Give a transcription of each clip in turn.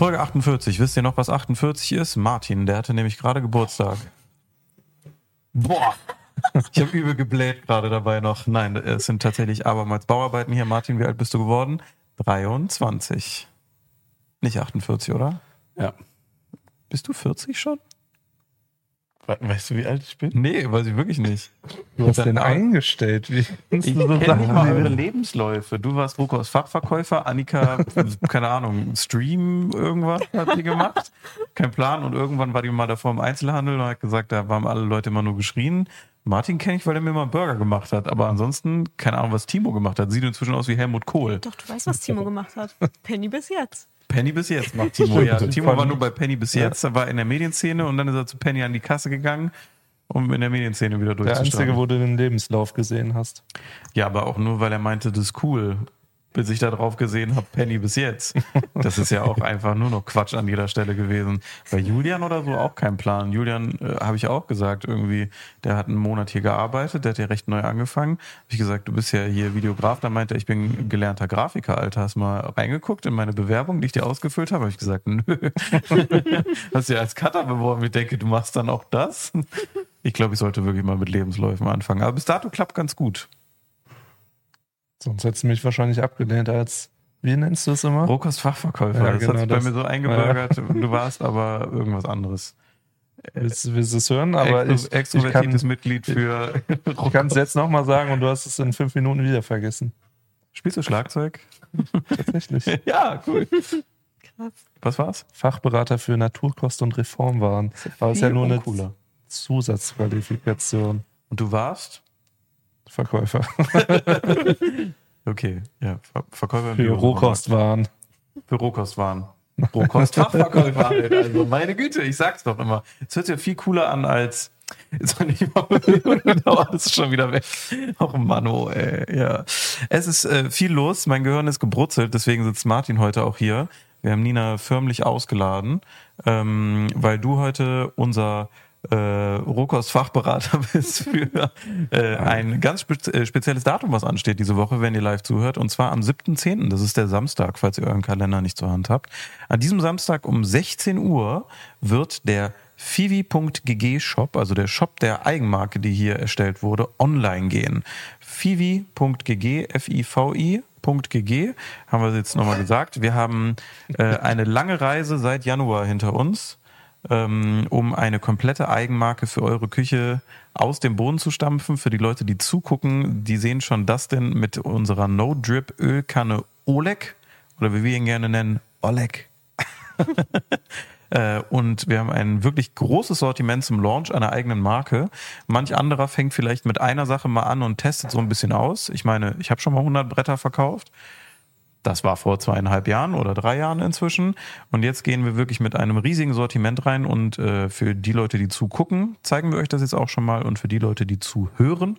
Folge 48. Wisst ihr noch, was 48 ist? Martin, der hatte nämlich gerade Geburtstag. Boah. Ich habe übel gebläht gerade dabei noch. Nein, es sind tatsächlich abermals Bauarbeiten hier. Martin, wie alt bist du geworden? 23. Nicht 48, oder? Ja. Bist du 40 schon? Weißt du, wie alt ich bin? Nee, weiß ich wirklich nicht. Du hast den eingestellt. Wie Ich so kenne nicht Sachen mal eure nennen? Lebensläufe. Du warst Rukos Fachverkäufer, Annika, keine Ahnung, Stream, irgendwas hat die gemacht. Kein Plan. Und irgendwann war die mal davor im Einzelhandel und hat gesagt, da haben alle Leute immer nur geschrien. Martin kenne ich, weil er mir mal einen Burger gemacht hat. Aber ansonsten, keine Ahnung, was Timo gemacht hat. Sieht inzwischen aus wie Helmut Kohl. Doch, du weißt, was Timo gemacht hat. Penny bis jetzt. Penny bis jetzt macht Timo. Ja. Timo war nur bei Penny bis jetzt. Er war in der Medienszene und dann ist er zu Penny an die Kasse gegangen, um in der Medienszene wieder Der durchzustarten. einzige, wo du den Lebenslauf gesehen hast. Ja, aber auch nur, weil er meinte, das ist cool. Bis ich da drauf gesehen habe, Penny bis jetzt. Das ist ja auch einfach nur noch Quatsch an jeder Stelle gewesen. Bei Julian oder so auch kein Plan. Julian äh, habe ich auch gesagt, irgendwie, der hat einen Monat hier gearbeitet, der hat ja recht neu angefangen. Habe ich gesagt, du bist ja hier Videograf. Da meinte er, ich bin gelernter Grafiker, Alter. Hast mal reingeguckt in meine Bewerbung, die ich dir ausgefüllt habe? Habe ich gesagt, nö. Hast du ja als Cutter beworben. Ich denke, du machst dann auch das. Ich glaube, ich sollte wirklich mal mit Lebensläufen anfangen. Aber bis dato klappt ganz gut. Sonst hättest du mich wahrscheinlich abgelehnt als, wie nennst du es immer? Rokas Fachverkäufer. Ja, das genau hat sich bei das. mir so eingebürgert. Du warst aber irgendwas anderes. Willst, willst du es hören? Aber Extro- ich, ich extrovertiertes kann Mitglied für. ich kann es jetzt nochmal sagen und du hast es in fünf Minuten wieder vergessen. Spielst du Schlagzeug? Tatsächlich. Ja, cool. Krass. Was war's? Fachberater für Naturkost und Reformwaren. Aber es ist ja nur eine uncooler. Zusatzqualifikation. Und du warst? Verkäufer Okay, ja. Ver Verkäufer für Rohkostwaren. Für Rohkostwaren. Rohkostfachverkäufer halt. Also meine Güte, ich sag's doch immer. Es hört sich ja viel cooler an als. Jetzt soll ich mal dauert es schon wieder weg. Och Mano, ey. Ja. Es ist äh, viel los, mein Gehirn ist gebrutzelt, deswegen sitzt Martin heute auch hier. Wir haben Nina förmlich ausgeladen, ähm, weil du heute unser äh, Rohkost-Fachberater bist für äh, ein ganz spe äh, spezielles Datum, was ansteht diese Woche, wenn ihr live zuhört, und zwar am 7.10., das ist der Samstag, falls ihr euren Kalender nicht zur Hand habt. An diesem Samstag um 16 Uhr wird der Fivi.gg Shop, also der Shop der Eigenmarke, die hier erstellt wurde, online gehen. Fivi.gg, F-I-V-I, .gg, haben wir jetzt nochmal gesagt. Wir haben äh, eine lange Reise seit Januar hinter uns, um eine komplette Eigenmarke für eure Küche aus dem Boden zu stampfen. Für die Leute, die zugucken, die sehen schon das denn mit unserer No-Drip-Ölkanne Oleg oder wie wir ihn gerne nennen, Oleg. Äh, Und wir haben ein wirklich großes Sortiment zum Launch einer eigenen Marke. Manch anderer fängt vielleicht mit einer Sache mal an und testet so ein bisschen aus. Ich meine, ich habe schon mal 100 Bretter verkauft. Das war vor zweieinhalb Jahren oder drei Jahren inzwischen. Und jetzt gehen wir wirklich mit einem riesigen Sortiment rein. Und äh, für die Leute, die zugucken, zeigen wir euch das jetzt auch schon mal. Und für die Leute, die zuhören,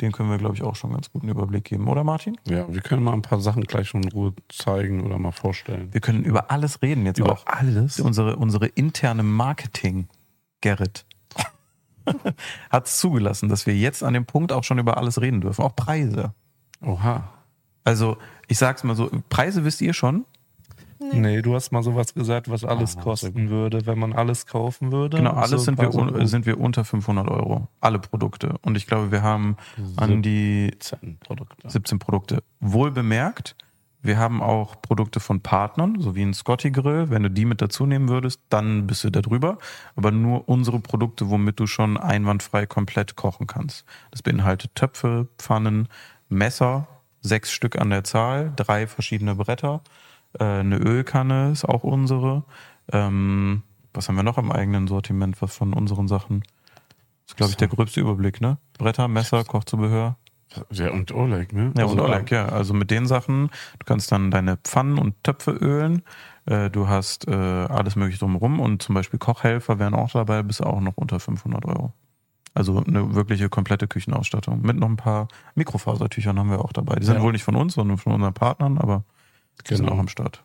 den können wir, glaube ich, auch schon einen ganz guten Überblick geben, oder Martin? Ja, wir können mal ein paar Sachen gleich schon in Ruhe zeigen oder mal vorstellen. Wir können über alles reden jetzt Über auch. alles? Unsere, unsere interne Marketing, Gerrit, hat es zugelassen, dass wir jetzt an dem Punkt auch schon über alles reden dürfen. Auch Preise. Oha. Also, ich sag's mal so, Preise wisst ihr schon? Nee, du hast mal sowas gesagt, was alles Ah, kosten würde, wenn man alles kaufen würde. Genau, alles so sind, wir, un, sind wir unter 500 Euro. Alle Produkte. Und ich glaube, wir haben an die 17 Produkte. 17 Produkte. Wohl bemerkt, wir haben auch Produkte von Partnern, so wie ein Scotty Grill. Wenn du die mit dazu nehmen würdest, dann bist du da drüber. Aber nur unsere Produkte, womit du schon einwandfrei komplett kochen kannst. Das beinhaltet Töpfe, Pfannen, Messer, sechs Stück an der Zahl, drei verschiedene Bretter, äh, eine Ölkanne ist auch unsere. Ähm, was haben wir noch im eigenen Sortiment, was von unseren Sachen? Das ist, glaube ich, der gröbste Überblick, ne? Bretter, Messer, Kochzubehör. Ja, und Oleg, ne? Ja, Also, und Oleg, ja. Also mit den Sachen, du kannst dann deine Pfannen und Töpfe ölen. Äh, du hast äh, alles mögliche drumherum und zum Beispiel Kochhelfer wären auch dabei, bist auch noch unter 500 Euro. Also eine wirkliche komplette Küchenausstattung. Mit noch ein paar Mikrofasertüchern haben wir auch dabei. Die sind Ja. wohl nicht von uns, sondern von unseren Partnern, aber die sind Genau. auch am Start.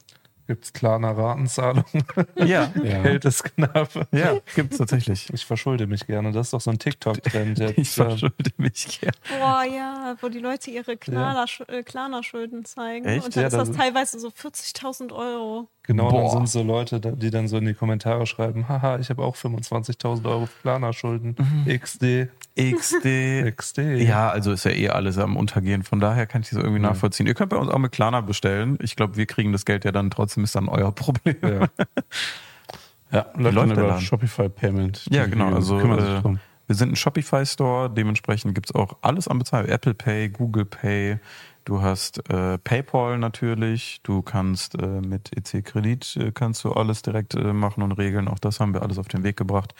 Gibt es klarer Ratenzahlung? Ja, Ja. Geld ist knapp. ja, gibt's tatsächlich. Ich verschulde mich gerne. Das ist doch so ein TikTok-Trend jetzt. Ich äh, verschulde mich gerne. Boah, ja, wo die Leute ihre äh, Klarna-Schulden zeigen. Echt? Und dann Ja, ist das das- teilweise so 40.000 Euro. Genau, Boah. dann sind so Leute, die dann so in die Kommentare schreiben, haha, ich habe auch 25.000 Euro Planerschulden. XD, XD. XD. Ja, also ist ja eh alles am Untergehen. Von daher kann ich das irgendwie nachvollziehen. Ihr könnt bei uns auch mit Klarna bestellen. Ich glaube, wir kriegen das Geld ja dann trotzdem, ist dann euer Problem. Ja. Ja, läuft läuft dann über Laden? Shopify Payment. Ja, genau. Also äh, wir sind ein Shopify-Store, dementsprechend gibt's auch alles am Bezahlen. Apple Pay, Google Pay, du hast äh, PayPal natürlich, du kannst äh, mit EC-Kredit äh, kannst du alles direkt äh, machen und regeln. Auch das haben wir alles auf den Weg gebracht.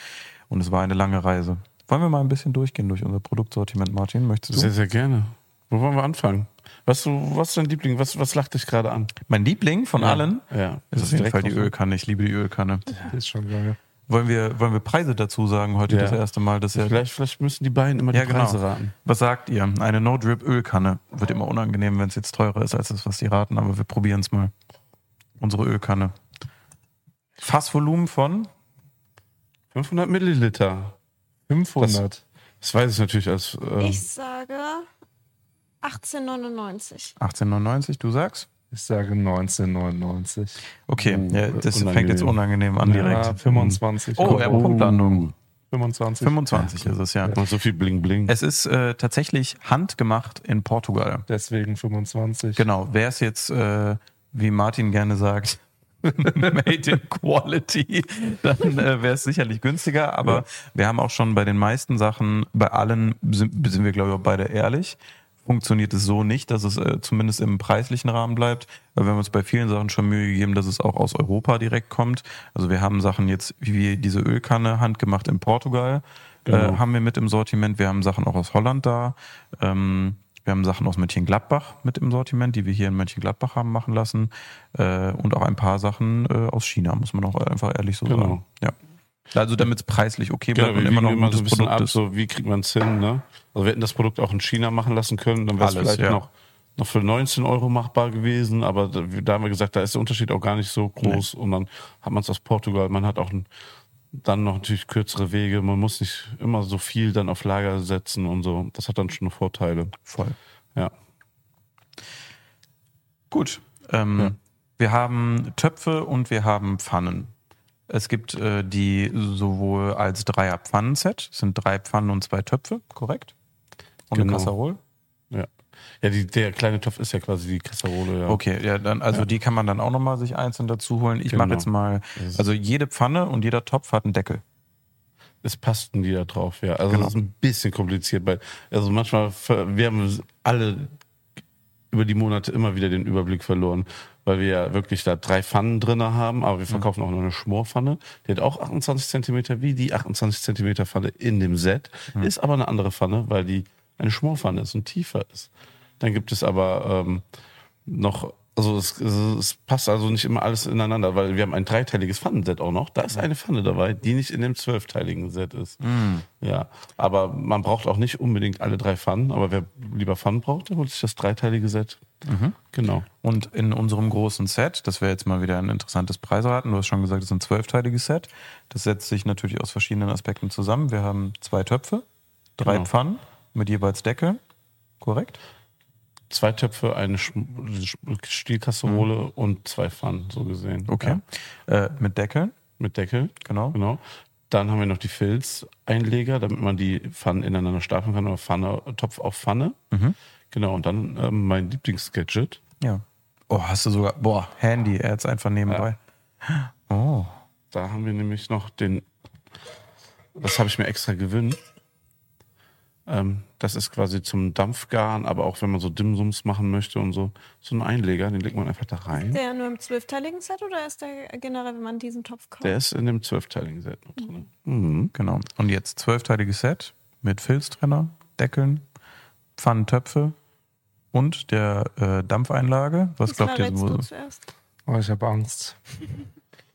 Und es war eine lange Reise. Wollen wir mal ein bisschen durchgehen durch unser Produktsortiment, Martin? Möchtest du? Sehr, sehr gerne. Wo wollen wir anfangen? Was, du, was ist dein Liebling? Was, was lacht dich gerade an? Mein Liebling von allen Ja. ist auf jeden Fall die so? Ölkanne. Ich liebe die Ölkanne. Die ist schon geil. Wollen wir, wollen wir Preise dazu sagen heute Ja. das erste Mal? Das ist ja Vielleicht, vielleicht müssen die beiden immer Ja, die genau. Preise raten. Was sagt ihr? Eine No-Drip-Ölkanne. Wird immer unangenehm, wenn es jetzt teurer ist als das, was die raten, aber wir probieren es mal. Unsere Ölkanne. Fassvolumen von 500 Milliliter. 500. Das weiß ich natürlich als. Äh, Ich sage 1899. 18,99, du sagst? Ich sage 1999. Okay, Uh, ja, das unangenehm. fängt jetzt unangenehm an direkt. Ja, 25. Oh, ja, Punktlandung. 25. 25 ist es ja. und so viel Bling Bling. Es ist äh, tatsächlich handgemacht in Portugal. Deswegen 25. Genau, wäre es jetzt, äh, wie Martin gerne sagt, made in quality, dann äh, wäre es sicherlich günstiger. Aber Ja. wir haben auch schon bei den meisten Sachen, bei allen sind, sind wir, glaube ich, auch beide ehrlich. Funktioniert es so nicht, dass es äh, zumindest im preislichen Rahmen bleibt. Weil wir haben uns bei vielen Sachen schon Mühe gegeben, dass es auch aus Europa direkt kommt. Also wir haben Sachen jetzt wie diese Ölkanne handgemacht in Portugal, Genau. äh, haben wir mit im Sortiment. Wir haben Sachen auch aus Holland da. Ähm, wir haben Sachen aus Mönchengladbach mit im Sortiment, die wir hier in Mönchengladbach haben machen lassen. Äh, und auch ein paar Sachen äh, aus China, muss man auch einfach ehrlich so Genau. sagen. Ja. Also damit es preislich okay bleibt Genau, und immer noch ein immer so ein Produkt ab, ist. so wie kriegt man es hin, ne? Also wir hätten das Produkt auch in China machen lassen können, dann wäre es vielleicht ja. noch, noch für 19 Euro machbar gewesen, aber da, da haben wir gesagt, da ist der Unterschied auch gar nicht so groß und dann hat man es aus Portugal, man hat auch ein, dann noch natürlich kürzere Wege, man muss nicht immer so viel dann auf Lager setzen und so, das hat dann schon Vorteile. Voll. Ja. Gut. Ähm, Ja. Wir haben Töpfe und wir haben Pfannen. Es gibt äh, die sowohl als Dreier-Pfannen-Set, es sind drei Pfannen und zwei Töpfe, korrekt? Und eine Genau. Kasserole. Ja, ja die, der kleine Topf ist ja quasi die Kasserole, ja. Okay, ja, dann, also die kann man dann auch nochmal sich einzeln dazu holen. Ich Genau. mache jetzt mal, also jede Pfanne und jeder Topf hat einen Deckel. Es passten die da drauf, ja. Also Genau. das ist ein bisschen kompliziert, weil also manchmal wir haben alle über die Monate immer wieder den Überblick verloren, weil wir ja wirklich da drei Pfannen drinne haben, aber wir verkaufen auch noch eine Schmorpfanne. Die hat auch 28 Zentimeter wie die 28 Zentimeter Pfanne in dem Set, ist aber eine andere Pfanne, weil die eine Schmorpfanne ist und tiefer ist. Dann gibt es aber ähm, noch, also es, es, passt also nicht immer alles ineinander, weil wir haben ein dreiteiliges Pfannenset auch noch. Da ist eine Pfanne dabei, die nicht in dem zwölfteiligen Set ist. Ja, aber man braucht auch nicht unbedingt alle drei Pfannen, aber wer lieber Pfannen braucht, der holt sich das dreiteilige Set. Genau. Und in unserem großen Set, das wäre jetzt mal wieder ein interessantes Preisraten, du hast schon gesagt, es ist ein zwölfteiliges Set. Das setzt sich natürlich aus verschiedenen Aspekten zusammen. Wir haben zwei Töpfe, drei Genau. Pfannen mit jeweils Deckel, korrekt? Zwei Töpfe, eine Stielkasserole und zwei Pfannen, so gesehen. Okay. Ja, Äh, mit Deckeln, mit Deckel, genau. genau. Dann haben wir noch die Filzeinleger, damit man die Pfannen ineinander stapeln kann, oder Pfanne, Topf auf Pfanne. Mhm. Genau, und dann ähm, mein Lieblingsgadget. Ja. Oh, hast du sogar, boah, Handy, er hat's einfach nebenbei. Oh. Da haben wir nämlich noch den, das habe ich mir extra gewünscht. Ähm, das ist quasi zum Dampfgaren, aber auch wenn man so Dimsums machen möchte und so, so ein Einleger, den legt man einfach da rein. Der nur im zwölfteiligen Set oder ist der generell, wenn man diesen Topf kauft? Der ist in dem zwölfteiligen Set noch drin. Mhm. Genau. Und jetzt zwölfteiliges Set mit Filztrenner, Deckeln, Pfannentöpfe und der äh, Dampfeinlage. Was Was glaubt ihr? zuerst? Oh, ich habe Angst.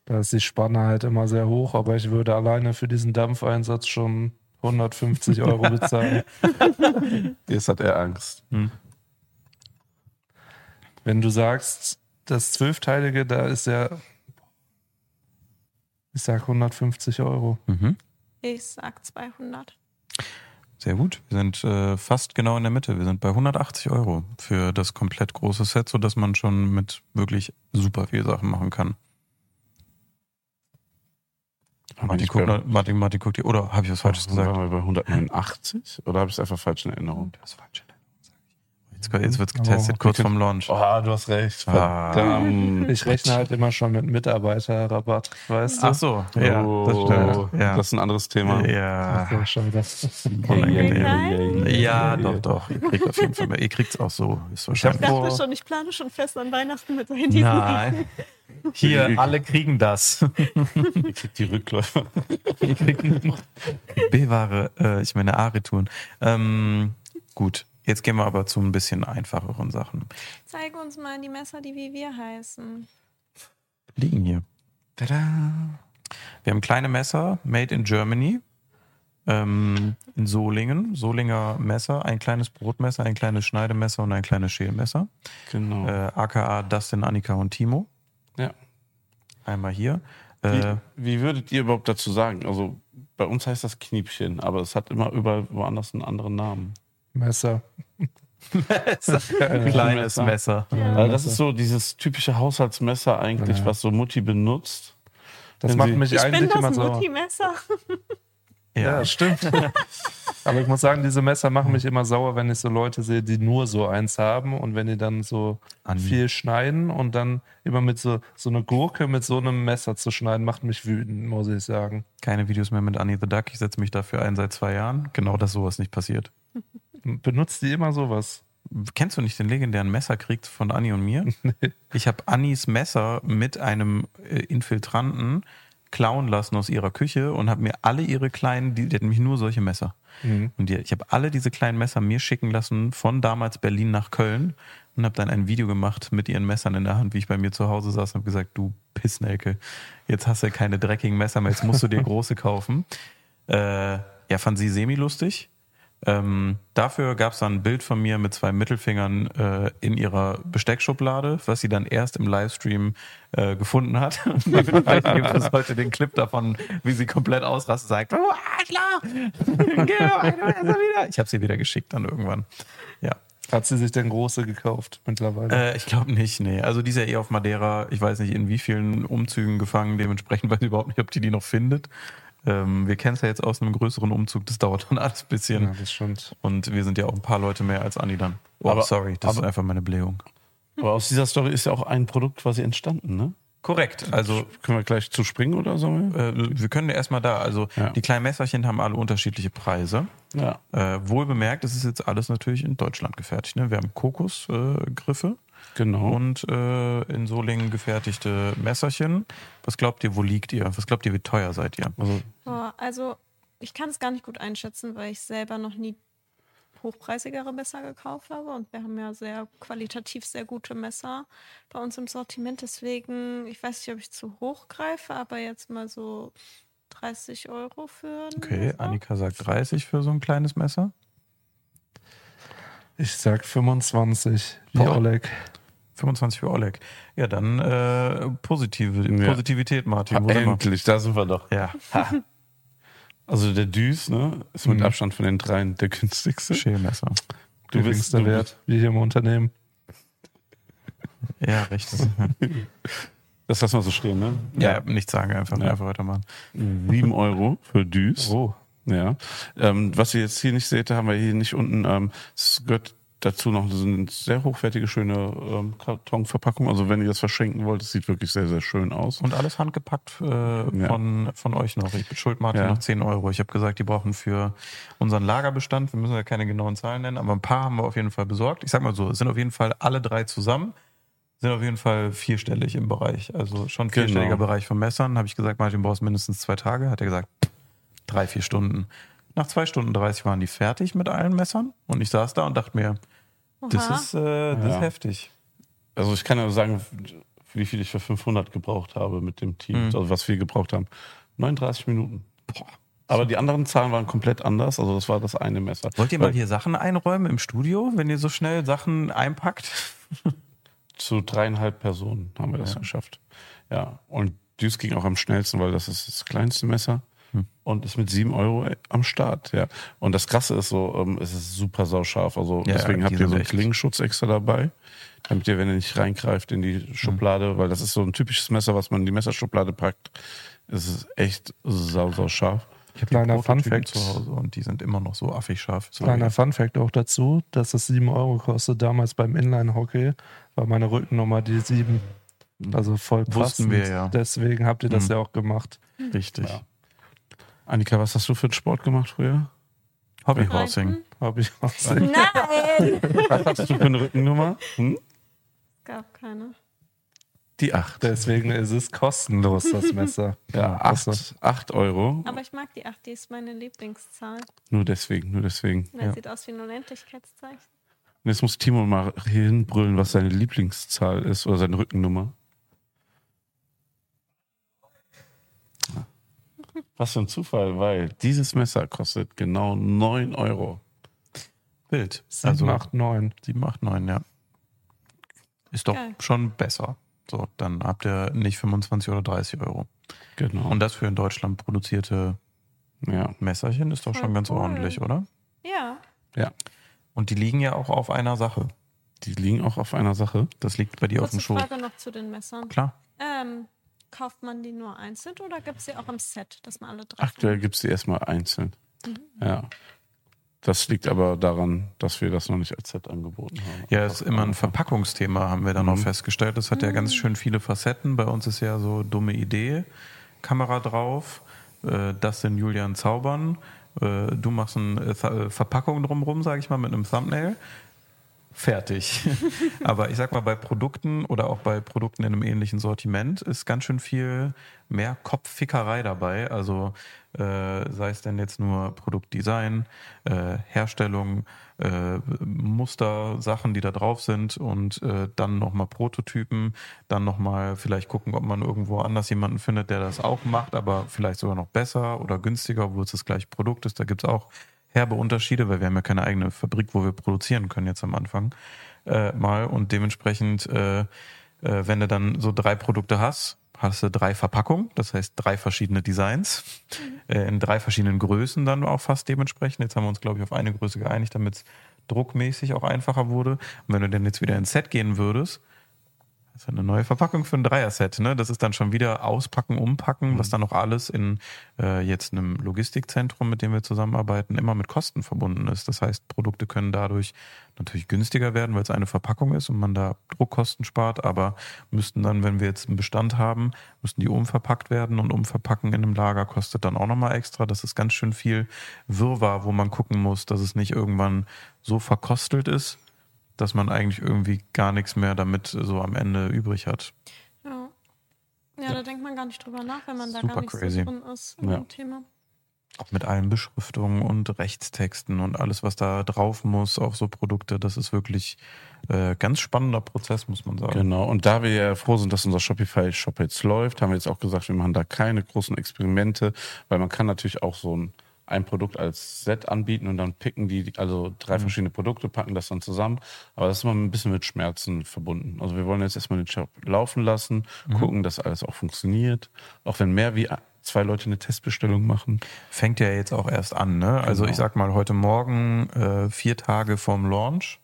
Da ist die Spanne halt immer sehr hoch, aber ich würde alleine für diesen Dampfeinsatz schon 150 Euro bezahlen. Jetzt hat er Angst. Wenn du sagst, das zwölfteilige, da ist ja, ich sag 150 Euro. Mhm. Ich sag 200. Sehr gut. Wir sind äh, fast genau in der Mitte. Wir sind bei 180 Euro für das komplett große Set, sodass man schon mit wirklich super viel Sachen machen kann. Martin, guckt, noch- Martin, Martin guckt hier. Oder habe ich was Falsches gesagt? Waren wir bei 189? Oder habe ich es einfach falsch in Erinnerung? Das ist falsch. Jetzt, jetzt wird es Oh, getestet, kurz okay. vorm Launch. Oh, du hast recht. Ah. Verdammt. Ich rechne halt immer schon mit Mitarbeiterrabatt, weißt du? Ach so, ja, das stimmt. Ja, Das ist ein anderes Thema. ja. Unangenehm. Ja, doch, doch. Ihr kriegt auf jeden Fall mehr. Ihr kriegt es auch so. Ist Ich wahrscheinlich. Ich dachte schon, ich plane schon fest an Weihnachten mit diesen Nein. Hier, alle kriegen das. Ihr kriegt die Rückläufer. B-Ware, äh, ich meine A-Retouren. Ähm, gut, jetzt gehen wir aber zu ein bisschen einfacheren Sachen. Zeig uns mal die Messer, die wie wir heißen. Liegen hier. Tada. Wir haben kleine Messer, made in Germany. Ähm, in Solingen. Solinger Messer, ein kleines Brotmesser, ein kleines Schneidemesser und ein kleines Schälmesser. Genau. Äh, aka Dustin, Annika und Timo. ja. Einmal hier. Wie, Äh, wie würdet ihr überhaupt dazu sagen? Also bei uns heißt das Kniepchen, aber es hat immer überall woanders einen anderen Namen. Messer. kleines Messer. Also das ist so dieses typische Haushaltsmesser eigentlich, was so Mutti benutzt. Das macht mich Ich bin eigentlich das immer. Mutti-Messer. Ja, stimmt. Aber ich muss sagen, diese Messer machen mich immer sauer, wenn ich so Leute sehe, die nur so eins haben und wenn die dann so Andi. viel schneiden und dann immer mit so, so eine Gurke mit so einem Messer zu schneiden, macht mich wütend, muss ich sagen. Keine Videos mehr mit Annie the Duck. Ich setze mich dafür ein seit zwei Jahren. Genau, dass sowas nicht passiert. Benutzt die immer sowas? Kennst du nicht den legendären Messerkrieg von Anni und mir? Ich habe Annis Messer mit einem äh, Infiltranten klauen lassen aus ihrer Küche und habe mir alle ihre kleinen, die, die hat nämlich nur solche Messer. Und die, ich habe alle diese kleinen Messer mir schicken lassen von damals Berlin nach Köln und habe dann ein Video gemacht mit ihren Messern in der Hand, wie ich bei mir zu Hause saß und habe gesagt, du Pissnelke, jetzt hast du keine dreckigen Messer mehr, jetzt musst du dir große kaufen. Äh, ja, fand sie semi-lustig. Ähm, dafür gab es dann ein Bild von mir mit zwei Mittelfingern äh, in ihrer Besteckschublade, was sie dann erst im Livestream äh, gefunden hat. Vielleicht gibt es heute den Clip davon, wie sie komplett ausrastet, sagt, Arschloch, wieder. Ich habe sie wieder geschickt dann irgendwann. Ja. Hat sie sich denn große gekauft mittlerweile? Äh, ich glaube nicht, nee. Also die ist ja eh auf Madeira, ich weiß nicht in wie vielen Umzügen gefangen, dementsprechend weiß ich überhaupt nicht, ob die die noch findet. Ähm, wir kennen es ja jetzt aus einem größeren Umzug, das dauert dann alles ein bisschen. ja, das stimmt. Und wir sind ja auch ein paar Leute mehr als Anni dann. Oh, Aber- sorry, das ist aber- einfach meine Blähung. Aber aus dieser Story ist ja auch ein Produkt quasi entstanden, ne? Korrekt. Also Können wir gleich zu springen oder so? äh, wir können ja erstmal da. Also Ja. die kleinen Messerchen haben alle unterschiedliche Preise. Ja. Äh, wohl bemerkt, es ist jetzt alles natürlich in Deutschland gefertigt. Ne? Wir haben Kokosgriffe äh, Genau. und äh, in Solingen gefertigte Messerchen. Was glaubt ihr, wo liegt ihr? Was glaubt ihr, wie teuer seid ihr? Also, Boah, also, ich kann es gar nicht gut einschätzen, weil ich selber noch nie hochpreisigere Messer gekauft habe. Und wir haben ja sehr qualitativ sehr gute Messer bei uns im Sortiment. Deswegen, ich weiß nicht, ob ich zu hoch greife, aber jetzt mal so 30 Euro für ein Okay, Messer. Annika sagt 30 für so ein kleines Messer. Ich sag 25, wie Boah. Oleg. 25 für Oleg. Ja, dann äh, positive, Ja. Positivität, Martin. Wir? endlich, da sind wir doch. Ja, Also der Düs, ne, ist mit Abstand von den dreien der günstigste. Schälmesser. Du bist, du Wert, wie hier im Unternehmen. Ja, richtig. Das lassen wir so stehen, ne? ja, nichts sagen, einfach, Ja. einfach weitermachen. 7 Euro für Düs. Oh, Ja. Ähm, was ihr jetzt hier nicht seht, haben wir hier nicht unten. Ähm, es gehört dazu noch so eine sehr hochwertige, schöne ähm, Kartonverpackung. Also wenn ihr das verschenken wollt, es sieht wirklich sehr, sehr schön aus. Und alles handgepackt äh, von, von euch noch. Ich beschuld Martin Ja. noch 10 Euro. Ich habe gesagt, die brauchen für unseren Lagerbestand, wir müssen ja keine genauen Zahlen nennen, aber ein paar haben wir auf jeden Fall besorgt. Ich sag mal so, es sind auf jeden Fall alle drei zusammen, sind auf jeden Fall vierstellig im Bereich. Also schon Genau. vierstelliger Bereich von Messern. Habe ich gesagt, Martin, du brauchst mindestens zwei Tage. Hat er gesagt, drei, vier Stunden. Nach zwei Stunden 30 waren die fertig mit allen Messern und ich saß da und dachte mir, das ist, äh, das Ja. ist heftig. Also ich kann ja sagen, wie viel ich für 500 gebraucht habe mit dem Team. Mhm. Also was wir gebraucht haben. 39 Minuten. Boah. Aber die anderen Zahlen waren komplett anders. Also das war das eine Messer. Wollt ihr mal Weil- hier Sachen einräumen im Studio, wenn ihr so schnell Sachen einpackt? zu dreieinhalb Personen haben wir das geschafft. Ja, und dies ging auch am schnellsten, weil das ist das kleinste Messer und ist mit sieben Euro am Start. Ja, und das Krasse ist so, ähm, es ist super sauscharf. Also Ja, deswegen habt ihr so einen echt- Klingenschutz extra dabei, damit ihr, wenn ihr nicht reingreift in die Schublade, weil das ist so ein typisches Messer, was man in die Messerschublade packt. Es ist echt sau, sau scharf. Ich habe Kleiner Funfact. zu Hause und die sind immer noch so affig scharf. Kleiner Funfact auch dazu, dass es 7 Euro kostet. Damals beim Inline-Hockey war meine Rückennummer die 7. Also voll Wussten passend. wir, ja. Deswegen habt ihr das Mhm. ja auch gemacht. Richtig. Ja. Annika, was hast du für einen Sport gemacht früher? Hobbyhorsing. Habe ich auch gesehen. Nein! Was hast du für eine Rückennummer? Hm? es gab keine. Die 8. Deswegen ist es kostenlos, das Messer. Ja, klasse. 8, 8 Euro. Aber ich mag die 8, die ist meine Lieblingszahl. Nur deswegen, nur deswegen. Weil Ja. sieht aus wie ein Unendlichkeitszeichen. Und jetzt muss Timo mal hinbrüllen, was seine Lieblingszahl ist oder seine Rückennummer. Was für ein Zufall, weil dieses Messer kostet genau 9 Euro. Bild. 7, Also 8, 9. 7, 8, 9, ja. Ist doch Geil. schon besser. So, dann habt ihr nicht 25 oder 30 Euro. Genau. Und das für in Deutschland produzierte ja. Messerchen ist doch Voll schon ganz cool. ordentlich, oder? Ja. ja. Und die liegen ja auch auf einer Sache. Die liegen auch auf einer Sache. Das liegt bei dir auf Kurze dem Schoß. Frage noch zu den Messern. Klar. Ähm, kauft man die nur einzeln oder gibt es sie auch im Set, dass man alle drei Aktuell gibt es die erstmal einzeln. Ja. Das liegt aber daran, dass wir das noch nicht als Set angeboten haben. Ja, ist immer ein Verpackungsthema, haben wir dann auch Mhm. festgestellt. Das hat ja ganz schön viele Facetten. Bei uns ist ja so dumme Idee, Kamera drauf, äh, das sind Julian Zaubern, äh, du machst eine äh, Verpackung drumrum, sage ich mal, mit einem Thumbnail. Fertig. Aber ich sag mal, bei Produkten oder auch bei Produkten in einem ähnlichen Sortiment ist ganz schön viel mehr Kopffickerei dabei. Also äh, sei es denn jetzt nur Produktdesign, äh, Herstellung, äh, Muster, Sachen, die da drauf sind und äh, dann nochmal Prototypen, dann nochmal vielleicht gucken, ob man irgendwo anders jemanden findet, der das auch macht, aber vielleicht sogar noch besser oder günstiger, obwohl es das gleiche Produkt ist. Da gibt's auch herbe Unterschiede, weil wir haben ja keine eigene Fabrik, wo wir produzieren können jetzt am Anfang äh, mal und dementsprechend, äh, äh, wenn du dann so drei Produkte hast, hast du drei Verpackungen, das heißt drei verschiedene Designs äh, in drei verschiedenen Größen dann auch fast dementsprechend. Jetzt haben wir uns, glaube ich, auf eine Größe geeinigt, damit es druckmäßig auch einfacher wurde. Und wenn du dann jetzt wieder ins Set gehen würdest, das ist eine neue Verpackung für ein Dreier-Set. Ne? Das ist dann schon wieder auspacken, umpacken, was dann noch alles in äh, jetzt einem Logistikzentrum, mit dem wir zusammenarbeiten, immer mit Kosten verbunden ist. Das heißt, Produkte können dadurch natürlich günstiger werden, weil es eine Verpackung ist und man da Druckkosten spart, aber müssten dann, wenn wir jetzt einen Bestand haben, müssten die umverpackt werden und umverpacken in einem Lager kostet dann auch nochmal extra. Das ist ganz schön viel Wirrwarr, wo man gucken muss, dass es nicht irgendwann so verkostelt ist, dass man eigentlich irgendwie gar nichts mehr damit so am Ende übrig hat. Ja. Ja, da denkt man gar nicht drüber nach, wenn man da Super gar nicht crazy. so drin ist in Ja. dem Thema. Auch mit allen Beschriftungen und Rechtstexten und alles, was da drauf muss auf so Produkte. Das ist wirklich äh, ganz spannender Prozess, muss man sagen. Genau, und da wir ja froh sind, dass unser Shopify-Shop jetzt läuft, haben wir jetzt auch gesagt, wir machen da keine großen Experimente, weil man kann natürlich auch so ein, ein Produkt als Set anbieten und dann picken die, also drei verschiedene Produkte, packen das dann zusammen. Aber das ist immer ein bisschen mit Schmerzen verbunden. Also wir wollen jetzt erstmal den Shop laufen lassen, gucken, dass alles auch funktioniert. Auch wenn mehr wie zwei Leute eine Testbestellung machen. Fängt ja jetzt auch erst an. Ne? Also Genau. ich sag mal, heute Morgen, äh, vier Tage vorm Launch,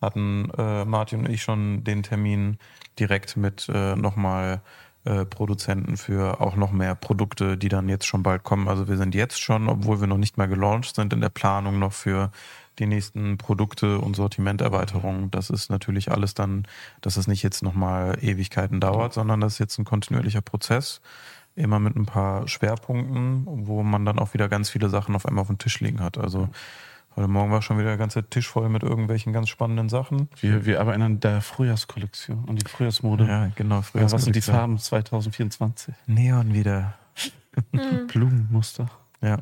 hatten äh, Martin und ich schon den Termin direkt mit äh, nochmal äh, Produzenten für auch noch mehr Produkte, die dann jetzt schon bald kommen. Also wir sind jetzt schon, obwohl wir noch nicht mal gelauncht sind, in der Planung noch für die nächsten Produkte und Sortimenterweiterungen. Das ist natürlich alles dann, dass es nicht jetzt nochmal Ewigkeiten dauert, sondern das ist jetzt ein kontinuierlicher Prozess immer mit ein paar Schwerpunkten, wo man dann auch wieder ganz viele Sachen auf einmal auf dem Tisch liegen hat. Also heute Morgen war schon wieder der ganze Tisch voll mit irgendwelchen ganz spannenden Sachen. Wir, wir arbeiten an der Frühjahrskollektion, an die Frühjahrsmode. Ja, genau. Früher Ja, was sind die Farben 2024? Neon wieder. Blumenmuster. Ja.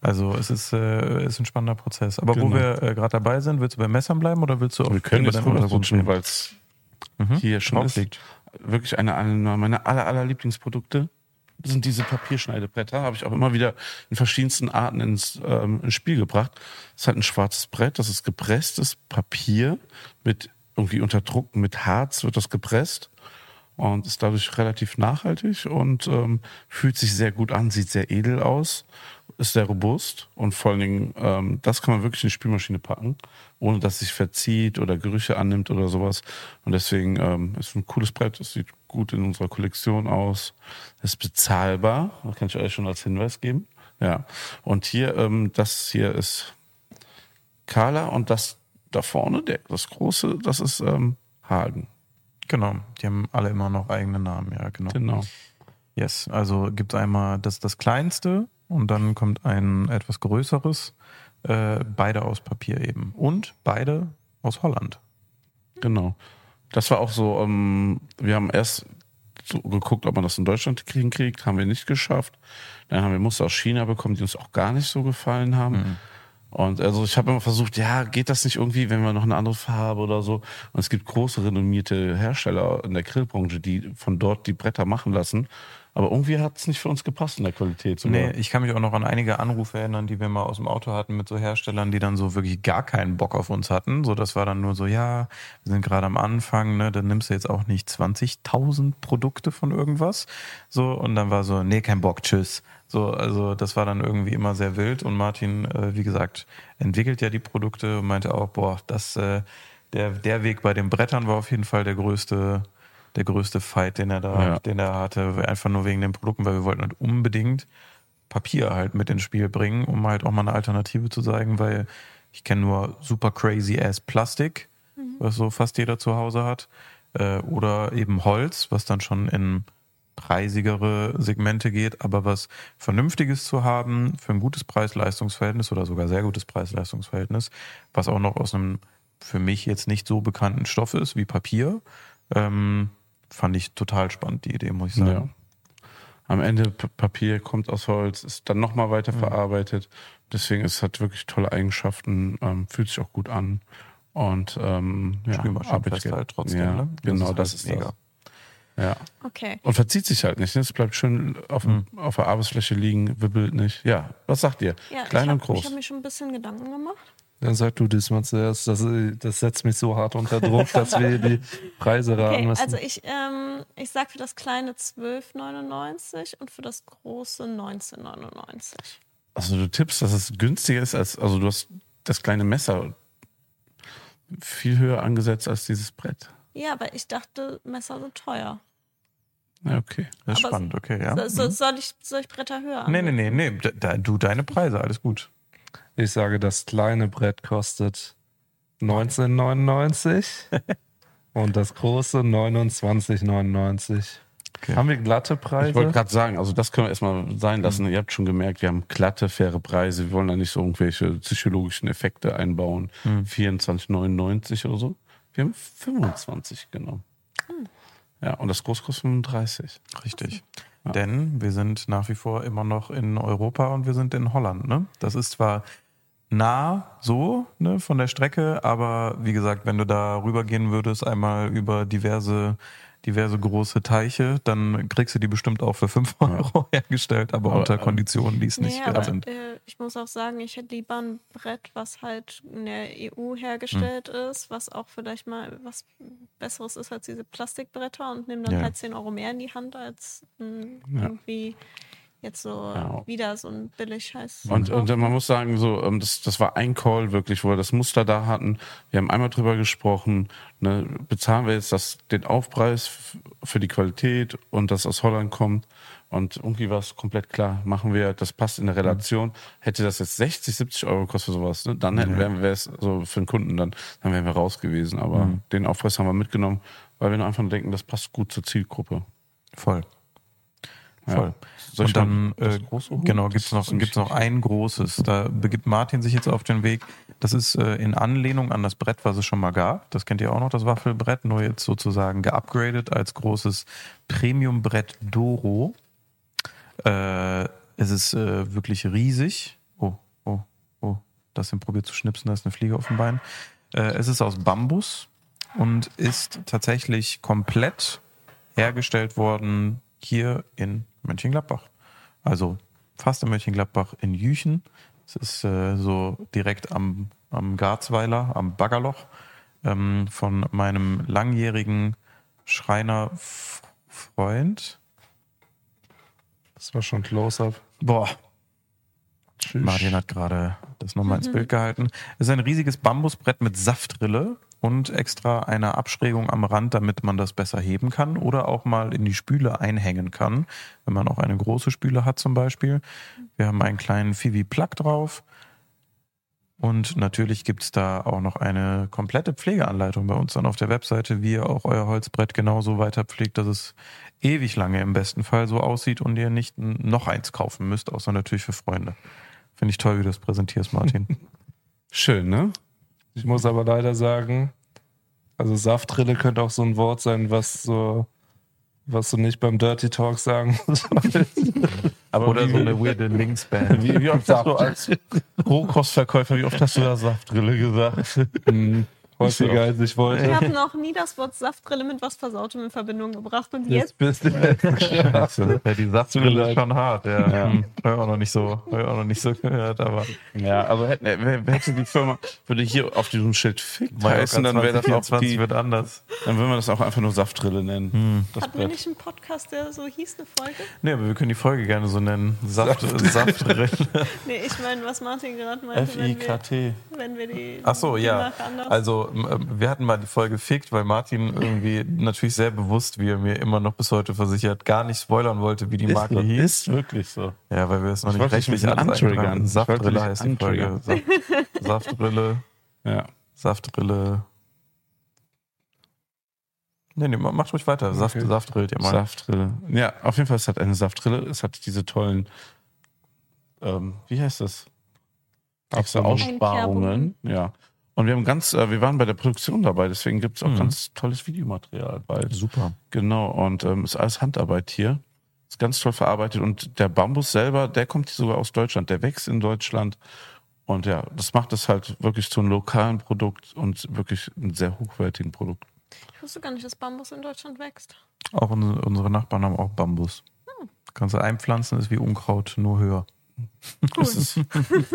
Also es ist, äh, ist ein spannender Prozess. Aber wo Genau. wir äh, gerade dabei sind, willst du bei Messern bleiben oder willst du auch Wir können über jetzt den rüber Untergrund rutschen, reden? weil es Mhm. hier schon ist. liegt. Wirklich eine, eine meiner aller, aller Lieblingsprodukte sind diese Papierschneidebretter. Habe ich auch immer wieder in verschiedensten Arten ins, ähm, ins Spiel gebracht. Es halt ein schwarzes Brett, das ist gepresstes Papier mit irgendwie unter Druck mit Harz wird das gepresst und ist dadurch relativ nachhaltig und ähm, fühlt sich sehr gut an, sieht sehr edel aus, ist sehr robust und vor allen Dingen, ähm, das kann man wirklich in die Spülmaschine packen, ohne dass sich verzieht oder Gerüche annimmt oder sowas. Und deswegen ähm, ist ein cooles Brett, es sieht gut in unserer Kollektion aus, ist bezahlbar, das kann ich euch schon als Hinweis geben. Ja, und hier, ähm, das hier ist Carla und das da vorne, der, das große, das ist ähm, Hagen. Genau, die haben alle immer noch eigene Namen, ja, genau. Genau. Yes, also gibt es einmal das, das kleinste und dann kommt ein etwas größeres, äh, beide aus Papier eben. Und beide aus Holland. Genau. Das war auch so, ähm, wir haben erst so geguckt, ob man das in Deutschland kriegen kriegt, haben wir nicht geschafft. Dann haben wir Muster aus China bekommen, die uns auch gar nicht so gefallen haben. Mhm. Und also ich habe immer versucht, ja, geht das nicht irgendwie, wenn wir noch eine andere Farbe oder so? Und es gibt große renommierte Hersteller in der Grillbranche, die von dort die Bretter machen lassen. Aber irgendwie hat es nicht für uns gepasst in der Qualität. sogar. Nee, ich kann mich auch noch an einige Anrufe erinnern, die wir mal aus dem Auto hatten mit so Herstellern, die dann so wirklich gar keinen Bock auf uns hatten. So, das war dann nur so, ja, wir sind gerade am Anfang, ne, dann nimmst du jetzt auch nicht 20.000 Produkte von irgendwas. So, und dann war so, nee, kein Bock, tschüss. So, also das war dann irgendwie immer sehr wild. Und Martin, äh, wie gesagt, entwickelt ja die Produkte und meinte auch, boah, das, äh, der, der Weg bei den Brettern war auf jeden Fall der größte, der größte Fight, den er da, Ja. den er hatte, einfach nur wegen den Produkten, weil wir wollten halt unbedingt Papier halt mit ins Spiel bringen, um halt auch mal eine Alternative zu zeigen, weil ich kenne nur super crazy ass Plastik, was so fast jeder zu Hause hat, äh, oder eben Holz, was dann schon in preisigere Segmente geht, aber was Vernünftiges zu haben für ein gutes Preis-Leistungs-Verhältnis oder sogar sehr gutes Preis-Leistungs-Verhältnis, was auch noch aus einem für mich jetzt nicht so bekannten Stoff ist wie Papier, ähm, fand ich total spannend, die Idee, muss ich sagen. Ja. Am Ende P Papier kommt aus Holz, ist dann nochmal weiter Mhm. verarbeitet. Deswegen es hat wirklich tolle Eigenschaften, ähm, fühlt sich auch gut an. Und ähm, ja, arbeitet- halt trotzdem, ja, ne? Genau, halt das ist mega. das. Ja. Okay. Und verzieht sich halt nicht. ne? Es bleibt schön auf, Mhm. auf der Arbeitsfläche liegen, wibbelt nicht. Ja, was sagt ihr? Ja, Klein ich und habe groß. hab mir schon ein bisschen Gedanken gemacht. Dann sag du das mal zuerst. Das, das setzt mich so hart unter Druck, dass wir die Preise raten Okay, müssen. also ich, ähm, ich sag für das kleine 12,99 und für das große 19,99. Also du tippst, dass es günstiger ist als, also du hast das kleine Messer viel höher angesetzt als dieses Brett. Ja, aber ich dachte, Messer sind teuer. Ja, okay. Das ist Aber spannend, okay, ja. So, so, Mhm. soll, ich, soll ich Bretter höher Nee, nee, nee, nee. Da, du deine Preise, alles gut. Ich sage, das kleine Brett kostet 19,99 und das große 29,99. Okay. Haben wir glatte Preise? Ich wollte gerade sagen, also das können wir erstmal sein lassen. Ihr habt schon gemerkt, wir haben glatte, faire Preise. Wir wollen da nicht so irgendwelche psychologischen Effekte einbauen. 24,99 oder so. Wir haben 25 genommen. Ja, und das Groß kostet 35. Richtig. Denn wir sind nach wie vor immer noch in Europa und wir sind in Holland. Ne? Das ist zwar nah so ne, von der Strecke, aber wie gesagt, wenn du da rübergehen würdest, einmal über diverse, diverse große Teiche, dann kriegst du die bestimmt auch für 5 Euro hergestellt, aber, Aber, unter ähm, Konditionen, die es nicht Nee, wert aber sind. äh, ich muss auch sagen, ich hätte lieber ein Brett, was halt in der EU hergestellt Hm. ist, was auch vielleicht mal was Besseres ist als diese Plastikbretter und nehme dann Ja. halt 10 Euro mehr in die Hand als ein, Ja. irgendwie jetzt so Ja. wieder so ein Billig-Scheiß. Und, und man muss sagen, so, ähm, das, das war ein Call wirklich, wo wir das Muster da hatten. Wir haben einmal drüber gesprochen, ne, bezahlen wir jetzt das, den Aufpreis für die Qualität und das aus Holland kommt. Und irgendwie war es komplett klar, machen wir, das passt in der Relation. Hätte das jetzt 60, 70 Euro gekostet, sowas, ne, dann hätten wären wir es so für den Kunden, dann, dann wären wir raus gewesen. Aber den Aufpreis haben wir mitgenommen, weil wir nur einfach nur denken, das passt gut zur Zielgruppe. Voll. Ja. Voll. Ich Und dann, äh, genau, Das gibt's noch, gibt's noch ein großes. Da begibt Martin sich jetzt auf den Weg. Das ist äh, in Anlehnung an das Brett, was es schon mal gab. Das kennt ihr auch noch, das Waffelbrett, nur jetzt sozusagen geupgradet als großes Premium-Brett Doro. Äh, es ist äh, wirklich riesig. Oh, oh, oh. Das sind probiert zu schnipsen, da ist eine Fliege auf dem Bein. Äh, es ist aus Bambus und ist tatsächlich komplett hergestellt worden hier in Mönchengladbach. Also fast in Mönchengladbach in Jüchen. Es ist äh, so direkt am, am Garzweiler, am Baggerloch. ähm, von meinem langjährigen Schreinerfreund. Das war schon Close-Up. Boah, Tschüss. Martin hat gerade das nochmal ins Bild gehalten. Es ist ein riesiges Bambusbrett mit Saftrille und extra eine Abschrägung am Rand, damit man das besser heben kann oder auch mal in die Spüle einhängen kann, wenn man auch eine große Spüle hat zum Beispiel. Wir haben einen kleinen Fivi Plug drauf. Und natürlich gibt's da auch noch eine komplette Pflegeanleitung bei uns dann auf der Webseite, wie ihr auch euer Holzbrett genauso weiter pflegt, dass es ewig lange im besten Fall so aussieht und ihr nicht noch eins kaufen müsst, außer natürlich für Freunde. Finde ich toll, wie du das präsentierst, Martin. Schön, ne? Ich muss aber leider sagen, also Saftrille könnte auch so ein Wort sein, was so, was du nicht beim Dirty Talk sagen sollst. Aber Oder wie, so eine weirde Linksband. wie, wie oft hast du als Rohkostverkäufer, wie oft hast du da Saftrille gesagt? Hm, Häufiger als ich Ich wollte. habe noch nie das Wort Saftrille mit was Versautem in Verbindung gebracht und Jetzt jetzt bist du Scheiße. Ja, die Satzbrille ist schon hart. Ja. Ja. Hm. Hab ich auch noch nicht so, ich auch noch nicht so gehört, aber Ja, also hätte, hätte die Firma, würde hier auf diesem Schild Fick heißen, dann wäre das auch 2024 die, wird anders. dann würden wir das auch einfach nur Saftrille nennen. Das hatten wir nicht einen Podcast, der so hieß, eine Folge? Nee, aber wir können die Folge gerne so nennen. Saft, Saftrille. Nee, ich meine, was Martin gerade meinte, wenn wir, F-I-K-T. wenn wir die. Ach so, ja. nacheinander- Also, ähm, wir hatten mal die Folge fickt, weil Martin irgendwie natürlich sehr bewusst, wie er mir immer noch bis heute versichert, gar nicht spoilern wollte, wie die Ist, Marke so- hieß. ist wirklich so. Ja, weil wir es noch Ich nicht rechtlich antriggern. Saftrille dich heißt die Folge. Saft, Saftrille, Ja. Saftrille. Nee, nee, macht ruhig weiter. Saft, Okay. Saftrillt ihr mal. Saftrille. Ja, auf jeden Fall, es hat eine Saftrille. Es hat diese tollen, ähm, wie heißt das? Aussparungen. Ja. Und wir haben ganz, äh, wir waren bei der Produktion dabei, deswegen gibt es auch Mhm. ganz tolles Videomaterial bald. Super. Genau, und ähm, ist alles Handarbeit hier. Ist ganz toll verarbeitet. Und der Bambus selber, der kommt sogar aus Deutschland, der wächst in Deutschland. Und ja, das macht es halt wirklich zu einem lokalen Produkt und wirklich einem sehr hochwertigen Produkt. Ich wusste gar nicht, dass Bambus in Deutschland wächst. Auch unsere, unsere Nachbarn haben auch Bambus. Kannst du einpflanzen, ist wie Unkraut, nur höher. Das ist,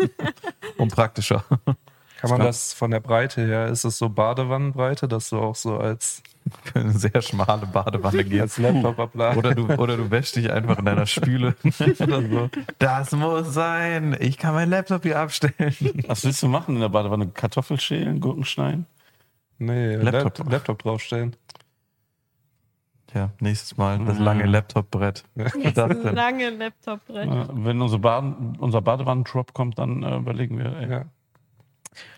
Und praktischer. Kann man das von der Breite her, ist es so Badewannenbreite, dass du auch so als, Für eine sehr schmale Badewanne gehst. Oder du, oder du wäschst dich einfach in deiner Spüle. oder so. Das muss sein. Ich kann meinen Laptop hier abstellen. was willst du machen in der Badewanne? Kartoffel schälen, Gurken schneiden? Nee, Laptop. Laptop, Laptop draufstellen. Ja, nächstes Mal das lange Laptopbrett. Das lange Laptop-Brett. Wenn unser, Baden, unser Badewannendrop kommt, dann äh, überlegen wir, ey, Ja.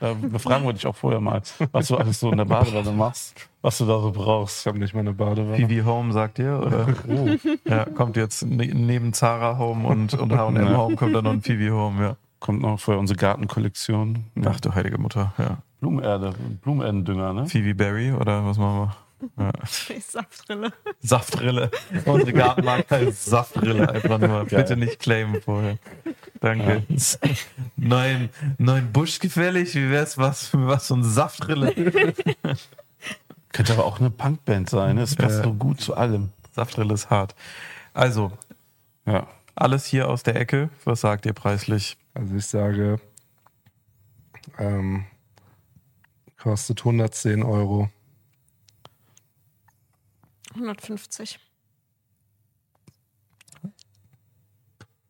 Da befragen wir dich auch vorher mal, was du alles so in der Badewanne machst, was du da so brauchst. Ich habe nicht mal eine Badewanne. PV Home, sagt ihr? Oder? Ja, kommt jetzt ne neben Zara Home und, und H&M Ja. Home kommt dann noch ein PV Home, ja. Kommt noch vorher unsere Gartenkollektion. Ach du heilige Mutter, ja. Blumenerde, Blumenerdendünger, ne? Phoebe Berry oder was machen wir? Ja. Saftrille. Saftrille. Unsere Gartenmarke heißt Saftrille einfach nur. Geil. Bitte nicht claimen vorher. Danke. Neuen, neuen Busch gefällig. Wie wär's was für was so ein Saftrille? Könnte aber auch eine Punkband sein, ne? Es passt Ja. so gut zu allem. Saftrille ist hart. Also, Ja. alles hier aus der Ecke. Was sagt ihr preislich? Also ich sage, ähm, kostet 110 Euro. 150.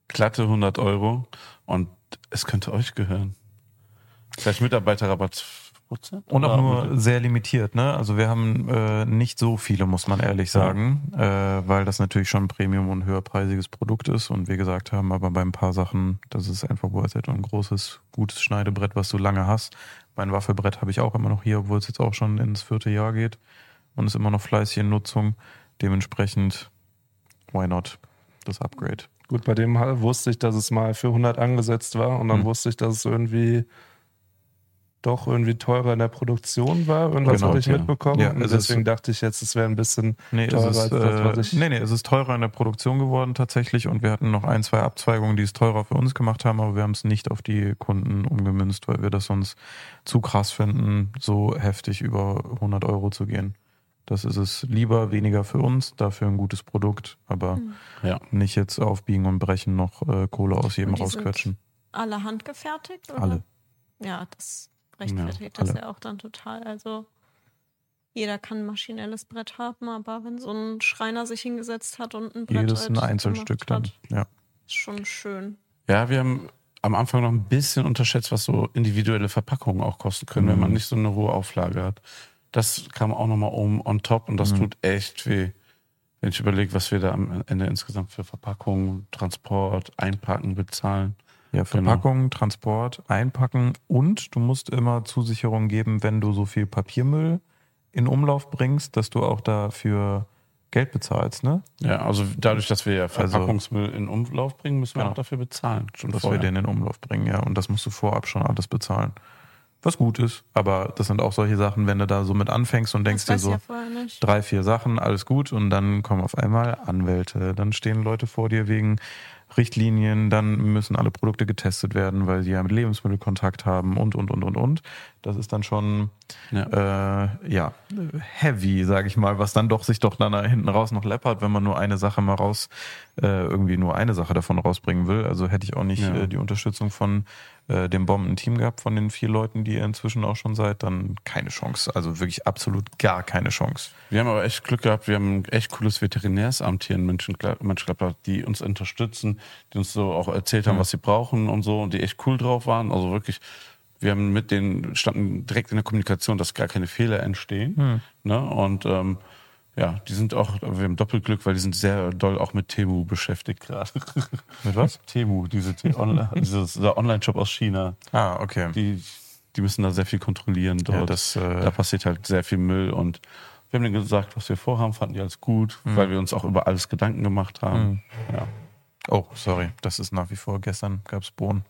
Glatte 100 Euro und es könnte euch gehören. Vielleicht Mitarbeiterrabatt 5%? Und auch nur sehr limitiert, ne? Also wir haben äh, nicht so viele, muss man ehrlich sagen, äh, weil das natürlich schon ein Premium- und höherpreisiges Produkt ist. Und wir gesagt haben, aber bei ein paar Sachen, das ist einfach worth it. Und ein großes, gutes Schneidebrett, was du lange hast. Mein Waffelbrett habe ich auch immer noch hier, obwohl es jetzt auch schon ins vierte Jahr geht und ist immer noch fleißig in Nutzung. Dementsprechend, why not? Das Upgrade. Gut, bei dem wusste ich, dass es mal für 100 angesetzt war und dann Hm. wusste ich, dass es irgendwie doch irgendwie teurer in der Produktion war. Irgendwas Genau, habe ich ja. mitbekommen. Ja, und es ist- deswegen dachte ich jetzt, es wäre ein bisschen Nee, teurer ist, als das, was äh, ich. nee, nee, es ist teurer in der Produktion geworden tatsächlich und wir hatten noch ein, zwei Abzweigungen, die es teurer für uns gemacht haben, aber wir haben es nicht auf die Kunden umgemünzt, weil wir das sonst zu krass finden, so heftig über 100 Euro zu gehen. Das ist es lieber weniger für uns, dafür ein gutes Produkt, aber Ja. nicht jetzt aufbiegen und brechen noch äh, Kohle aus jedem Und die sind rausquetschen. Alle handgefertigt? Oder? Alle. Ja, das rechtfertigt Ja, das ja auch dann total. Also jeder kann ein maschinelles Brett haben, aber wenn so ein Schreiner sich hingesetzt hat und ein Brett Jedes ein halt Einzelstück dann. Hat, Ja. ist schon schön. Ja, wir haben am Anfang noch ein bisschen unterschätzt, was so individuelle Verpackungen auch kosten können, wenn man nicht so eine hohe Auflage hat. Das kam auch nochmal oben on top und das tut echt weh. Wenn ich überlege, was wir da am Ende insgesamt für Verpackungen, Transport, Einpacken bezahlen. Ja, Verpackung, Transport, einpacken und du musst immer Zusicherung geben, wenn du so viel Papiermüll in Umlauf bringst, dass du auch dafür Geld bezahlst, ne? Ja, also dadurch, dass wir ja Verpackungsmüll in Umlauf bringen, müssen wir Genau. auch dafür bezahlen. Schon Dass wir vorher. den in Umlauf bringen, ja. Und das musst du vorab schon alles bezahlen. Was gut ist, aber das sind auch solche Sachen, wenn du da so mit anfängst und denkst dir so, ja drei, vier Sachen, alles gut und dann kommen auf einmal Anwälte, dann stehen Leute vor dir wegen Richtlinien, dann müssen alle Produkte getestet werden, weil sie ja mit Lebensmittel Kontakt haben und, und, und, und, und. Das ist dann schon, ja, äh, ja heavy, sage ich mal, was dann doch sich doch dann da hinten raus noch läppert, wenn man nur eine Sache mal raus, äh, irgendwie nur eine Sache davon rausbringen will. Also hätte ich auch nicht Ja. äh, die Unterstützung von äh, dem Bomben-Team gehabt, von den vier Leuten, die ihr inzwischen auch schon seid, dann keine Chance. Also wirklich absolut gar keine Chance. Wir haben aber echt Glück gehabt. Wir haben ein echt cooles Veterinärsamt hier in München, Mönchengladbach, die uns unterstützen, die uns so auch erzählt haben, was sie brauchen und so und die echt cool drauf waren. Also wirklich, wir haben mit denen, standen direkt in der Kommunikation, dass gar keine Fehler entstehen. Ne? Und ähm, ja, die sind auch, wir haben Doppelglück, weil die sind sehr doll auch mit Temu beschäftigt gerade. Mit was? Temu, diese Te- Online, dieses, dieser Online-Shop aus China. Ah, okay. Die, die müssen da sehr viel kontrollieren dort. Ja, das, äh, da passiert halt sehr viel Müll und wir haben denen gesagt, was wir vorhaben, fanden die alles gut, Mhm. weil wir uns auch über alles Gedanken gemacht haben. Ja. Oh, sorry, das ist nach wie vor. Gestern gab es Bohnen.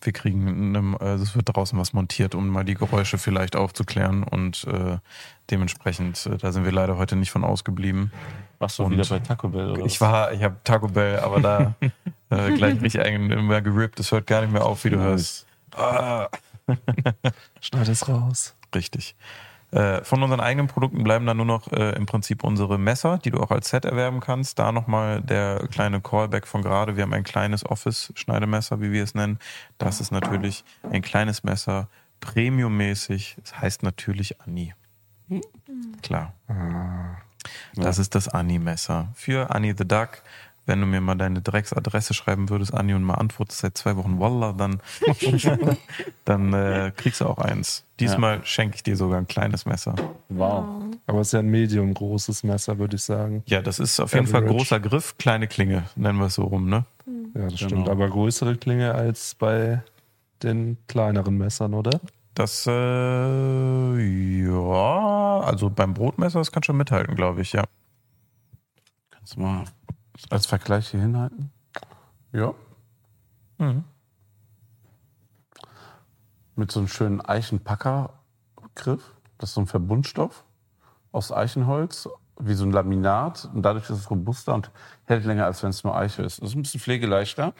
Wir kriegen, eine, also es wird draußen was montiert, um mal die Geräusche vielleicht aufzuklären und äh, dementsprechend, äh, da sind wir leider heute nicht von ausgeblieben. Warst du Und wieder bei Taco Bell? Oder Ich war, ich habe Taco Bell, aber da äh, gleich richtig eigentlich immer gerippt. Das hört gar nicht mehr auf, wie du hörst. Ah. Schneid es raus. Richtig. Äh, Von unseren eigenen Produkten bleiben dann nur noch äh, im Prinzip unsere Messer, die du auch als Set erwerben kannst. Da nochmal der kleine Callback von gerade. Wir haben ein kleines Office-Schneidemesser, wie wir es nennen. Das ist natürlich ein kleines Messer, premiummäßig. Es heißt natürlich Anni. Klar. Das ist das Anni-Messer. Für Anni the Duck. Wenn du mir mal deine Drecksadresse schreiben würdest, Anni, und mal antwortest seit zwei Wochen Wallah, dann, dann äh, kriegst du auch eins. Diesmal schenke ich dir sogar ein kleines Messer. Wow. Aber es ist ja ein medium großes Messer, würde ich sagen. Ja, das ist auf jeden Fall Average. großer Griff, kleine Klinge, nennen wir es so rum, ne? Ja, das Genau. stimmt. Aber größere Klinge als bei den kleineren Messern, oder? Das, äh, ja, also beim Brotmesser, das kann schon mithalten, glaube ich, ja. Kannst du mal als Vergleich hier hinhalten? Ja. Mhm. Mit so einem schönen Eichenpackergriff. Das ist so ein Verbundstoff aus Eichenholz, wie so ein Laminat. Und dadurch ist es robuster und hält länger, als wenn es nur Eiche ist. Das ist ein bisschen pflegeleichter.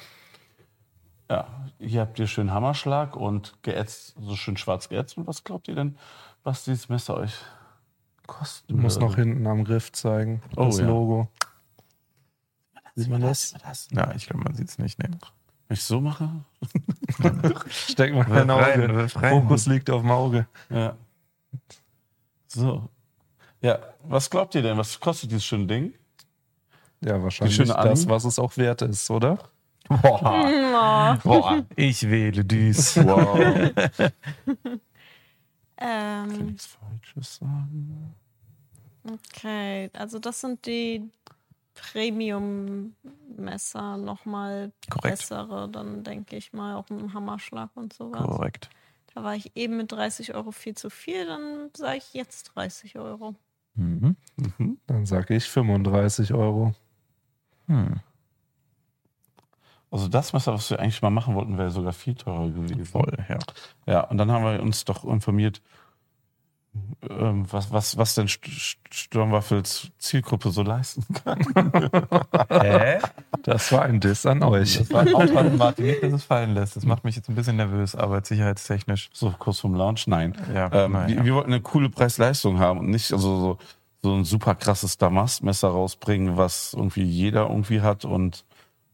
Ja, hier habt ihr schön Hammerschlag und geätzt, so schön schwarz geätzt. Und was glaubt ihr denn, was dieses Messer euch kosten Du musst würde? noch hinten am Griff zeigen. Oh, das ja. Logo. Sieht man das? Sieht man das? Ja, ich glaube, man sieht es nicht. Nee. Wenn ich so mache? Steck mal rein, Auge. Fokus liegt auf dem Auge. Ja. So. Ja, was glaubt ihr denn? Was kostet dieses schöne Ding? Ja, wahrscheinlich das, was es auch wert ist, oder? Boah, boah, ich wähle dies. Wow. Ähm, Nichts Falsches sagen. okay, also das sind die Premium-Messer nochmal bessere, dann denke ich mal auch mit dem Hammerschlag und sowas. Korrekt. Da war ich eben mit 30 Euro viel zu viel, dann sage ich jetzt 30 Euro. Mhm. Mhm. Dann sage ich 35 Euro. Hm. Also das Messer, was wir eigentlich mal machen wollten, wäre sogar viel teurer gewesen. Voll, ja. Ja, und dann haben wir uns doch informiert, was, was, was denn St- St- Sturmwaffels Zielgruppe so leisten kann. Hä? Das war ein Diss an euch. Das war ein Aufwand, Martin, nicht, dass es fallen lässt. Das macht mich jetzt ein bisschen nervös, arbeitssicherheitstechnisch. So kurz vom Launch? Nein. Ja, Ähm, naja. wir, wir wollten eine coole Preis-Leistung haben und nicht also so, so ein super krasses Damastmesser rausbringen, was irgendwie jeder irgendwie hat und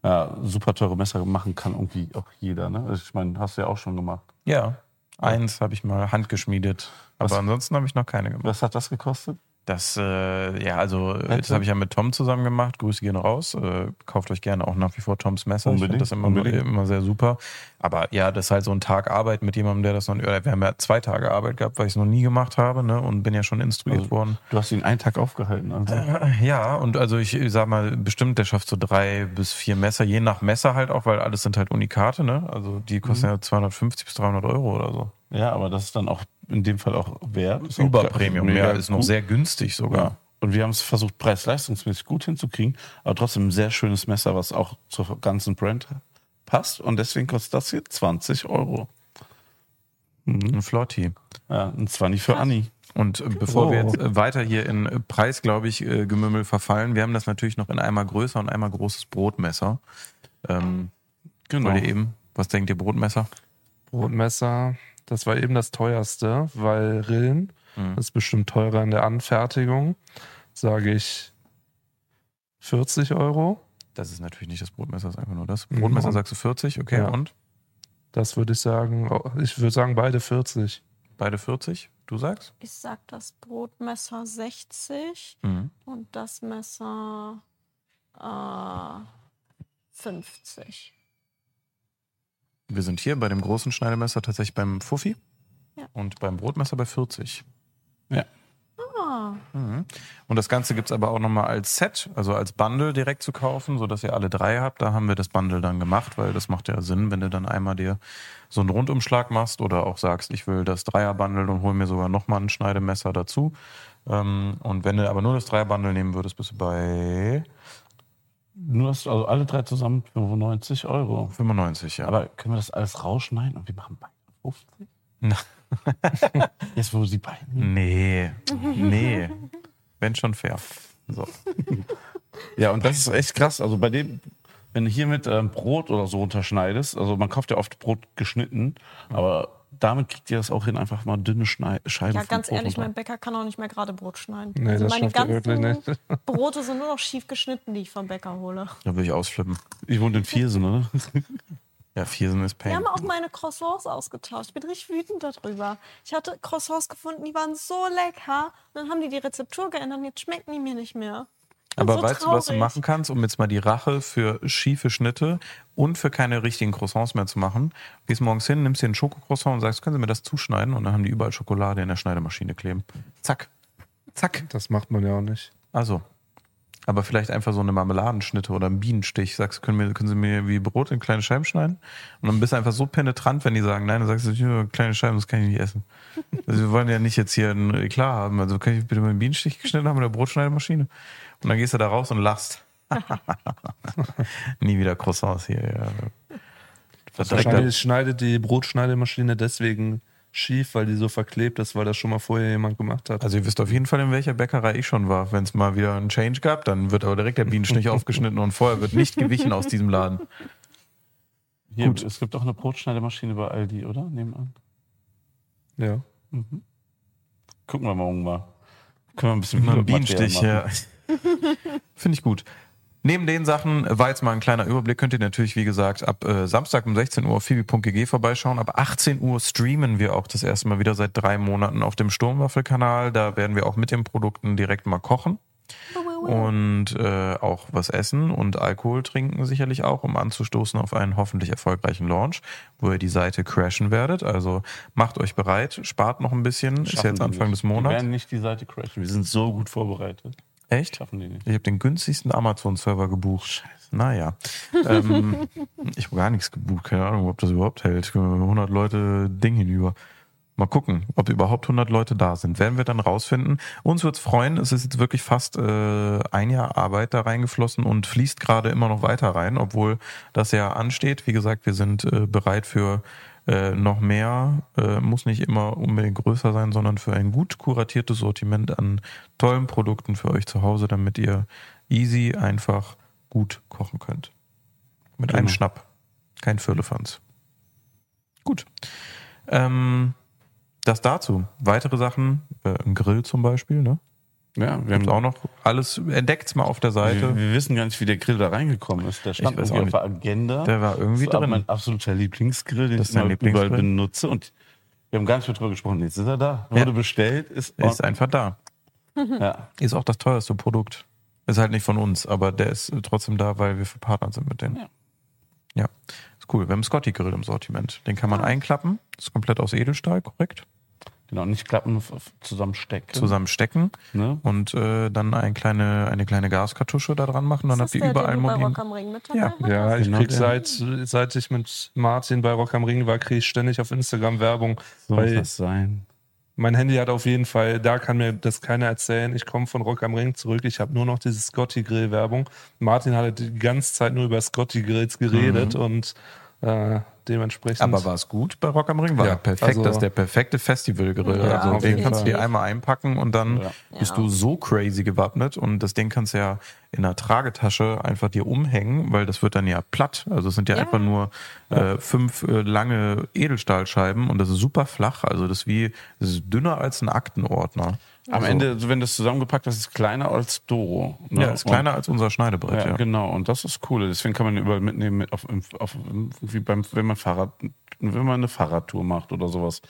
ja, super teure Messer machen kann irgendwie auch jeder. Ne? Ich meine, hast du ja auch schon gemacht. Ja, Eins habe ich mal handgeschmiedet. Aber Was? ansonsten habe ich noch keine gemacht. Was hat das gekostet? Das, äh, ja, also äh, das Hätte? habe ich ja mit Tom zusammen gemacht. Grüße gehen raus. Äh, kauft euch gerne auch nach wie vor Toms Messer. Ich finde Unbedingt, das immer, unbedingt. immer sehr super. Aber ja, das ist halt so ein Tag Arbeit mit jemandem, der das noch, oder wir haben ja zwei Tage Arbeit gehabt, weil ich es noch nie gemacht habe, ne, und bin ja schon instruiert Also, worden. Du hast ihn einen Tag aufgehalten. Also. Äh, Ja, und also ich sag mal, bestimmt, der schafft so drei bis vier Messer, je nach Messer halt auch, weil alles sind halt Unikate, ne? Also die kosten Mhm. ja 250 bis 300 Euro oder so. Ja, aber das ist dann auch in dem Fall auch wert. Ist auch Überpremium, mega ja, ist noch gut. sehr günstig sogar. Ja. Und wir haben es versucht, preis-leistungsmäßig gut hinzukriegen, aber trotzdem ein sehr schönes Messer, was auch zur ganzen Brand passt. Und deswegen kostet das hier 20 Euro. Ein Flotti. Ja, und zwar nicht für Anni. Und äh, bevor Oh. wir jetzt äh, weiter hier in äh, Preis, glaube ich, Gemümmel verfallen, wir haben das natürlich noch in einmal größer und einmal großes Brotmesser. Ähm, Genau. Wollt ihr eben, was denkt ihr, Brotmesser? Brotmesser, das war eben das teuerste, weil Rillen Mhm. ist bestimmt teurer in der Anfertigung. Sage ich 40 Euro. Das ist natürlich nicht das Brotmesser, das ist einfach nur das. Mhm. Brotmesser sagst du 40, okay, Ja. und? Das würde ich sagen. Ich würde sagen, beide 40. Beide 40, du sagst? Ich sag das Brotmesser 60 Mhm. und das Messer äh, 50. Wir sind hier bei dem großen Schneidemesser tatsächlich beim Fuffi Ja. und beim Brotmesser bei 40. Ah, Mhm. Und das Ganze gibt es aber auch nochmal als Set, also als Bundle direkt zu kaufen, sodass ihr alle drei habt. Da haben wir das Bundle dann gemacht, weil das macht ja Sinn, wenn du dann einmal dir so einen Rundumschlag machst oder auch sagst, ich will das Dreier-Bundle und hol mir sogar nochmal ein Schneidemesser dazu. Ähm, Und wenn du aber nur das Dreier-Bundle nehmen würdest, bist du bei Nur das, also alle drei zusammen 95 Euro. 95, ja. Aber können wir das alles rausschneiden und wir machen beide 50? Na. Jetzt, wo sie beide. nee, nee. Wenn schon fair. So. Ja, und das ist echt krass. Also bei dem, wenn du hier mit ähm, Brot oder so unterschneidest, also man kauft ja oft Brot geschnitten, aber damit kriegt ihr das auch hin, einfach mal dünne Schnei Scheiben ja, ganz Brot ehrlich, runter. mein Bäcker kann auch nicht mehr gerade Brot schneiden. Nee, also das meine wirklich ganzen nicht. Brote sind nur noch schief geschnitten, die ich vom Bäcker hole. Da will ich ausflippen. Ich wohne in Viersen, oder? Ja, Viersen ist Wir Pain. haben auch meine Croissants ausgetauscht. Ich bin richtig wütend darüber. Ich hatte Croissants gefunden, die waren so lecker. Und dann haben die die Rezeptur geändert und jetzt schmecken die mir nicht mehr. Aber so weißt du, was du traurig. machen kannst, um jetzt mal die Rache für schiefe Schnitte und für keine richtigen Croissants mehr zu machen? Gehst morgens hin, nimmst dir einen Schokocroissant und sagst, können Sie mir das zuschneiden? Und dann haben die überall Schokolade in der Schneidemaschine kleben. Zack. Zack. Das macht man ja auch nicht. Also. Aber vielleicht einfach so eine Marmeladenschnitte oder einen Bienenstich. Sagst, können, wir, können Sie mir wie Brot in kleine Scheiben schneiden? Und dann bist du einfach so penetrant, wenn die sagen, nein, dann sagst du, "Ja, kleine Scheiben, das kann ich nicht essen. Also wir wollen ja nicht jetzt hier ein Eklat haben. Also kann ich bitte mal einen Bienenstich geschnitten haben mit der Brotschneidemaschine? Und dann gehst du da raus und lachst. Nie wieder Croissants hier. Wahrscheinlich schneidet die Brotschneidemaschine deswegen schief, weil die so verklebt ist, weil das schon mal vorher jemand gemacht hat. Also ihr wisst auf jeden Fall, in welcher Bäckerei ich schon war. Wenn es mal wieder einen Change gab, dann wird aber direkt der Bienenstich aufgeschnitten und vorher wird nicht gewichen aus diesem Laden. Hier, Gut. Es gibt auch eine Brotschneidemaschine bei Aldi, oder? Nebenan. Ja. Gucken wir morgen mal. Können wir ein bisschen Bienenstich, ja. Finde ich gut. Neben den Sachen war jetzt mal ein kleiner Überblick. Könnt ihr natürlich, wie gesagt, ab äh, Samstag um 16 Uhr auf fibi.gg vorbeischauen. Ab 18 Uhr streamen wir auch das erste Mal wieder seit drei Monaten auf dem Sturmwaffelkanal. Da werden wir auch mit den Produkten direkt mal kochen und äh, auch was essen und Alkohol trinken sicherlich auch, um anzustoßen auf einen hoffentlich erfolgreichen Launch, wo ihr die Seite crashen werdet. Also macht euch bereit, spart noch ein bisschen. Ist Schaffen jetzt die Anfang nicht. des Monats. Wir werden nicht die Seite crashen. Wir sind so gut vorbereitet. Echt? Schaffen die nicht. Ich habe den günstigsten Amazon-Server gebucht. Naja. ähm, ich habe gar nichts gebucht. Keine Ahnung, ob das überhaupt hält. 100 Leute Ding hinüber. Mal gucken, ob überhaupt 100 Leute da sind. Werden wir dann rausfinden. Uns wird's freuen. Es ist jetzt wirklich fast äh, ein Jahr Arbeit da reingeflossen und fließt gerade immer noch weiter rein, obwohl das ja ansteht. Wie gesagt, wir sind äh, bereit für äh, noch mehr. Äh, muss nicht immer unbedingt größer sein, sondern für ein gut kuratiertes Sortiment an tollen Produkten für euch zu Hause, damit ihr easy einfach gut kochen könnt. Mit einem Genau. Schnapp. Kein Firlefanz. Gut. Ähm, das dazu. Weitere Sachen, äh, ein Grill zum Beispiel, ne? Ja, wir Gibt's auch noch alles, entdeckt's mal auf der Seite. Wir, wir wissen gar nicht, wie der Grill da reingekommen ist. Der stand irgendwie auf der Agenda. Der war irgendwie das war drin. mein absoluter Lieblingsgrill, den ich immer überall Lieblingsgrill? benutze. Und Wir haben gar nicht mehr drüber gesprochen. Jetzt ist er da. Wurde Ja. bestellt, ist, Ist einfach da. ja. Ist auch das teuerste Produkt. Ist halt nicht von uns, aber der ist trotzdem da, weil wir verpartnert sind mit denen. Ja. Ja. Ist cool. Wir haben einen Scotty Grill im Sortiment. Den kann man einklappen. Ist komplett aus Edelstahl, korrekt. Genau, nicht klappen, zusammenstecken. Zusammenstecken Ne? und äh, dann ein kleine, eine kleine Gaskartusche da dran machen. Dann habt ihr überall den du bei Modin. Rock am Ring mit Ja. Ja, ich Genau krieg seit, seit ich mit Martin bei Rock am Ring war, kriege ich ständig auf Instagram Werbung. So muss das sein. mein Handy hat auf jeden Fall, da kann mir das keiner erzählen. Ich komme von Rock am Ring zurück. Ich habe nur noch diese Scotty Grill Werbung. Martin hatte die ganze Zeit nur über Scotty Grills geredet und äh, dementsprechend. Aber war es gut bei Rock am Ring? War Ja, perfekt. also- das ist der perfekte Festivalgrill. Ja, also den kannst du dir einmal einpacken und dann Ja. bist Ja. du so crazy gewappnet und das Ding kannst du ja in einer Tragetasche einfach dir umhängen, weil das wird dann ja platt. Also es sind ja, Ja. einfach nur äh, fünf äh, lange Edelstahlscheiben und das ist super flach. Also das ist wie, das ist dünner als ein Aktenordner. Am Ende, wenn du es zusammengepackt hast, ist es kleiner als Doro. ne? Ja, ist Und- kleiner als unser Schneidebrett. Ja, Ja, genau. Und das ist cool. Deswegen kann man ihn überall mitnehmen, mit auf, auf, wie beim, wenn man Fahrrad, wenn man eine Fahrradtour macht oder sowas.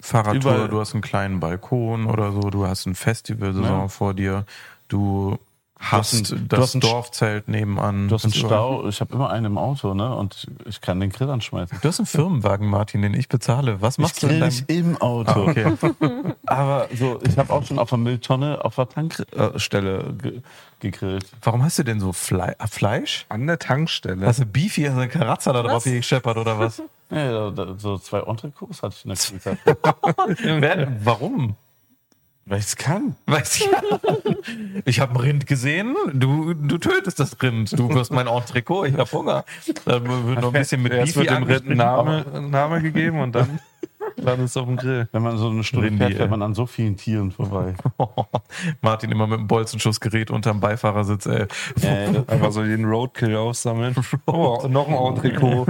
Fahrradtour, du hast einen kleinen Balkon oder so, du hast ein Festivalsaison Ja. vor dir, du hast, hast ein- du das hast ein St- Dorfzelt nebenan. Du hast einen Stau, ich habe immer einen im Auto, ne? Und ich kann den Grill anschmeißen. Du hast einen Firmenwagen, Martin, den ich bezahle. Was machst ich du in grill deinem... nicht im Auto. Ah, okay. Aber so, ich habe auch schon auf der Mülltonne auf der Tankstelle ge gegrillt. Warum hast du denn so Fle äh, Fleisch? an der Tankstelle. Hast du Beefy, hast du eine Karazza da drauf gescheppert oder was? Ja, so zwei Entrecots hatte ich in der. Wer, warum? Weil ich es kann. Weiß ich. Ich habe ein Rind gesehen, du, du tötest das Rind. Du wirst mein Entrecot, ich habe Hunger. Dann wird noch ein bisschen mit Erst Beefy wird dem angestrichen. Name, Name gegeben und dann dann ist es auf dem Grill. Wenn man so eine Stunde Rindi, fährt, fährt man an so vielen Tieren vorbei. Martin immer mit dem Bolzenschussgerät unterm Beifahrersitz, ey. äh, Einfach so jeden Roadkill aufsammeln. Oh, noch ein Entrecot.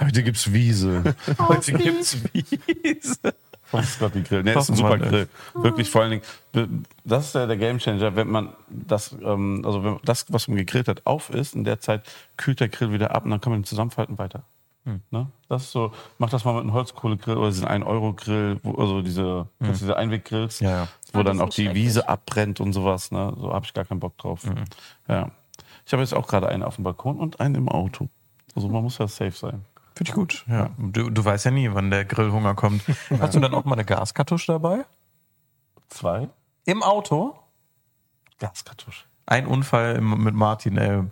Heute gibt's Wiese Heute gibt's Wiese. Vom Scotty Grill. Ne, ist ein Oh super. Grill. Wirklich vor allen Dingen, das ist ja der Gamechanger, wenn man das, ähm, also wenn das, was man gegrillt hat, auf ist, in der Zeit kühlt der Grill wieder ab und dann kann man ihn zusammenfalten weiter. Hm. Ne? Das ist so, mach das mal mit einem Holzkohlegrill oder diesen 1-Euro-Grill, wo- also diese, du diese Einweggrills, Hm. Ja, ja. wo Ah, dann auch die. Wiese abbrennt und sowas. Ne? So habe ich gar keinen Bock drauf. Hm. Ja. Ich habe jetzt auch gerade einen auf dem Balkon und einen im Auto. Also man muss ja safe sein. Finde ich gut. Ja. Du, du weißt ja nie, wann der Grillhunger kommt. Hast du dann auch mal eine Gaskartusche dabei? Zwei? Im Auto? Gaskartusche. Ein Unfall im, mit Martin, ey.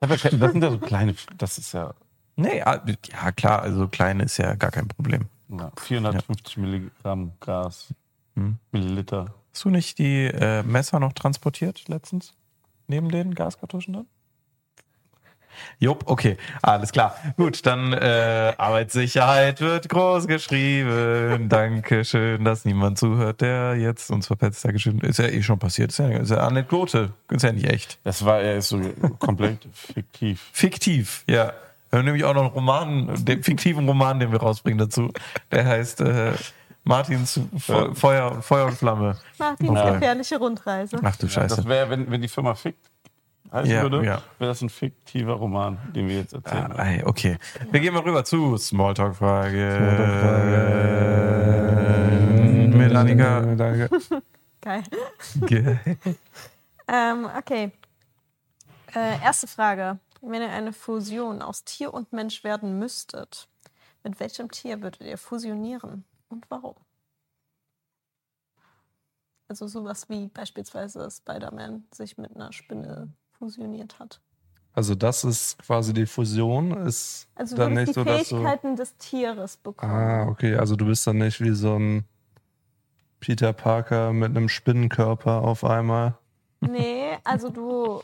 Das sind ja so kleine, das ist ja Nee, ah, ja klar, also klein ist ja gar kein Problem. Ja, 450 Milligramm Gas, Hm. Milliliter. Hast du nicht die äh, Messer noch transportiert letztens? Neben den Gaskartuschen dann? Jupp, okay, alles klar. Gut, dann äh, Arbeitssicherheit wird groß geschrieben. Dankeschön, dass niemand zuhört, der jetzt uns verpetzt. Dankeschön. Ist ja eh schon passiert. Ist ja, ist ja Anekdote. Ist ja nicht echt. Das war ja so komplett fiktiv. Fiktiv, ja. Wir haben nämlich auch noch einen Roman, den fiktiven Roman, den wir rausbringen dazu. Der heißt äh, Martins Fe Feuer, Feuer und Flamme. Martins Ja. gefährliche Rundreise. Ach du Scheiße. Das wäre, wenn, wenn die Firma fickt heißen Ja, würde, ja. wäre das ein fiktiver Roman, den wir jetzt erzählen. Ah, okay. Wir gehen mal rüber zu Smalltalk-Frage. Annika. Äh, Danke. Geil. Ge- Ähm, okay. Äh, erste Frage. Wenn ihr eine Fusion aus Tier und Mensch werden müsstet, mit welchem Tier würdet ihr fusionieren und warum? Also sowas wie beispielsweise Spider-Man sich mit einer Spinne fusioniert hat. Also das ist quasi die Fusion, ist Also dann du nicht würdest so, die dass du... Fähigkeiten des Tieres bekommen. Ah, okay, also du bist dann nicht wie so ein Peter Parker mit einem Spinnenkörper auf einmal. Nee, also du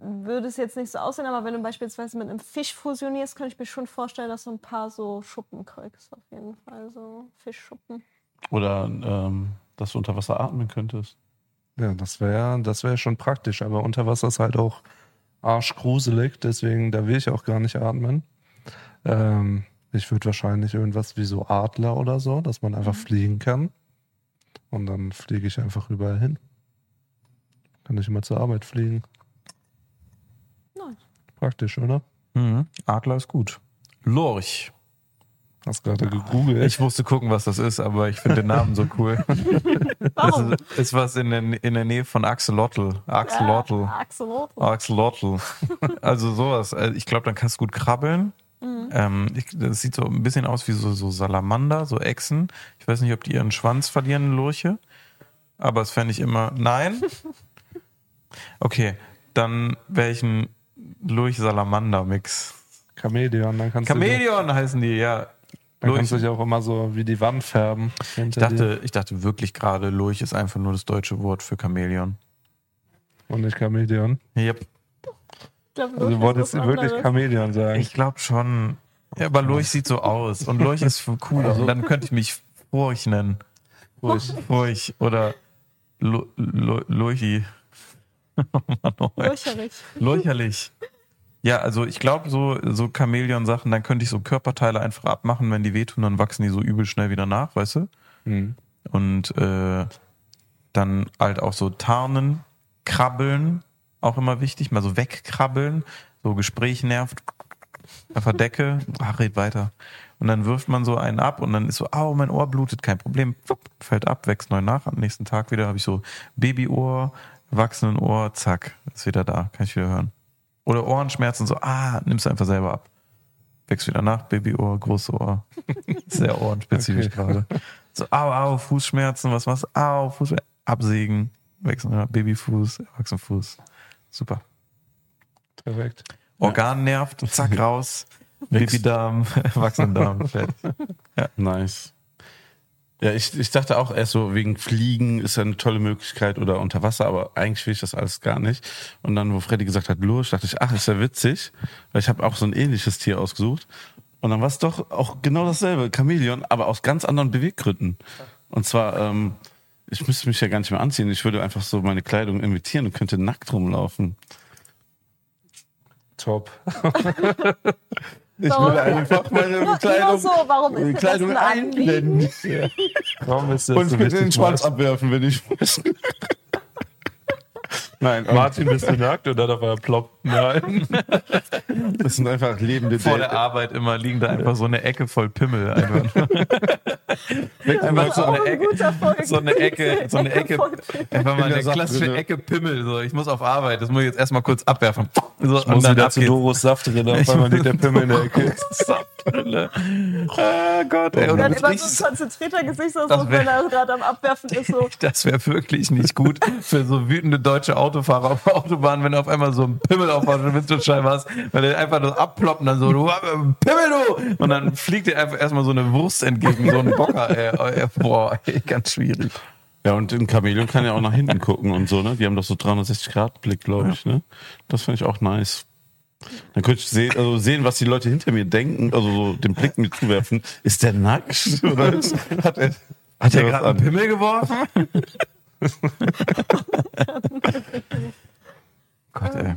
würdest jetzt nicht so aussehen, aber wenn du beispielsweise mit einem Fisch fusionierst, könnte ich mir schon vorstellen, dass du ein paar so Schuppen kriegst. Auf jeden Fall so Fischschuppen. Oder ähm, dass du unter Wasser atmen könntest. Ja, das wäre das wär schon praktisch, aber unter Wasser ist halt auch arschgruselig, deswegen da will ich auch gar nicht atmen. Ähm, ich würde wahrscheinlich irgendwas wie so Adler oder so, dass man einfach fliegen kann. Und dann fliege ich einfach überall hin. Kann ich immer zur Arbeit fliegen. Nice. Praktisch, oder? Mhm. Adler ist gut. Lorch. Hast gerade gegoogelt. Ich musste gucken, was das ist, aber ich finde den Namen so cool. Warum? Das ist, ist was in der, in der Nähe von Axolotl. Axolotl. Ja, Axolotl. Axolotl. Also sowas. Also Ich glaube, dann kannst du gut krabbeln. Ähm, ich, das sieht so ein bisschen aus wie so, so Salamander, so Echsen. Ich weiß nicht, ob die ihren Schwanz verlieren, Lurche. Aber das fände ich immer. Nein? Okay, dann wäre ich ein Lurch-Salamander-Mix. Chameleon, dann kannst du. Chameleon heißen die, ja. Dann kannst du Lurch. dich auch immer so wie die Wand färben. Ich dir. dachte, ich dachte wirklich gerade, Lurch ist einfach nur das deutsche Wort für Chamäleon. Und nicht Chameleon. Yep. Glaub, Also Lurch du wolltest wirklich anderes. Chameleon sagen. Ich glaube schon. Ja, aber Lurch sieht so aus. Und Lurch ist cooler. Und dann könnte ich mich Furch nennen. Ruhig. Furch oder Lu- Lu- Lurchi. Oh Mann, oh. Lurcherlich. Ja, also ich glaube, so, so Chamäleon-Sachen, dann könnte ich so Körperteile einfach abmachen, wenn die wehtun, dann wachsen die so übel schnell wieder nach, weißt du? Hm. Und äh, dann halt auch so tarnen, krabbeln, auch immer wichtig, mal so wegkrabbeln, so Gespräch nervt, einfach Decke, ach, red weiter. Und dann wirft man so einen ab und dann ist so, au, mein Ohr blutet, kein Problem, fällt ab, wächst neu nach. Am nächsten Tag wieder habe ich so Babyohr, Erwachsenenohr, zack, ist wieder da, kann ich wieder hören. Oder Ohrenschmerzen, so, ah, nimmst du einfach selber ab. Wächst wieder nach, Babyohr, große Ohr. Sehr ohrenspezifisch Okay. gerade. So, au, au, Fußschmerzen, was machst du? Au, Fußschmerzen, absägen, wechseln, ja, Babyfuß, Erwachsenenfuß. Super. Perfekt. Organ nervt, zack, raus. Babydarm, Erwachsenendarm, fertig. Nice. Ja, ich, ich dachte auch erst so, wegen Fliegen ist ja eine tolle Möglichkeit oder unter Wasser, aber eigentlich will ich das alles gar nicht. Und dann, wo Freddy gesagt hat, Lurch, dachte ich, ach, ist ja witzig, weil ich habe auch so ein ähnliches Tier ausgesucht. Und dann war es doch auch genau dasselbe, Chamäleon, aber aus ganz anderen Beweggründen. Und zwar, ähm, ich müsste mich ja gar nicht mehr anziehen, ich würde einfach so meine Kleidung imitieren und könnte nackt rumlaufen. Top. Ich Warum? würde einfach meine Kleidung, so, warum ist Kleidung das ein einblenden. Warum ist das Und so ich könnte den Schwanz abwerfen, wenn ich muss. Nein, Martin, bist du nackt oder darf er ploppt? Nein. das sind einfach lebende Vor der. Arbeit immer liegen da einfach so eine Ecke voll Pimmel. Einfach, einfach so eine ein Ecke. So eine Ecke, so eine Ecke, einfach mal eine klassische Saftrinne.Ecke Pimmel. So, ich muss auf Arbeit, das muss ich jetzt erstmal kurz abwerfen. So, Ich muss wieder zu Doros Saft drin, auf einmal liegt der Pimmel in der Ecke. Saftbrille. Ah Gott, ey, und Dann du immer so ein konzentrierter Gesichtsausdruck, wenn er gerade am Abwerfen ist. So. das wäre wirklich nicht gut für so wütende deutsche Autofahrer auf der Autobahn, wenn du auf einmal so einen Pimmel auf der Windschutzscheibe hast, weil der einfach nur abploppen, dann so, du äh, Pimmel du! Und dann fliegt dir einfach erstmal so eine Wurst entgegen, so ein Bocker, ey. Oh, ey. Boah, ey, ganz schwierig. Ja, und ein Chamäleon kann ja auch nach hinten gucken und so, ne? Die haben doch so 360-Grad-Blick, glaube ich, ne? Das finde ich auch nice. Dann könnte ich sehen, also sehen, was die Leute hinter mir denken, also so den Blick mir zuwerfen. Ist der nackt? Oder hat er, Hat er er gerade einen? Pimmel geworfen? Gott, ey.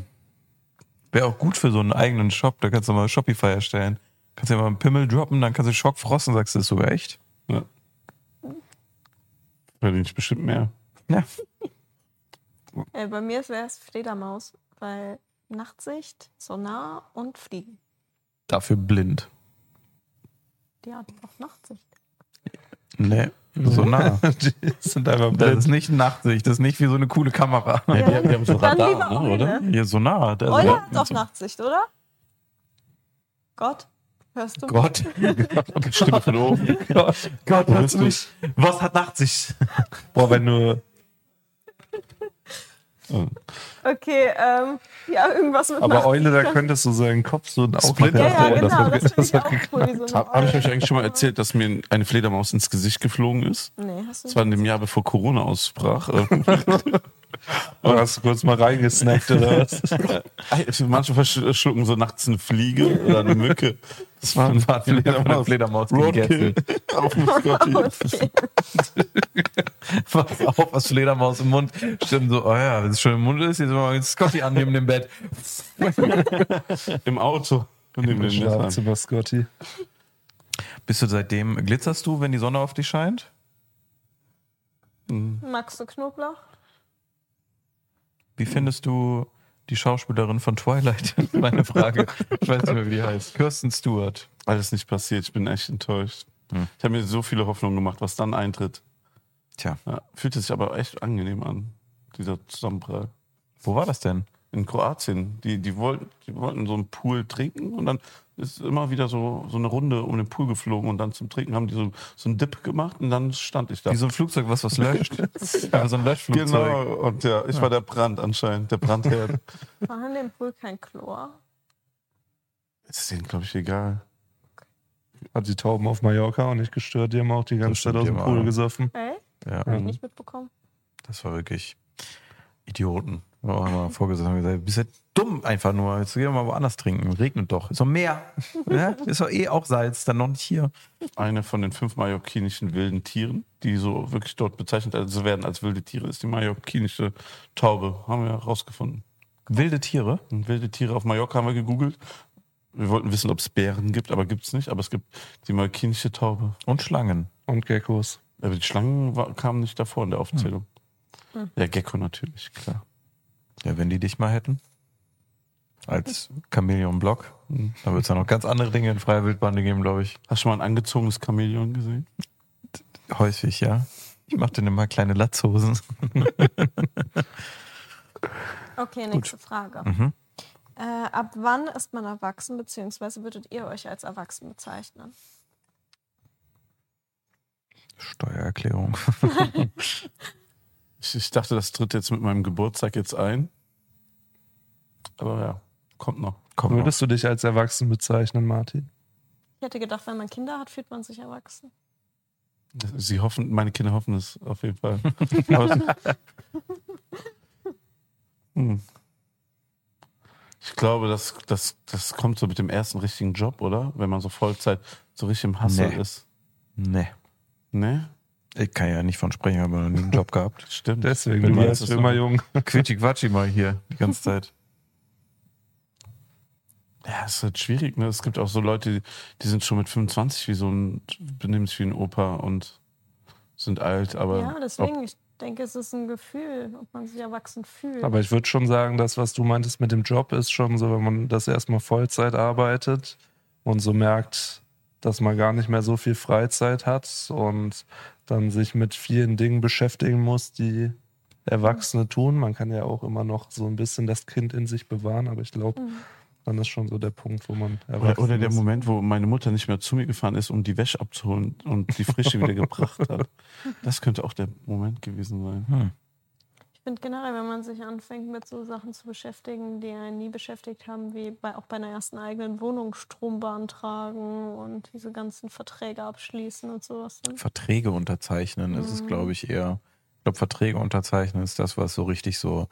Wäre auch gut für so einen eigenen Shop. Da kannst du mal Shopify erstellen. Kannst ja mal einen Pimmel droppen, dann kannst du schockfrosten, sagst du, ist sogar echt. Ja. Verdiene ich bestimmt mehr. Ja. Äh, bei mir wäre es Fledermaus, weil Nachtsicht, Sonar und Fliegen. Dafür blind. Die hat auch Nachtsicht. Nee, so nah. Die sind einfach Das blind. ist nicht Nachtsicht, das ist nicht wie so eine coole Kamera. Ja, die, die haben so Dann lieber Radar, ne, Eule. oder? Hier so nah. Das Eule ja, hat auch Nachtsicht, oder? Gott? Hörst du? Gott. Stimme von oben. Gott, Gott, hörst du mich. Was hat Nachtsicht? Boah, wenn du. Okay, ähm, ja, irgendwas mit Aber. Eule, da könntest du seinen Kopf so Splinter. Ja, ja, genau, das, das hat geklappt. Habe ich euch eigentlich schon mal erzählt, dass mir eine Fledermaus ins Gesicht geflogen ist? Nee, hast du Das war in dem Jahr, bevor Corona ausbrach. Oder hast du kurz mal reingesnackt oder was? Manche verschlucken so nachts eine Fliege oder eine Mücke. Das war ein eine Fledermaus, Fledermaus Roadkill gegessen. auf dem Scotty. Was auf, was Fledermaus im Mund. Stimmt so, oh ja, wenn es schon im Mund ist, jetzt mal jetzt Scotty annehmen im Bett. Im Auto. Neben Messern. Schlafzimmer Scotty. Bist du seitdem, glitzerst du, wenn die Sonne auf dich scheint? Magst du Knoblauch? Wie findest du die Schauspielerin von Twilight? Meine Frage. Ich weiß nicht mehr, wie die heißt. Kirsten Stewart. alles nicht passiert. Ich bin echt enttäuscht. Hm. Ich habe mir so viele Hoffnungen gemacht, was dann eintritt. Tja, Ja, fühlte sich aber echt angenehm an, dieser Zusammenprall. wo war das denn? In Kroatien. Die, die, wollten, die wollten so einen Pool trinken und dann ist immer wieder so, so eine Runde um den Pool geflogen und dann zum Trinken haben die so, so einen Dip gemacht und dann stand ich da. Wie so ein Flugzeug, was was löscht. ja, so ein Löschflugzeug. Genau, und ja, ich war der Brand anscheinend, der Brandherd. War in dem Pool kein Chlor? ist denen, glaube ich, egal. Hat die Tauben auf Mallorca auch nicht gestört. Die haben auch die ganze Zeit aus dem haben Pool gesoffen. Ey? Ja, Hab ich nicht mitbekommen. das war wirklich Idioten. Wir haben mal vorgesetzt und gesagt, bist ja dumm einfach nur. Jetzt geh doch mal woanders trinken. Regnet doch. Ist doch Meer. ja? Ist doch eh auch Salz, dann noch nicht hier. Eine von den fünf mallorquinischen wilden Tieren, die so wirklich dort bezeichnet also werden als wilde Tiere, ist die mallorquinische Taube. Haben wir herausgefunden. Wilde Tiere. Und wilde Tiere auf Mallorca haben wir gegoogelt. Wir wollten wissen, ob es Bären gibt, aber gibt es nicht. Aber es gibt die mallorquinische Taube. Und Schlangen. Und Geckos. Aber die Schlangen war, kamen nicht davor in der Aufzählung. Der Gecko natürlich, klar. Ja, wenn die dich mal hätten. Als Chamäleon Block. Dann wird es ja noch ganz andere Dinge in freier Wildbahn geben, glaube ich. Hast du schon mal ein angezogenes Chamäleon gesehen? Häufig, ja. Ich mache dann immer kleine Latzhosen. Okay, nächste Frage. Mhm. Äh, ab wann ist man erwachsen, beziehungsweise würdet ihr euch als erwachsen bezeichnen? Steuererklärung. Ich, ich dachte, das tritt jetzt mit meinem Geburtstag jetzt ein. Aber ja, kommt noch. Komm, noch. Würdest du dich als erwachsen bezeichnen, Martin? Ich hätte gedacht, wenn man Kinder hat, fühlt man sich erwachsen. Sie hoffen, meine Kinder hoffen es auf jeden Fall. Aber, hm. Ich glaube, das, das, das kommt so mit dem ersten richtigen Job, oder? Wenn man so Vollzeit so richtig im Hustle Nee. ist. Nee. Ne? Ich kann ja nicht von sprechen, habe noch nie einen Job gehabt. Stimmt. Deswegen, Wenn du so- immer jung. Quitschi-Quatschi mal hier die ganze Zeit. Ja, es ist halt schwierig, ne? Es gibt auch so Leute, die, die sind schon mit 25 wie so ein, benehmen sich wie ein Opa und sind alt, aber. ja, deswegen, ich denke, es ist ein Gefühl, ob man sich erwachsen fühlt. Aber ich würde schon sagen, das, was du meintest mit dem Job, ist schon so, wenn man das erstmal Vollzeit arbeitet und so merkt, dass man gar nicht mehr so viel Freizeit hat und dann sich mit vielen Dingen beschäftigen muss, die Erwachsene tun. Man kann ja auch immer noch so ein bisschen das Kind in sich bewahren, aber ich glaube, Mhm. Dann ist schon so der Punkt, wo man Oder, erwachsen oder der ist. Moment, wo meine Mutter nicht mehr zu mir gefahren ist, um die Wäsche abzuholen und die Frische wieder gebracht hat. Das könnte auch der Moment gewesen sein. Hm. Ich finde generell, wenn man sich anfängt, mit so Sachen zu beschäftigen, die einen nie beschäftigt haben, wie bei, auch bei einer ersten eigenen Wohnung Strom beantragen und diese ganzen Verträge abschließen und sowas. Dann. Verträge unterzeichnen ist es, glaube ich, eher. Ich glaube, Verträge unterzeichnen ist das, was so richtig so,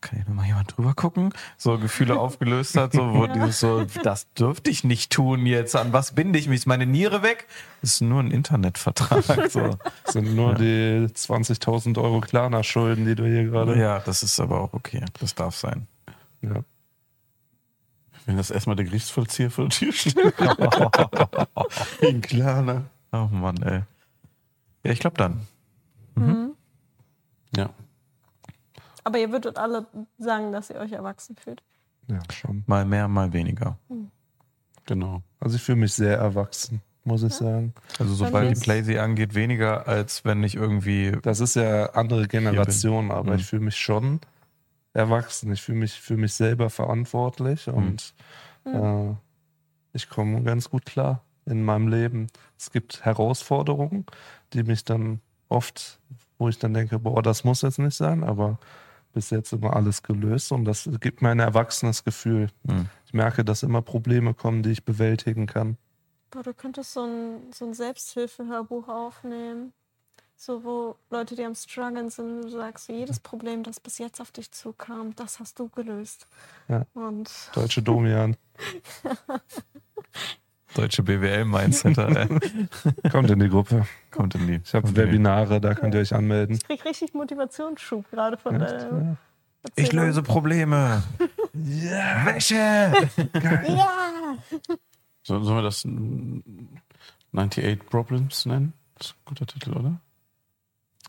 kann hier nochmal jemand drüber gucken, so Gefühle aufgelöst hat, so, wo Ja. dieses so, das dürfte ich nicht tun jetzt, an was binde ich mich? Ist meine Niere weg? Das ist nur ein Internetvertrag, so. Das sind nur die 20.000 Euro Klarna-Schulden, die du hier gerade. Ja, das ist aber auch okay. Das darf sein. Ja. Wenn das erstmal der Gerichtsvollzieher vor der Tür steht. Klar, ne? Oh Mann, ey. Ja, ich glaube dann. Mhm. Ja. Aber ihr würdet alle sagen, dass ihr euch erwachsen fühlt. ja, schon. Mal mehr, mal weniger. Genau. Also ich fühle mich sehr erwachsen, muss ich sagen. Also sobald die Playsee angeht, weniger, als wenn ich irgendwie. Das ist ja andere Generation, aber Mhm. ich fühle mich schon erwachsen. Ich fühle mich für mich selber verantwortlich und äh, ich komme ganz gut klar in meinem Leben. Es gibt Herausforderungen, die mich dann oft, wo ich dann denke, boah, das muss jetzt nicht sein, aber bis jetzt immer alles gelöst und das gibt mir ein erwachsenes Gefühl. Hm. Ich merke, dass immer Probleme kommen, die ich bewältigen kann. Boah, du könntest so ein, so ein Selbsthilfehörbuch aufnehmen. So, wo Leute, die am Struggeln sind, du sagst, so, jedes Problem, das bis jetzt auf dich zukam, das hast du gelöst. Ja. Und Deutsche Domian, Deutsche BWL-Mindset ey. kommt in die Gruppe. kommt in die. Ich habe Webinare, da könnt ihr euch anmelden. ich krieg richtig Motivationsschub gerade von Echt? deiner Ja. Ich löse Probleme. ja. Wäsche. Ja! So, sollen wir das mm, 98 Problems nennen? Das ist ein guter Titel, oder?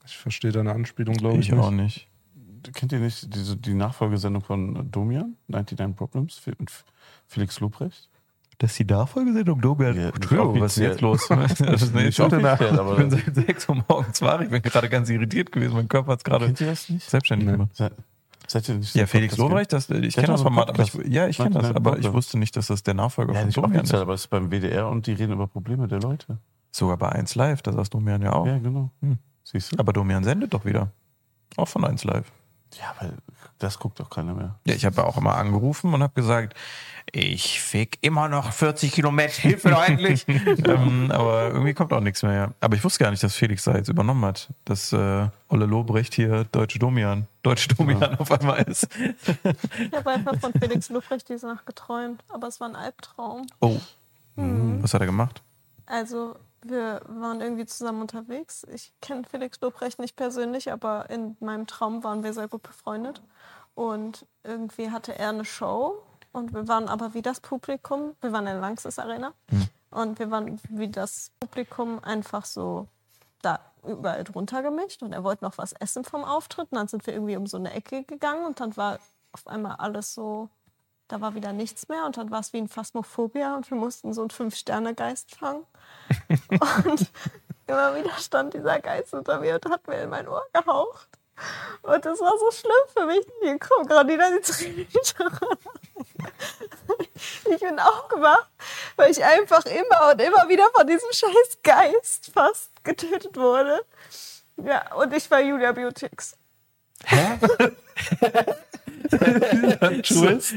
Ich verstehe deine Anspielung, glaube ich, Ich auch nicht. nicht. Kennt ihr nicht diese, die Nachfolgesendung von Domian? 99 Problems? Mit Felix Lobrecht? Das ist die Nachfolgesendung Domian. Ja, Entschuldigung, was ist jetzt los? Das ist Nicht aber- ich bin seit 6 Uhr morgens wach. Ich bin gerade ganz irritiert gewesen. Mein Körper hat es gerade selbstständig Nee. gemacht. Se- Seid ihr nicht Ja, Felix Lobrecht, das, ich kenne das Format, aber ich, ja, ich kenne das, aber ich wusste nicht, dass das der Nachfolger Ja, von Domian ist. aber es ist beim WDR und die reden über Probleme der Leute. Sogar bei 1 Live, da saß Domian ja auch. Ja, genau. Hm. Siehst du? Aber Domian sendet doch wieder. Auch von 1 Live. Ja, weil das guckt doch keiner mehr. Ja, ich habe ja auch immer angerufen und habe gesagt, ich fick immer noch 40 Kilometer, hilf mir doch endlich. ähm, aber irgendwie kommt auch nichts mehr. Aber ich wusste gar nicht, dass Felix da jetzt übernommen hat, dass äh, Olle Lobrecht hier Deutsche Domian, Deutsche Domian auf einmal ist. Ich habe einfach von Felix Lufrecht diese Nacht geträumt, aber es war ein Albtraum. Oh, was hat er gemacht? Also, wir waren irgendwie zusammen unterwegs. Ich kenne Felix Lobrecht nicht persönlich, aber in meinem Traum waren wir sehr gut befreundet. Und irgendwie hatte er eine Show und wir waren aber wie das Publikum. Wir waren in der Langsys Arena und wir waren wie das Publikum einfach so da überall drunter gemischt und er wollte noch was essen vom Auftritt. Und dann sind wir irgendwie um so eine Ecke gegangen und dann war auf einmal alles so, da war wieder nichts mehr und dann war es wie ein Phasmophobia und wir mussten so einen Fünf-Sterne-Geist fangen. Und immer wieder stand dieser Geist unter mir und hat mir in mein Ohr gehaucht. Und das war so schlimm für mich. Hier kommen gerade wieder die Tränen Ich bin aufgewacht, weil ich einfach immer und immer wieder von diesem scheiß Geist fast getötet wurde. Ja, und ich war Julia Beautix. Twist?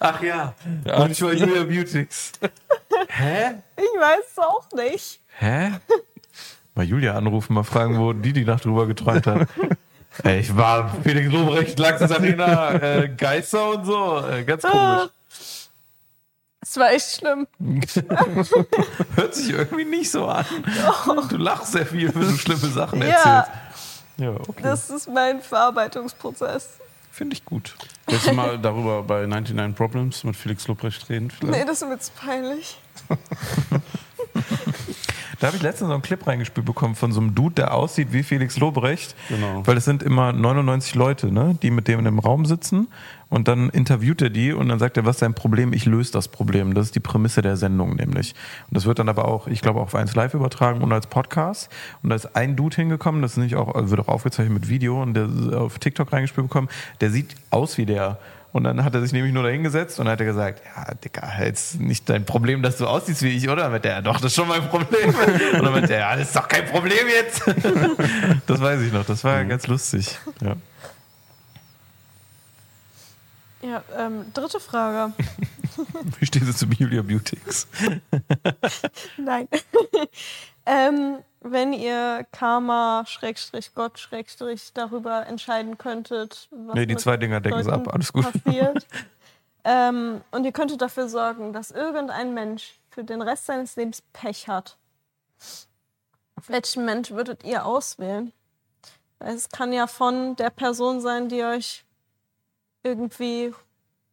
Ach ja. Und ich war Julia Beautix. Hä? Ich weiß es auch nicht. Hä? Mal Julia anrufen, mal fragen, wo die die Nacht drüber geträumt hat. Ey, ich war Felix Lobrecht, Laxis Arena, äh, Geister und so. Äh, ganz komisch. Es war echt schlimm. Hört sich irgendwie nicht so an. Du lachst sehr viel, wenn du schlimme Sachen Ja. erzählst. Ja, okay. Das ist mein Verarbeitungsprozess. Finde ich gut. Willst du mal darüber bei 99 Problems mit Felix Lobrecht reden? vielleicht? Nee, das ist mir zu peinlich. Da habe ich letztens so einen Clip reingespielt bekommen von so einem Dude, der aussieht wie Felix Lobrecht. Genau. Weil es sind immer 99 Leute, ne, die mit dem in einem Raum sitzen und dann interviewt er die und dann sagt er, was ist dein Problem? Ich löse das Problem. Das ist die Prämisse der Sendung nämlich. Und das wird dann aber auch, ich glaube, auch auf 1 Live übertragen und als Podcast. Und da ist ein Dude hingekommen, das ist nicht auch, wird auch aufgezeichnet mit Video und der ist auf TikTok reingespielt bekommen, der sieht aus wie der. Und dann hat er sich nämlich nur da hingesetzt und hat er gesagt, ja, Dicker, jetzt nicht dein Problem, dass du aussiehst wie ich, oder? Mit der, doch, das ist schon mein Problem. Und dann mit der, ja, das ist doch kein Problem jetzt. Das weiß ich noch, das war ganz lustig. Ja. Ja, ähm, dritte Frage. Wie stehst du zu Julia Beautix? Nein. ähm, wenn ihr Karma, Schrägstrich Gott, Schrägstrich darüber entscheiden könntet, was Nee, die zwei Dinger decken sie Leuten ab, alles gut. passiert. ähm, und ihr könntet dafür sorgen, dass irgendein Mensch für den Rest seines Lebens Pech hat. Welchen Mensch würdet ihr auswählen? Es kann ja von der Person sein, die euch irgendwie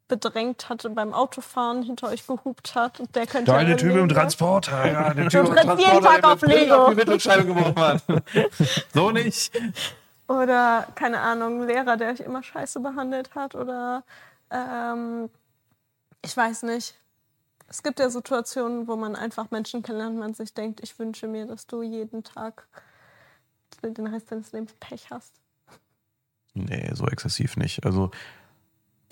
bedrängt hatte beim Autofahren, hinter euch gehupt hat und der könnte Deine ja Typ im Transporter. Ja, der Du trittst jeden Tag auf Lego. die Mittelscheibe geworfen hat. So nicht. Oder, keine Ahnung, ein Lehrer, der euch immer scheiße behandelt hat. Oder, ähm, ich weiß nicht. Es gibt ja Situationen, wo man einfach Menschen kennenlernt und man sich denkt, ich wünsche mir, dass du jeden Tag den Rest deines Lebens Pech hast. Nee, so exzessiv nicht. Also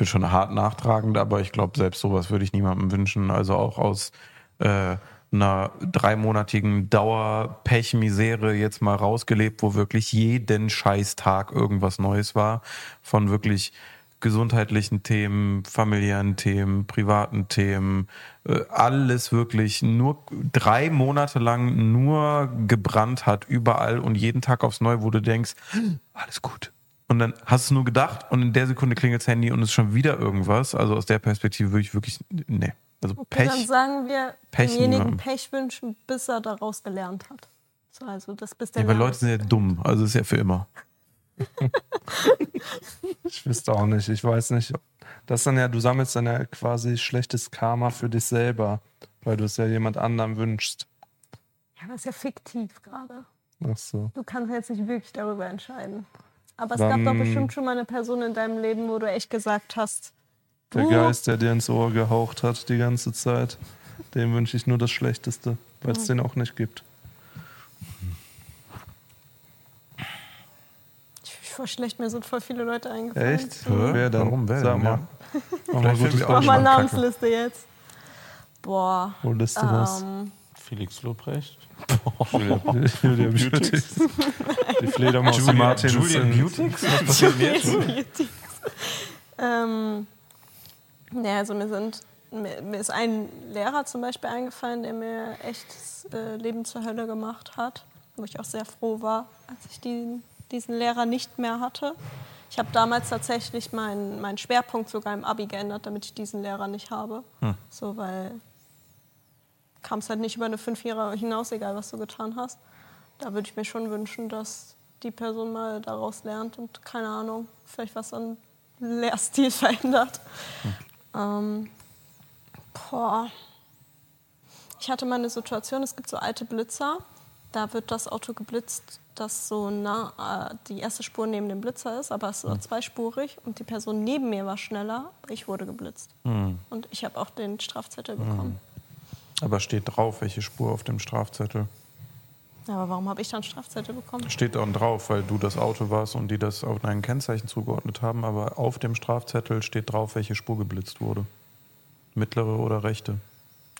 bin schon hart nachtragend, aber ich glaube, selbst sowas würde ich niemandem wünschen. Also auch aus äh, einer dreimonatigen Dauer-Pech-Misere jetzt mal rausgelebt, wo wirklich jeden Scheißtag irgendwas Neues war. Von wirklich gesundheitlichen Themen, familiären Themen, privaten Themen, äh, alles wirklich nur drei Monate lang nur gebrannt hat, überall und jeden Tag aufs Neue, wo du denkst, alles gut. Und dann hast du nur gedacht und in der Sekunde klingelt das Handy und es ist schon wieder irgendwas. Also aus der Perspektive würde ich wirklich, nee. Also Okay, dann Pech. sagen wir Pech demjenigen. Pech wünschen, bis er daraus gelernt hat. So, also das bis der Ja, weil. Leute sind ja dumm. Also ist ja für immer. Ich wüsste auch nicht. Ich weiß nicht. Das ist dann ja, du sammelst dann ja quasi schlechtes Karma für dich selber, weil du es ja jemand anderem wünschst. Ja, das ist ja fiktiv gerade. Ach so. Du kannst jetzt nicht wirklich darüber entscheiden. Aber es Dann- gab doch bestimmt schon mal eine Person in deinem Leben, wo du echt gesagt hast, Der Uh. Geist, der dir ins Ohr gehaucht hat die ganze Zeit, dem wünsche ich nur das Schlechteste, weil es den auch nicht gibt. Ich voll schlecht, mir sind voll viele Leute eingefallen. Echt? Hä? Wer denn? Warum? Wer Sag mal. Ja. Mach mal Mach. Namensliste jetzt. Boah. Wo lässt du das? Felix Lobrecht. Julia Beautix. Die Fledermaus die Martins Julian Beautix? Was passiert jetzt? ähm, naja, also mir sind mir, mir ist ein Lehrer zum Beispiel eingefallen, der mir echt das äh, Leben zur Hölle gemacht hat, wo ich auch sehr froh war, als ich diesen, diesen Lehrer nicht mehr hatte. Ich habe damals tatsächlich meinen meinen Schwerpunkt sogar im Abi geändert, damit ich diesen Lehrer nicht habe. So, weil kam es halt nicht über eine fünf Jahre hinaus, egal was du getan hast. Da würde ich mir schon wünschen, dass die Person mal daraus lernt und keine Ahnung, vielleicht was an Lehrstil verändert. Ähm, boah. Ich hatte mal eine Situation, es gibt so alte Blitzer, da wird das Auto geblitzt, das so nah äh, die erste Spur neben dem Blitzer ist, aber es war zweispurig und die Person neben mir war schneller, ich wurde geblitzt. Und ich habe auch den Strafzettel bekommen. Aber steht drauf, welche Spur auf dem Strafzettel. Aber warum habe ich dann Strafzettel bekommen? Steht dann drauf, weil du das Auto warst und die das auf dein Kennzeichen zugeordnet haben. Aber auf dem Strafzettel steht drauf, welche Spur geblitzt wurde. Mittlere oder rechte?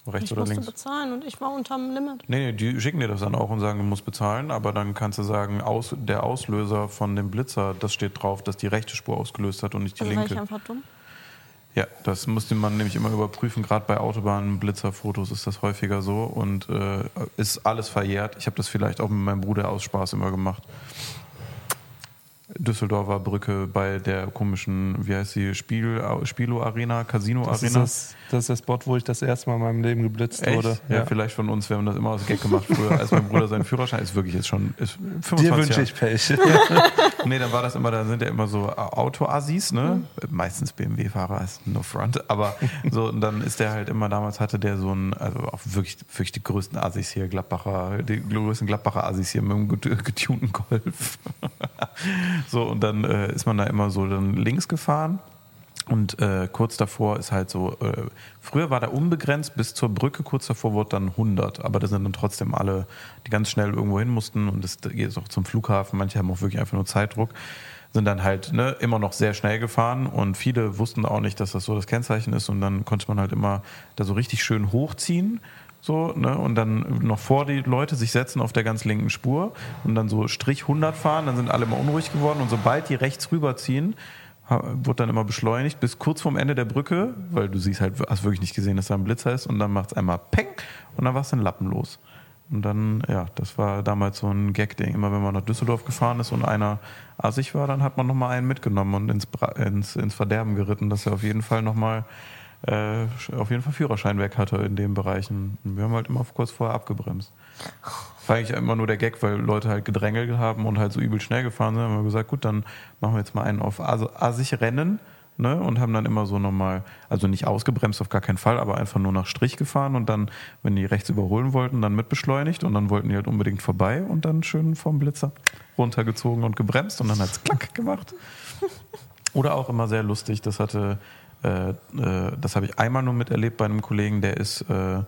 Rechts Ich oder musste links? bezahlen und ich war unterm Limit. Nee, nee, die schicken dir das dann auch und sagen, du musst bezahlen, aber dann kannst du sagen, aus, der Auslöser von dem Blitzer, das steht drauf, dass die rechte Spur ausgelöst hat und nicht die Also war ich linke. einfach dumm. Ja, das musste man nämlich immer überprüfen. Gerade bei Autobahnblitzerfotos ist das häufiger so und äh, ist alles verjährt. Ich habe das vielleicht auch mit meinem Bruder aus Spaß immer gemacht. Düsseldorfer Brücke bei der komischen, wie heißt sie, Spiel, Spielo Arena, Casino Das ist, Arena. das, das ist der Spot, wo ich das erste Mal in meinem Leben geblitzt Echt? wurde. Ja, vielleicht von uns. Wir haben das immer aus Gag gemacht früher, als mein Bruder seinen Führerschein ist wirklich jetzt schon ist 25 Dir wünsche ich Pech. Nee, dann war das immer, da sind ja immer so Autoassis, ne? Meistens BMW-Fahrer, ist no front, aber so, und dann ist der halt immer, damals hatte der so ein, also auch wirklich, wirklich die größten Assis hier, Gladbacher, die größten Gladbacher Assis hier mit einem get- getunten Golf. So, und dann äh, ist man da immer so dann links gefahren. Und äh, kurz davor ist halt so, äh, früher war der unbegrenzt bis zur Brücke, kurz davor wurde dann 100, aber da sind dann trotzdem alle, die ganz schnell irgendwo hin mussten. Und das geht jetzt auch zum Flughafen, manche haben auch wirklich einfach nur Zeitdruck, sind dann halt ne, immer noch sehr schnell gefahren. Und viele wussten auch nicht, dass das so das Kennzeichen ist. Und dann konnte man halt immer da so richtig schön hochziehen so, ne, und dann noch vor die Leute sich setzen auf der ganz linken Spur und dann so Strich 100 fahren, dann sind alle immer unruhig geworden und sobald die rechts rüberziehen, wurde dann immer beschleunigt bis kurz vorm Ende der Brücke, weil du siehst halt, hast wirklich nicht gesehen, dass da ein Blitzer ist und dann macht es einmal Peng und dann war es ein Lappen los. Und dann, ja, das war damals so ein Gag-Ding. Immer wenn man nach Düsseldorf gefahren ist und einer assig war, dann hat man nochmal einen mitgenommen und ins, ins, ins Verderben geritten, dass er auf jeden Fall nochmal äh, auf jeden Fall Führerschein weg hatte in den Bereichen. Und wir haben halt immer kurz vorher abgebremst. War eigentlich immer nur der Gag, weil Leute halt gedrängelt haben und halt so übel schnell gefahren sind. Haben wir gesagt, gut, dann machen wir jetzt mal einen auf As- assig Rennen. Ne, und haben dann immer so nochmal, also nicht ausgebremst auf gar keinen Fall, aber einfach nur nach Strich gefahren und dann, wenn die rechts überholen wollten, dann mitbeschleunigt und dann wollten die halt unbedingt vorbei und dann schön vom Blitzer runtergezogen und gebremst und dann hat's klack gemacht. Oder auch immer sehr lustig, das hatte, äh, äh, das habe ich einmal nur miterlebt bei einem Kollegen, der ist, äh, äh,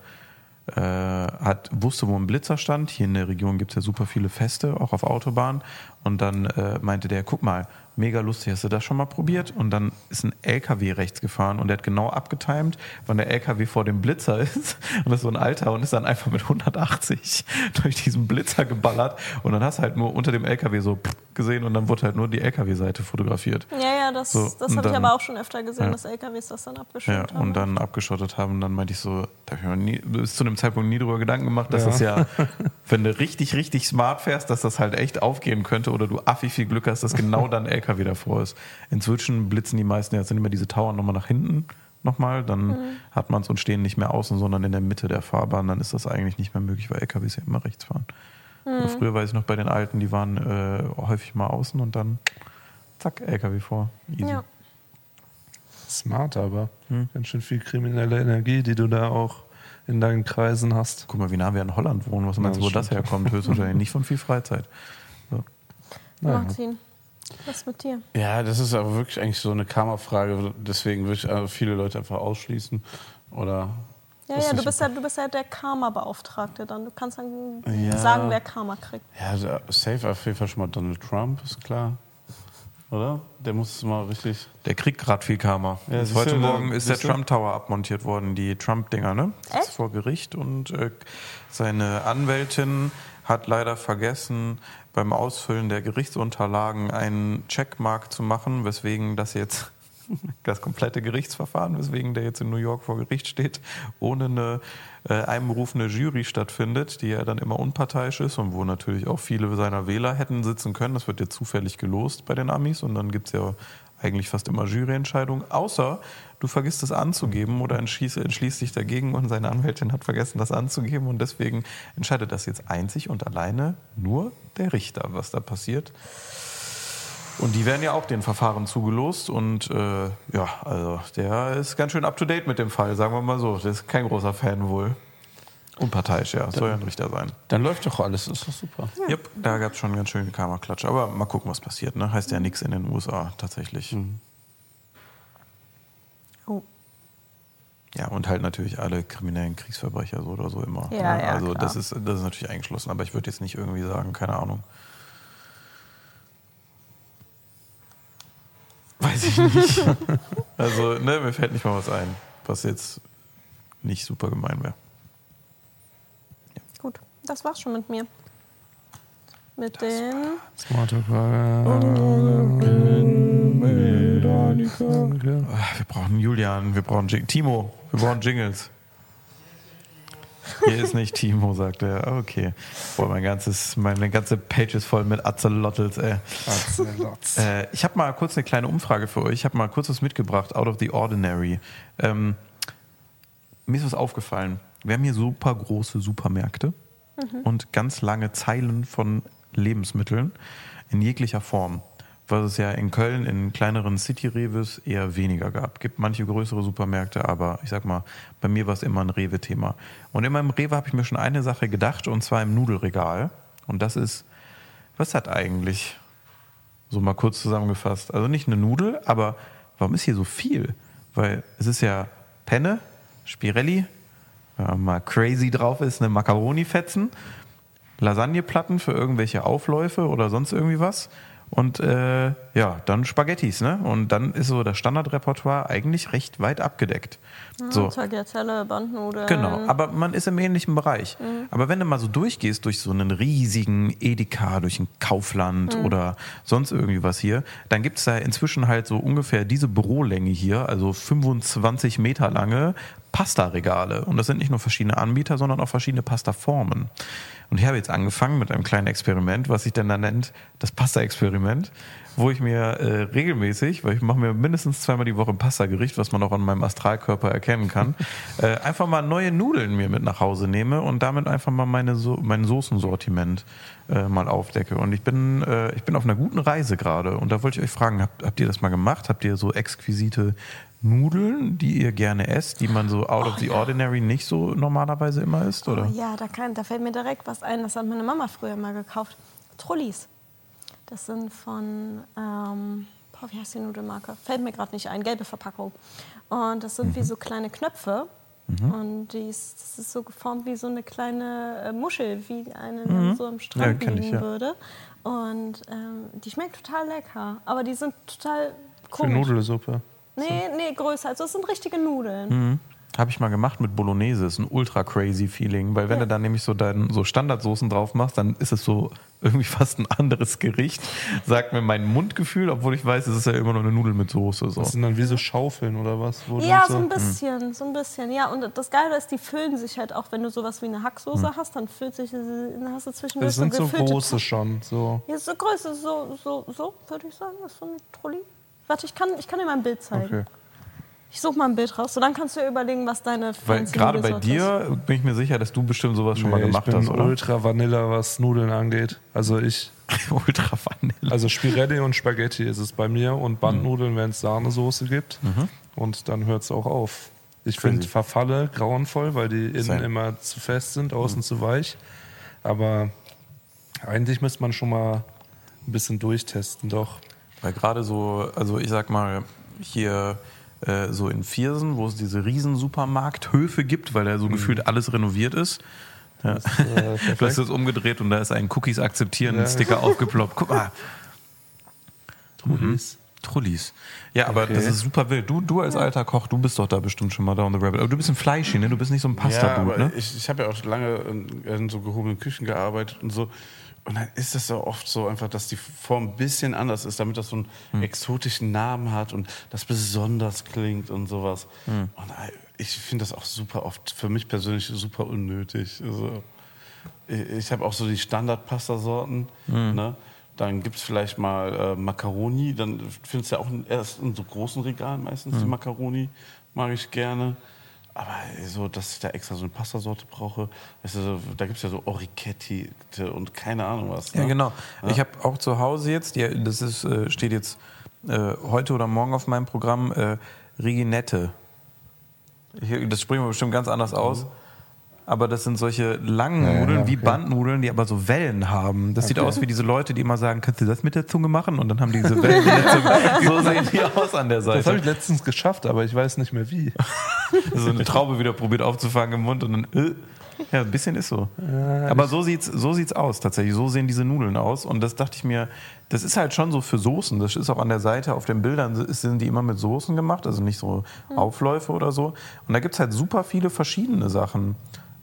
hat, wusste, wo ein Blitzer stand. Hier in der Region gibt es ja super viele Feste, auch auf Autobahnen. Und dann meinte der, guck mal, mega lustig, hast du das schon mal probiert? Und dann ist ein LKW rechts gefahren und der hat genau abgetimt, wann der LKW vor dem Blitzer ist. Und das ist so ein Alter und ist dann einfach mit 180 durch diesen Blitzer geballert. Und dann hast du halt nur unter dem LKW so gesehen und dann wurde halt nur die LKW-Seite fotografiert. Ja, ja, das, So, das habe ich aber auch schon öfter gesehen, Ja. dass LKWs das dann Ja, abgeschottet haben. und dann abgeschottet haben. Und dann meinte ich so, da habe ich mir nie, bis zu dem Zeitpunkt nie drüber Gedanken gemacht, dass Ja. das ja, wenn du richtig, richtig smart fährst, dass das halt echt aufgehen könnte oder du affig viel Glück hast, dass genau dann ein LKW davor ist. Inzwischen blitzen die meisten jetzt sind immer diese Tower nochmal nach hinten nochmal, dann Mhm. hat man es und stehen nicht mehr außen, sondern in der Mitte der Fahrbahn. Dann ist das eigentlich nicht mehr möglich, weil LKWs ja immer rechts fahren. Mhm. Früher weiß ich noch bei den Alten, die waren äh, häufig mal außen und dann zack, LKW vor. Easy. ja. Smart aber. Hm. Ganz schön viel kriminelle Energie, die du da auch in deinen Kreisen hast. Guck mal, wie nah wir in Holland wohnen. Was meinst Ja, du, wo das das herkommt? Höchstwahrscheinlich nicht von viel Freizeit. So. Naja. Martin, Was mit dir? Ja, das ist aber wirklich eigentlich so eine Karma-Frage. Deswegen würde ich also viele Leute einfach ausschließen. Oder. Ja, ja, du bist ja, du bist ja der Karma-Beauftragte dann. Du kannst dann Ja. sagen, wer Karma kriegt. Ja, da- safe auf jeden Fall schon mal Donald Trump, ist klar. Oder? Der muss es mal richtig. Der kriegt gerade viel Karma. Ja, Heute du, Morgen ist der? Trump Tower abmontiert worden, die Trump-Dinger, ne? Echt? Ist vor Gericht und äh, seine Anwältin hat leider vergessen, beim Ausfüllen der Gerichtsunterlagen einen Checkmark zu machen, weswegen das jetzt das komplette Gerichtsverfahren, weswegen der jetzt in New York vor Gericht steht, ohne eine äh, einberufene Jury stattfindet, die ja dann immer unparteiisch ist und wo natürlich auch viele seiner Wähler hätten sitzen können. Das wird ja zufällig gelost bei den Amis und dann gibt es ja eigentlich fast immer Juryentscheidungen, außer du vergisst es anzugeben oder entschließt, entschließt dich dagegen und seine Anwältin hat vergessen, das anzugeben und deswegen entscheidet das jetzt einzig und alleine nur der Richter, was da passiert. Und die werden ja auch den Verfahren zugelost und äh, ja, also der ist ganz schön up to date mit dem Fall, sagen wir mal so. Der ist kein großer Fan wohl. Unparteiisch, ja, soll ja ein Richter sein. Dann läuft doch alles, ist doch super. Yep, da gab es schon ganz schön Karma-Klatsch. Aber mal gucken, was passiert. Ne? Heißt ja nichts in den USA tatsächlich. Oh. Ja, und halt natürlich alle kriminellen Kriegsverbrecher so oder so immer. Ja, ne? ja, also klar. das ist das ist natürlich eingeschlossen, aber ich würde jetzt nicht irgendwie sagen, keine Ahnung. Weiß ich nicht. also, ne, mir fällt nicht mal was ein, was jetzt nicht super gemein wäre. Das war's schon mit mir. Mit den. Smarte. Ah, Wir brauchen Julian, wir brauchen Jing Timo, wir brauchen Jingles. Hier ist nicht Timo, sagt er. Okay. Boah, mein ganzes, meine ganze Page ist voll mit Azelottels, ey. Äh, ich habe mal kurz eine kleine Umfrage für euch. Ich habe mal kurz was mitgebracht, out of the ordinary. Ähm, mir ist was aufgefallen. Wir haben hier super große Supermärkte und ganz lange Zeilen von Lebensmitteln in jeglicher Form. Was es ja in Köln in kleineren City-Reves eher weniger gab. Gibt manche größere Supermärkte, aber ich sag mal, bei mir war es immer ein Rewe-Thema. Und in meinem Rewe habe ich mir schon eine Sache gedacht, und zwar im Nudelregal. Und das ist, was hat eigentlich so mal kurz zusammengefasst. Also nicht eine Nudel, aber warum ist hier so viel? Weil es ist ja Penne, Spirelli, mal crazy drauf ist, eine Macaroni-Fetzen, Lasagneplatten für irgendwelche Aufläufe oder sonst irgendwie was. Und äh, ja, dann Spaghettis, ne? Und dann ist so das Standardrepertoire eigentlich recht weit abgedeckt. So. Tagliatelle, Bandnudeln. Genau, aber man ist im ähnlichen Bereich. Aber wenn du mal so durchgehst durch so einen riesigen Edeka, durch ein Kaufland oder sonst irgendwie was hier, dann gibt es da inzwischen halt so ungefähr diese Bürolänge hier, also 25 Meter lange Pasta-Regale. Und das sind nicht nur verschiedene Anbieter, sondern auch verschiedene Pasta-Formen. Und ich habe jetzt angefangen mit einem kleinen Experiment, was sich dann da nennt, das Pasta-Experiment, wo ich mir äh, regelmäßig, weil ich mache mir mindestens zweimal die Woche ein Pasta-Gericht, was man auch an meinem Astralkörper erkennen kann, äh, einfach mal neue Nudeln mir mit nach Hause nehme und damit einfach mal meine so mein Soßensortiment äh, mal aufdecke. Und ich bin, äh, ich bin auf einer guten Reise gerade. Und da wollte ich euch fragen, habt, habt ihr das mal gemacht? Habt ihr so exquisite Nudeln, die ihr gerne esst, die man so out of the ordinary nicht so normalerweise immer isst? Oder? Oh, ja, da, kann, da fällt mir direkt was ein. Das hat meine Mama früher mal gekauft. Trullis. Das sind von, ähm, boah, wie heißt die Nudelmarke? Fällt mir gerade nicht ein. Gelbe Verpackung. Und das sind Mhm. wie so kleine Knöpfe. Und die ist, das ist so geformt wie so eine kleine äh, Muschel, wie eine dann so am Strand Mhm. kenn ich, liegen ja. würde. Und ähm, die schmeckt total lecker. Aber die sind total Für komisch. Nudelsuppe. Nee, nee, größer. Also es sind richtige Nudeln. Habe ich mal gemacht mit Bolognese. Ist ein ultra crazy Feeling, weil wenn Ja. du dann nämlich so deinen so Standardsoßen drauf machst, dann ist es so irgendwie fast ein anderes Gericht. Sagt mir mein Mundgefühl, obwohl ich weiß, es ist ja immer nur eine Nudel mit Soße. So. Das sind dann wie so Schaufeln oder was? Wo Ja, dann so ein bisschen, so ein bisschen. Ja, und das Geile ist, die füllen sich halt auch, wenn du sowas wie eine Hacksoße hast, dann füllt sich, dann hast du zwischendurch Das sind so gefüllte große schon. So. Ja, so Größe, so, so, so, würde ich sagen, das ist so ein Trolli. Warte, ich kann, ich kann dir mal ein Bild zeigen. Okay. Ich suche mal ein Bild raus, so dann kannst du dir überlegen, was deine Weil gerade bei Nudelsorte ist. dir bin ich mir sicher, dass du bestimmt sowas schon mal Nee, gemacht ich bin hast, oder? ultra Vanilla, was Nudeln angeht. Also ich, ultra Vanille. also Spirelli und Spaghetti ist es bei mir und Bandnudeln, wenn es Sahnesoße gibt. Und dann hört es auch auf. Ich finde. Verfalle grauenvoll, weil die innen Same. immer zu fest sind, außen zu weich. Aber eigentlich müsste man schon mal ein bisschen durchtesten, doch. Weil gerade so, also ich sag mal, hier äh, so in Viersen, wo es diese riesen Supermarkthöfe gibt, weil da so gefühlt alles renoviert ist. Ja. Äh, perfekt. Du hast das umgedreht und da ist ein Cookies akzeptieren Ja. Sticker aufgeploppt. Guck mal, Trullis. Trullis. Ja, aber Okay. das ist super wild. Du, du als alter Koch, du bist doch da bestimmt schon mal down the rabbit. Aber du bist ein Fleischi, ne? Du bist nicht so ein Ja, Pasta-Boot, aber ne? ich, ich habe ja auch lange in, in so gehobenen Küchen gearbeitet und so. Und dann ist es so oft so einfach, dass die Form ein bisschen anders ist, damit das so einen Hm. exotischen Namen hat und das besonders klingt und sowas. Hm. Und äh, ich finde das auch super oft, für mich persönlich super unnötig. Also, ich habe auch so die Standard-Pasta-Sorten. Hm. Ne? Dann gibt es vielleicht mal äh, Macaroni. Dann findest du ja auch in- erst in so großen Regalen meistens Hm. die Macaroni. Mag ich gerne. Aber so, dass ich da extra so eine Pastasorte brauche, weißt du, so, da gibt es ja so Orichetti und keine Ahnung was. Ja, ne? genau. Ich habe auch zu Hause jetzt, ja, das ist, äh, steht jetzt äh, heute oder morgen auf meinem Programm, äh, Riginette. Ich, das sprechen wir bestimmt ganz anders aus. Aber das sind solche langen Ja, ja, Nudeln wie okay. Bandnudeln, die aber so Wellen haben. Das sieht aus wie diese Leute, die immer sagen, kannst du das mit der Zunge machen? Und dann haben die diese Wellen mit der Zunge. So sehen die aus an der Das habe ich Seite. letztens geschafft, aber ich weiß nicht mehr wie. So eine Traube wieder probiert aufzufangen im Mund und dann, äh, ja, ein bisschen ist so. Aber so sieht's, so sieht's aus tatsächlich. So sehen diese Nudeln aus. Und das dachte ich mir, das ist halt schon so für Soßen. Das ist auch an der Seite auf den Bildern sind die immer mit Soßen gemacht, also nicht so Aufläufe oder so. Und da gibt's halt super viele verschiedene Sachen,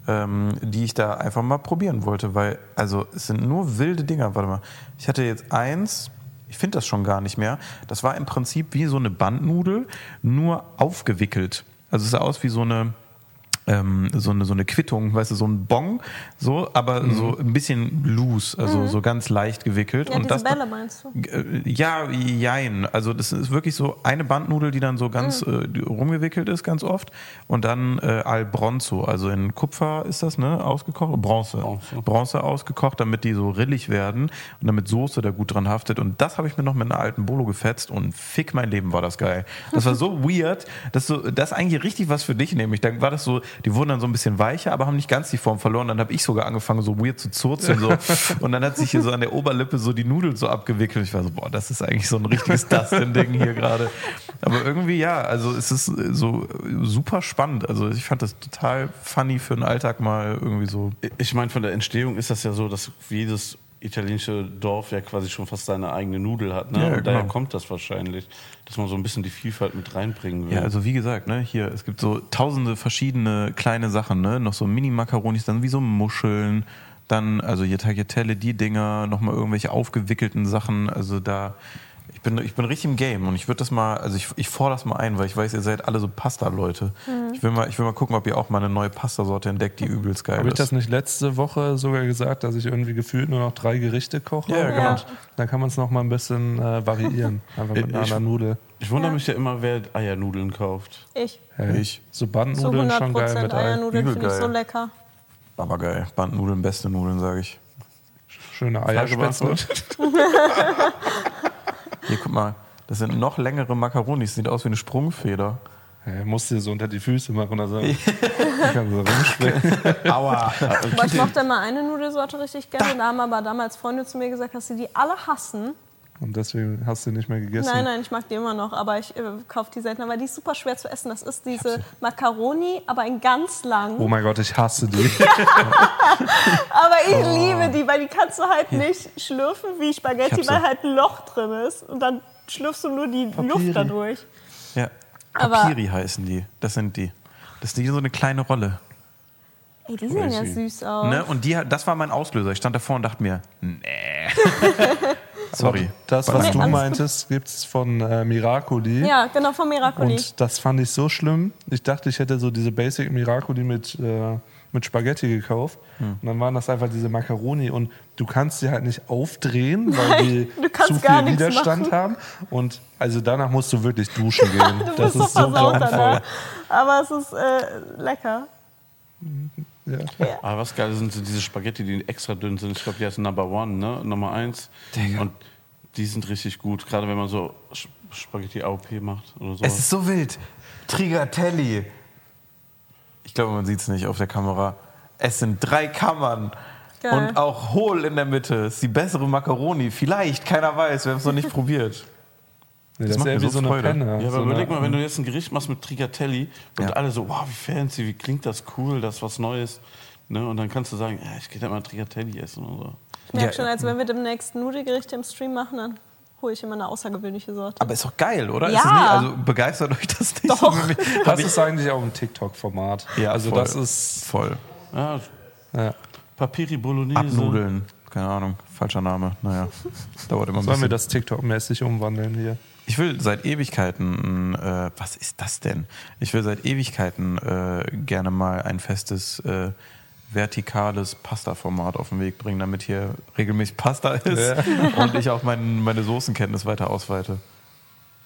ähm, die ich da einfach mal probieren wollte, weil, also es sind nur wilde Dinger. Warte mal, ich hatte jetzt eins. Ich finde das schon gar nicht mehr. Das war im Prinzip wie so eine Bandnudel, nur aufgewickelt. Also es sah aus wie so eine, ähm, so eine so eine Quittung, weißt du, so ein Bon, so, aber so ein bisschen loose, also so ganz leicht gewickelt. Ja, und das Bälle meinst du? äh, Ja, jein. Also das ist wirklich so eine Bandnudel, die dann so ganz äh, die rumgewickelt ist, ganz oft. Und dann äh, al bronzo, also in Kupfer ist das, ne? Ausgekocht? Bronze. Bronze. Bronze ausgekocht, damit die so rillig werden und damit Soße da gut dran haftet. Und das habe ich mir noch mit einer alten Bolo gefetzt und fick mein Leben war das geil. Das war so weird, dass so, das ist eigentlich richtig was für dich, nämlich. Dann war das so, die wurden dann so ein bisschen weicher, aber haben nicht ganz die Form verloren. Dann habe ich sogar angefangen, so weird zu zurzeln. So. Und dann hat sich hier so an der Oberlippe so die Nudel so abgewickelt. Ich war so, boah, das ist eigentlich so ein richtiges Dustin-Ding hier gerade. Aber irgendwie ja, also es ist so super spannend. Also ich fand das total funny für den Alltag mal irgendwie so. Ich meine, von der Entstehung ist das ja so, dass jedes italienische Dorf ja quasi schon fast seine eigene Nudel hat. Ne? Ja, und daher genau. kommt das wahrscheinlich, dass man so ein bisschen die Vielfalt mit reinbringen will. Ja, also wie gesagt, ne, hier, es gibt so tausende verschiedene kleine Sachen, ne? Noch so Mini-Makaronis, dann wie so Muscheln, dann, also hier Tagliatelle, die Dinger, nochmal irgendwelche aufgewickelten Sachen, also da. Ich bin, ich bin richtig im Game und ich würde das mal, also ich, ich fordere das mal ein, weil ich weiß, ihr seid alle so Pasta-Leute. Ich, will mal, ich will mal gucken, ob ihr auch mal eine neue Pastasorte entdeckt, die übelst geil Habe ich ist. das nicht letzte Woche sogar gesagt, dass ich irgendwie gefühlt nur noch drei Gerichte koche? Ja, genau. Und dann kann man es noch mal ein bisschen äh, variieren. Einfach mit einer Ich- anderen Nudel. Ich wundere Ja. mich ja immer, wer Eiernudeln kauft. Ich. Hey, Ich. So Bandnudeln schon geil 100% mit Ei. Eiernudeln finde ich so lecker. Aber geil. Bandnudeln, beste Nudeln, sage ich. Schöne Eierspätzle. Hier, guck mal. Das sind noch längere Makaronis. Sieht aus wie eine Sprungfeder. Musst dir so unter die Füße machen. Also, ich kann so rumschwingen. Aua. Aber ich mochte mal eine Nudelsorte richtig gerne. Da haben aber damals Freunde zu mir gesagt, dass sie die alle hassen. Und deswegen hast du nicht mehr gegessen. Nein, nein, ich mag die immer noch, aber ich äh, kaufe die seltener, weil die ist super schwer zu essen. Das ist diese Macaroni, aber in ganz lang. Oh mein Gott, ich hasse die. Aber ich Oh. liebe die, weil die kannst du halt nicht schlürfen wie Spaghetti, weil halt ein Loch drin ist. Und dann schlürfst du nur die Luft dadurch. Ja. Aber- Papiri heißen die. Das sind die. Das ist die so eine kleine Rolle. Ey, die sehen ja süß aus. Ne? Und die, das war mein Auslöser. Ich stand davor und dachte mir, nee. Sorry. Das, was das du meintest, gibt es von äh, Miracoli. Ja, genau, von Miracoli. Und das fand ich so schlimm. Ich dachte, ich hätte so diese Basic Miracoli mit, äh, mit Spaghetti gekauft. Hm. Und dann waren das einfach diese Macaroni. Und du kannst sie halt nicht aufdrehen, weil die du kannst zu viel Widerstand machen. haben. Und also danach musst du wirklich duschen gehen. du das ist so grauenvoll. danach. Aber es ist äh, lecker. Ja. Aber was geil sind, sind diese Spaghetti, die extra dünn sind. Ich glaube, die heißen Number One, ne? Nummer eins. Und die sind richtig gut, gerade wenn man so Spaghetti AOP macht oder so. Es ist so wild. Trigatelli. Ich glaube, man sieht es nicht auf der Kamera. Es sind drei Kammern. Geil. Und auch hohl in der Mitte. Ist die bessere Macaroni. Vielleicht, keiner weiß. Wir haben es noch nicht probiert. Nee, Das das, macht ist wie so so eine Freude. Penne. Ja, aber so überleg eine, mal, wenn du jetzt ein Gericht machst mit Trigatelli und Ja. alle so, wow, wie fancy, wie klingt das cool, das ist was Neues. Ne? Und dann kannst du sagen, ja, ich gehe da mal Trigatelli essen oder so. Ich merke Ja, schon, als wenn wir demnächst Nudelgerichte im Stream machen, dann hole ich immer eine außergewöhnliche Sorte. Aber ist doch geil, oder? Ja. Nicht, also begeistert euch das nicht? Doch. Das ist eigentlich auch ein TikTok-Format. Ja, also voll. das ist. voll. Ja, Ja. Papiri Bolognese. Abnudeln. Keine Ahnung, falscher Name. Naja, dauert immer ein Sollen wir bisschen. das TikTok-mäßig umwandeln hier? Ich will seit Ewigkeiten, äh, was ist das denn? Ich will seit Ewigkeiten äh, gerne mal ein festes äh, vertikales Pasta-Format auf den Weg bringen, damit hier regelmäßig Pasta ist und ich auch mein, meine Soßenkenntnis weiter ausweite.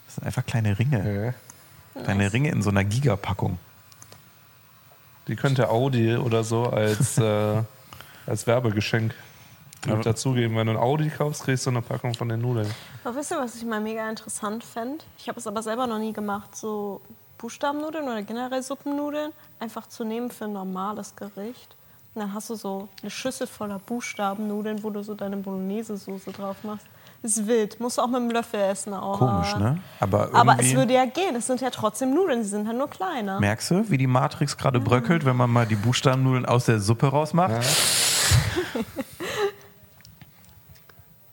Das sind einfach kleine Ringe. Kleine Ringe in so einer Gigapackung. Die könnte Audi oder so als, äh, als Werbegeschenk mit dazugeben. Wenn du ein Audi kaufst, kriegst du eine Packung von den Nudeln. Aber wisst ihr, was ich mal mega interessant fände? Ich habe es aber selber noch nie gemacht, so Buchstabennudeln oder generell Suppennudeln einfach zu nehmen für ein normales Gericht. Und dann hast du so eine Schüssel voller Buchstabennudeln, wo du so deine Bolognese-Soße drauf machst. Ist wild. Musst du auch mit dem Löffel essen. Auch. Komisch, ne? Aber, Aber es würde ja gehen. Es sind ja trotzdem Nudeln. Die sind halt nur kleiner. Merkst du, wie die Matrix gerade bröckelt, wenn man mal die Buchstabennudeln aus der Suppe rausmacht?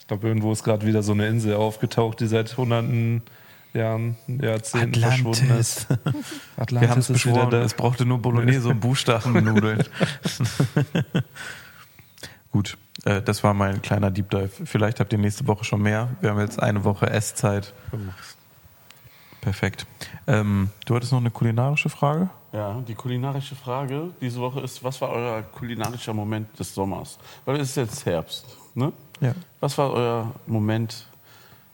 Ich glaube, irgendwo ist gerade wieder so eine Insel aufgetaucht, die seit hunderten Jahren, Jahrzehnten verschwunden ist. Atlantis Wir haben es beschworen, da. es brauchte nur Bolognese und Buchstabennudeln. Gut, äh, das war mein kleiner Deep Dive. Vielleicht habt ihr nächste Woche schon mehr. Wir haben jetzt eine Woche Esszeit. Perfekt. Ähm, du hattest noch eine kulinarische Frage? Ja, die kulinarische Frage diese Woche ist, was war euer kulinarischer Moment des Sommers? Weil es ist jetzt Herbst, ne? Ja. Was war euer Moment,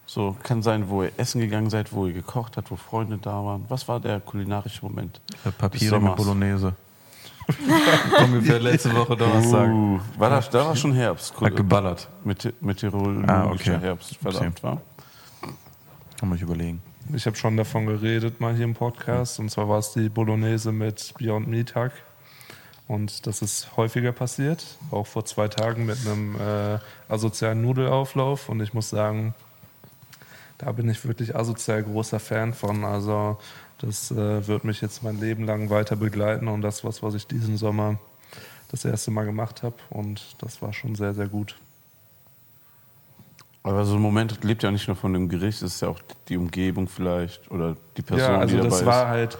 so kann sein, wo ihr essen gegangen seid, wo ihr gekocht habt, wo Freunde da waren? Was war der kulinarische Moment? Äh, Papiere mit. Bolognese. Ungefähr letzte Woche Donnerstag. Uh, war das, da war schon Herbst. Hat geballert. Mete- Meteorologischer Ah, okay. Herbst, verdammt, war. Kann man sich überlegen. Ich habe schon davon geredet, mal hier im Podcast. Und zwar war es die Bolognese mit Beyond Meat Hack. Und das ist häufiger passiert. Auch vor zwei Tagen mit einem äh, asozialen Nudelauflauf. Und ich muss sagen, da bin ich wirklich asozial großer Fan von. Also das äh, wird mich jetzt mein Leben lang weiter begleiten. Und das was, was ich diesen Sommer das erste Mal gemacht habe. Und das war schon sehr, sehr gut. Aber so ein Moment lebt ja nicht nur von dem Gericht, es ist ja auch die Umgebung vielleicht oder die Person, Ja, also die dabei das ist. war halt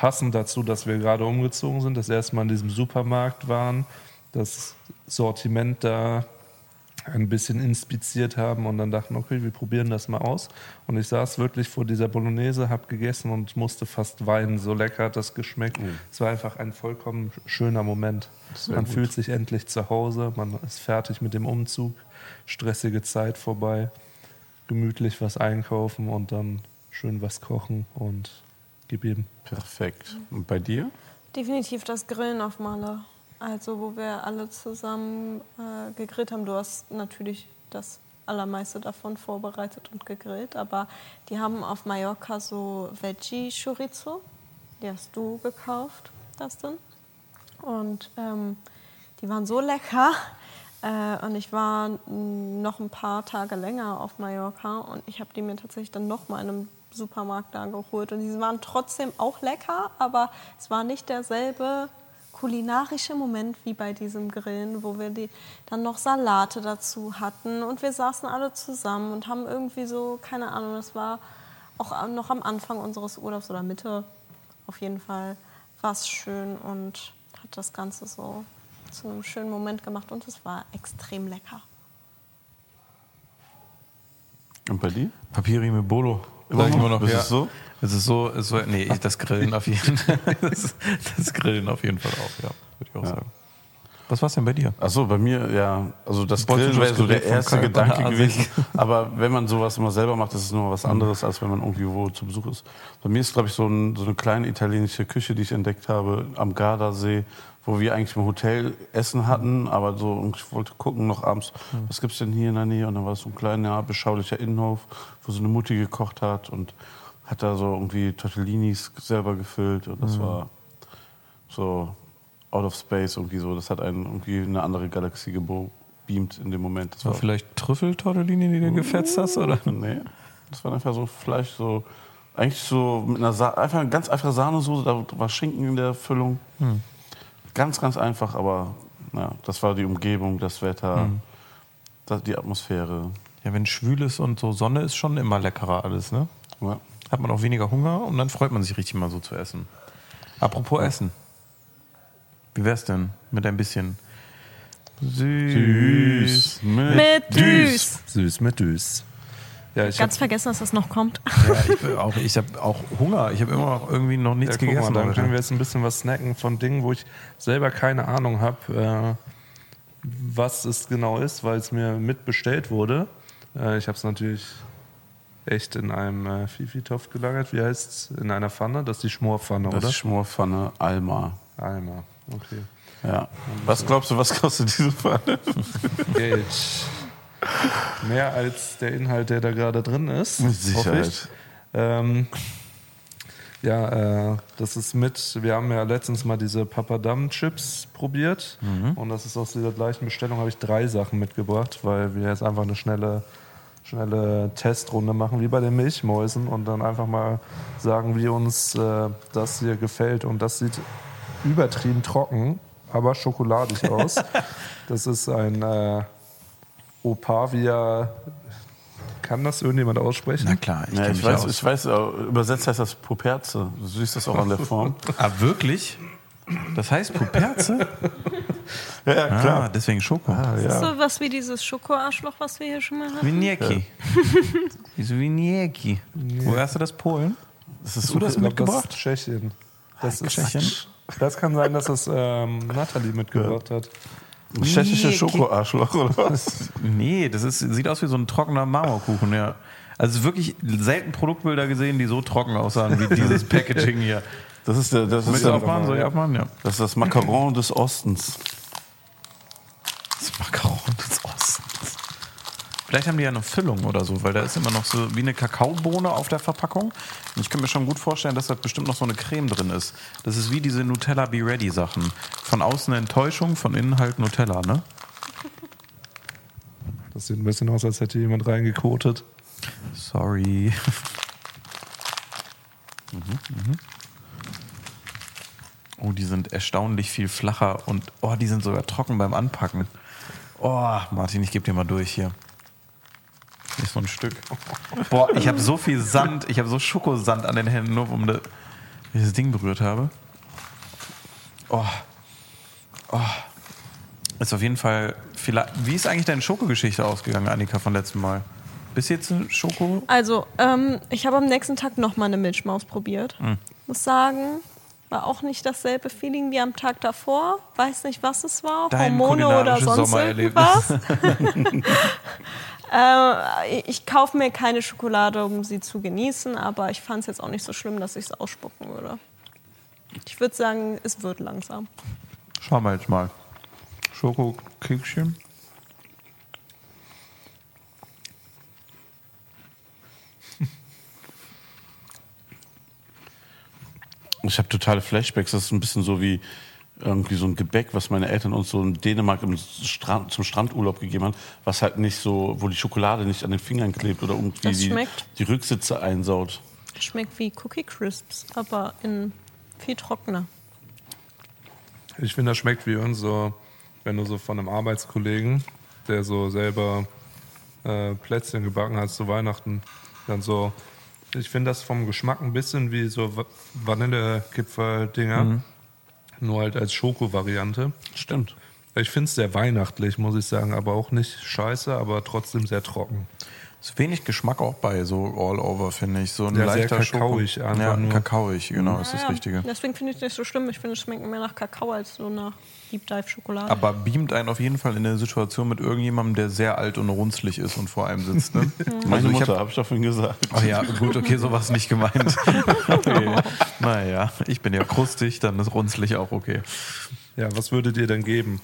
passend dazu, dass wir gerade umgezogen sind, das erste Mal in diesem Supermarkt waren, das Sortiment da ein bisschen inspiziert haben und dann dachten, okay, wir probieren das mal aus. Und ich saß wirklich vor dieser Bolognese, habe gegessen und musste fast weinen. So lecker hat das geschmeckt. Es war einfach ein vollkommen schöner Moment. Man fühlt sich endlich zu Hause, man ist fertig mit dem Umzug, stressige Zeit vorbei, gemütlich was einkaufen und dann schön was kochen und ihm. Perfekt. Und bei dir? Definitiv das Grillen auf Maler. Also, wo wir alle zusammen äh, gegrillt haben. Du hast natürlich das allermeiste davon vorbereitet und gegrillt, aber die haben auf Mallorca so Veggie-Chorizo. Die hast du gekauft, Dustin. Und ähm, die waren so lecker. Äh, und ich war noch ein paar Tage länger auf Mallorca und ich habe die mir tatsächlich dann noch mal in einem Supermarkt da geholt. Und die waren trotzdem auch lecker, aber es war nicht derselbe kulinarische Moment wie bei diesem Grillen, wo wir die, dann noch Salate dazu hatten und wir saßen alle zusammen und haben irgendwie so, keine Ahnung, das war auch noch am Anfang unseres Urlaubs oder Mitte auf jeden Fall, war es schön und hat das Ganze so zu einem schönen Moment gemacht und es war extrem lecker. Und bei dir? Papiri mit Bolo. Sag ich immer noch. Ist ja. es so? Es ist so, es war, nee, das Grillen auf jeden Fall. Das, das Grillen auf jeden Fall auch, ja. Würde ich auch Ja. sagen. Was war's denn bei dir? Achso, bei mir, ja, also das Grillen wäre das so der erste Köln Gedanke an gewesen. Aber wenn man sowas immer selber macht, ist es nur was anderes, als wenn man irgendwie wo zu Besuch ist. Bei mir ist, glaube ich, so, ein, so eine kleine italienische Küche, die ich entdeckt habe am Gardasee, wo wir eigentlich im Hotel Essen hatten, aber so, und ich wollte gucken noch abends, was gibt's denn hier in der Nähe? Und dann war es so ein kleiner, beschaulicher Innenhof, wo so eine Mutti gekocht hat und hat da so irgendwie Tortellinis selber gefüllt und das war so out of space irgendwie so. Das hat einen irgendwie in eine andere Galaxie gebeamt in dem Moment. Das War war vielleicht Trüffeltortellini, die du gefetzt hast, oder? Nee. Das war einfach so Fleisch, so eigentlich so mit einer Sa einfach ganz einfache Sahnesoße, da war Schinken in der Füllung. Ganz, ganz einfach, aber ja, das war die Umgebung, das Wetter, das, die Atmosphäre. Ja, wenn schwül ist und so Sonne ist schon immer leckerer alles, ne? Ja. Hat man auch weniger Hunger und dann freut man sich richtig mal so zu essen. Apropos Essen. Wie wär's denn mit ein bisschen süß? Mit Düs. Süß mit Düs. Ja, ich Ganz hab, vergessen, dass das noch kommt. Ja, ich ich habe auch Hunger. Ich habe immer noch irgendwie noch ja, nichts mal, gegessen. dann heute. können wir jetzt ein bisschen was snacken von Dingen, wo ich selber keine Ahnung habe, äh, was es genau ist, weil es mir mitbestellt wurde. Äh, ich habe es natürlich echt in einem äh, Fifi-Topf gelagert. Wie heißt es? In einer Pfanne? Das ist die Schmorpfanne, Das oder? ist Schmorpfanne Alma. Einmal. Okay. Ja. Was glaubst du, was kostet diese Pfanne? Geld. Mehr als der Inhalt, der da gerade drin ist. Mit hoffe Sicherheit. ich. Ähm, ja, äh, das ist mit, wir haben ja letztens mal diese Papadam-Chips probiert und das ist aus dieser gleichen Bestellung, habe ich drei Sachen mitgebracht, weil wir jetzt einfach eine schnelle, schnelle Testrunde machen, wie bei den Milchmäusen und dann einfach mal sagen, wie uns äh, das hier gefällt und das sieht übertrieben trocken, aber schokoladig aus. das ist ein äh, Opavia, kann das irgendjemand aussprechen? Na klar, ich Ja, ich, weiß, aus. ich weiß, äh, übersetzt heißt das Puperze. Du siehst das auch an der Form. Ah, wirklich? Das heißt Puperze? ja, ja, Ah, deswegen Schoko. So was wie dieses Schokoarschloch, was wir hier schon mal hatten. Winieki. Wieso Winieki? Woher hast du das? Polen? Das ist du das das mitgebracht? ist Tschechien. Das ist Tschechien? Das kann sein, dass das ähm, Nathalie mitgebracht hat. Tschechische Schokoarschloch oder was? Nee, das ist, sieht aus wie so ein trockener Marmorkuchen, ja. Also wirklich selten Produktbilder gesehen, die so trocken aussahen wie dieses Packaging hier. Das ist der, das Soll ist der, aufmachen? Soll ich aufmachen? Ja. das ist das Macaron des Ostens. Das Macaron. Vielleicht haben die ja eine Füllung oder so, weil da ist immer noch so wie eine Kakaobohne auf der Verpackung. Und ich kann mir schon gut vorstellen, dass da bestimmt noch so eine Creme drin ist. Das ist wie diese Nutella Be Ready Sachen. Von außen Enttäuschung, von innen halt Nutella, ne? Das sieht ein bisschen aus, als hätte jemand reingekotet. Sorry. Oh, die sind erstaunlich viel flacher und oh, die sind sogar trocken beim Anpacken. Oh, Martin, ich gebe dir mal durch hier. Nicht so ein Stück. Boah, ich habe so viel Sand, ich habe so Schokosand an den Händen, nur um dieses Ding berührt habe. Oh. Oh. Ist auf jeden Fall vielleicht. Wie ist eigentlich deine Schokogeschichte ausgegangen, Annika, von letztem Mal? Bis jetzt ein Schoko? Also, ähm, ich habe am nächsten Tag nochmal eine Milchmaus probiert. Hm. Muss sagen, war auch nicht dasselbe Feeling wie am Tag davor. Weiß nicht, was es war. Dein Hormone oder sonst irgendwas. äh, ich kaufe mir keine Schokolade, um sie zu genießen, aber ich fand es jetzt auch nicht so schlimm, dass ich es ausspucken würde. Ich würde sagen, es wird langsam. Schauen wir jetzt mal. Schokokekschen. Ich habe totale Flashbacks. Das ist ein bisschen so wie irgendwie so ein Gebäck, was meine Eltern uns so in Dänemark im Strand, zum Strandurlaub gegeben haben, was halt nicht so, wo die Schokolade nicht an den Fingern klebt oder irgendwie die, die Rücksitze einsaut. Schmeckt wie Cookie Crisps, aber in viel trockener. Ich finde, das schmeckt wie uns so, wenn du so von einem Arbeitskollegen, der so selber äh, Plätzchen gebacken hat zu Weihnachten, dann so. Ich finde das vom Geschmack ein bisschen wie so Va- Vanillekipferl-Dinger, nur halt als Schoko-Variante. Stimmt. Ich finde es sehr weihnachtlich, muss ich sagen, aber auch nicht scheiße, aber trotzdem sehr trocken. Ist wenig Geschmack auch bei, so all over, finde ich. So ein Ja, sehr leichter kakaoig Schoko. einfach Ja, nur. kakaoig, genau, ist das Ja, Richtige. Deswegen finde ich es nicht so schlimm. Ich finde, es schmeckt mehr nach Kakao als so nach Deep Dive Schokolade. Aber beamt einen auf jeden Fall in eine Situation mit irgendjemandem, der sehr alt und runzlig ist und vor einem sitzt. Ne? Meine Also ich Mutter, hab- habe ich doch vorhin gesagt. Ach ja, gut, okay, sowas nicht gemeint. okay. Naja, ich bin ja krustig, dann ist runzlig auch okay. Ja, was würdet ihr denn geben?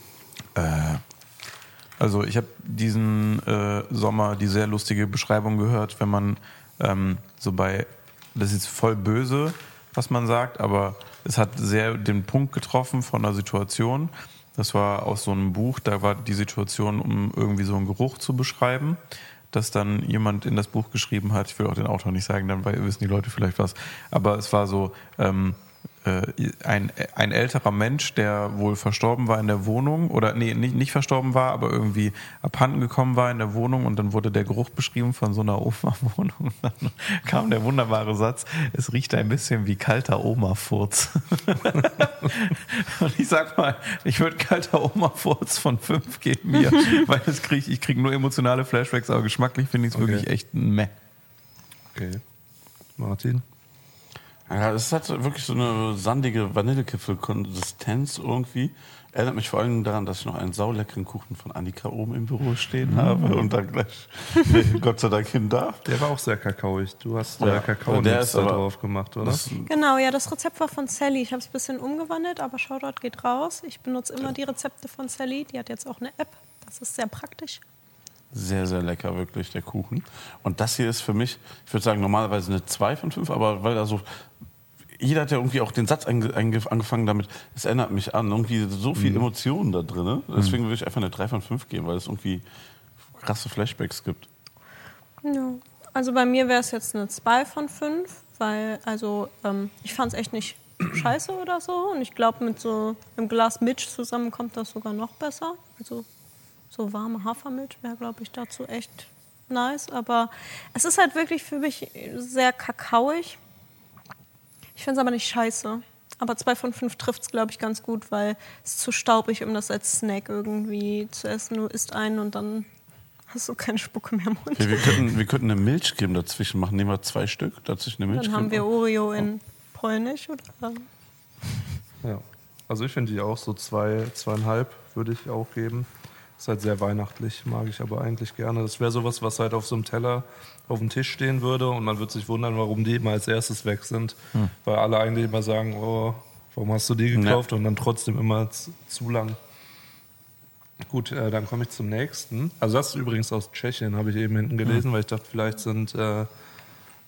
Also ich habe diesen äh, Sommer die sehr lustige Beschreibung gehört, wenn man ähm, so bei, das ist voll böse, was man sagt, aber es hat sehr den Punkt getroffen von einer Situation. Das war aus so einem Buch, da war die Situation, um irgendwie so einen Geruch zu beschreiben. dass dann jemand in das Buch geschrieben hat, ich will auch den Autor nicht sagen, dann wissen die Leute vielleicht was, aber es war so, ähm, äh, ein, ein älterer Mensch, der wohl verstorben war in der Wohnung oder nee, nicht, nicht verstorben war, aber irgendwie abhanden gekommen war in der Wohnung und dann wurde der Geruch beschrieben von so einer Oma-Wohnung. Dann kam der wunderbare Satz, es riecht ein bisschen wie kalter Oma-Furz. und ich sag mal, ich würde kalter Oma-Furz von fünf geben mir, weil das krieg, ich kriege nur emotionale Flashbacks, aber geschmacklich finde ich es Okay. wirklich echt Meh. Okay. Martin? Ja, es hat wirklich so eine sandige Vanillekipfel-Konsistenz irgendwie. Erinnert mich vor allem daran, dass ich noch einen sauleckeren Kuchen von Annika oben im Büro stehen Mhm. habe und dann gleich Gott sei Dank hin darf. Der war auch sehr kakaoig. Du hast Ja, kakao der ist da aber- drauf gemacht, oder? Das, Genau, ja, das Rezept war von Sally. Ich habe es ein bisschen umgewandelt, aber Shoutout geht raus. Ich benutze immer die Rezepte von Sally. Die hat jetzt auch eine App. Das ist sehr praktisch. Sehr, sehr lecker, wirklich, der Kuchen. Und das hier ist für mich, ich würde sagen, normalerweise eine 2 von 5, aber weil da so. Jeder hat ja irgendwie auch den Satz angefangen damit, es erinnert mich an, irgendwie so viel Emotionen da drin. Deswegen würde ich einfach eine 3 von 5 geben, weil es irgendwie krasse Flashbacks gibt. Ja. Also bei mir wäre es jetzt eine 2 von 5, weil, also, ähm, ich fand es echt nicht scheiße oder so. Und ich glaube, mit so einem Glas Milch zusammen kommt das sogar noch besser. Also, so warme Hafermilch wäre, glaube ich, dazu echt nice. Aber es ist halt wirklich für mich sehr kakaoig. Ich finde es aber nicht scheiße. Aber 2 von 5 trifft es, glaube ich, ganz gut, weil es ist zu staubig, um das als Snack irgendwie zu essen. Du isst einen und dann hast du keine Spucke mehr im Mund. Okay, wir, könnten, wir könnten eine Milchcreme dazwischen machen. Nehmen wir zwei Stück, dazwischen eine Dann Milchcreme. haben wir Oreo in Polnisch oder Ja. Also ich finde die auch so zwei, zweieinhalb würde ich auch geben. Ist halt sehr weihnachtlich, mag ich aber eigentlich gerne. Das wäre sowas, was halt auf so einem Teller auf dem Tisch stehen würde und man würde sich wundern, warum die immer als erstes weg sind. Weil alle eigentlich immer sagen, oh, warum hast du die gekauft und dann trotzdem immer zu, lang. Gut, äh, dann komme ich zum nächsten. Also das ist übrigens aus Tschechien, habe ich eben hinten gelesen, weil ich dachte, vielleicht sind äh,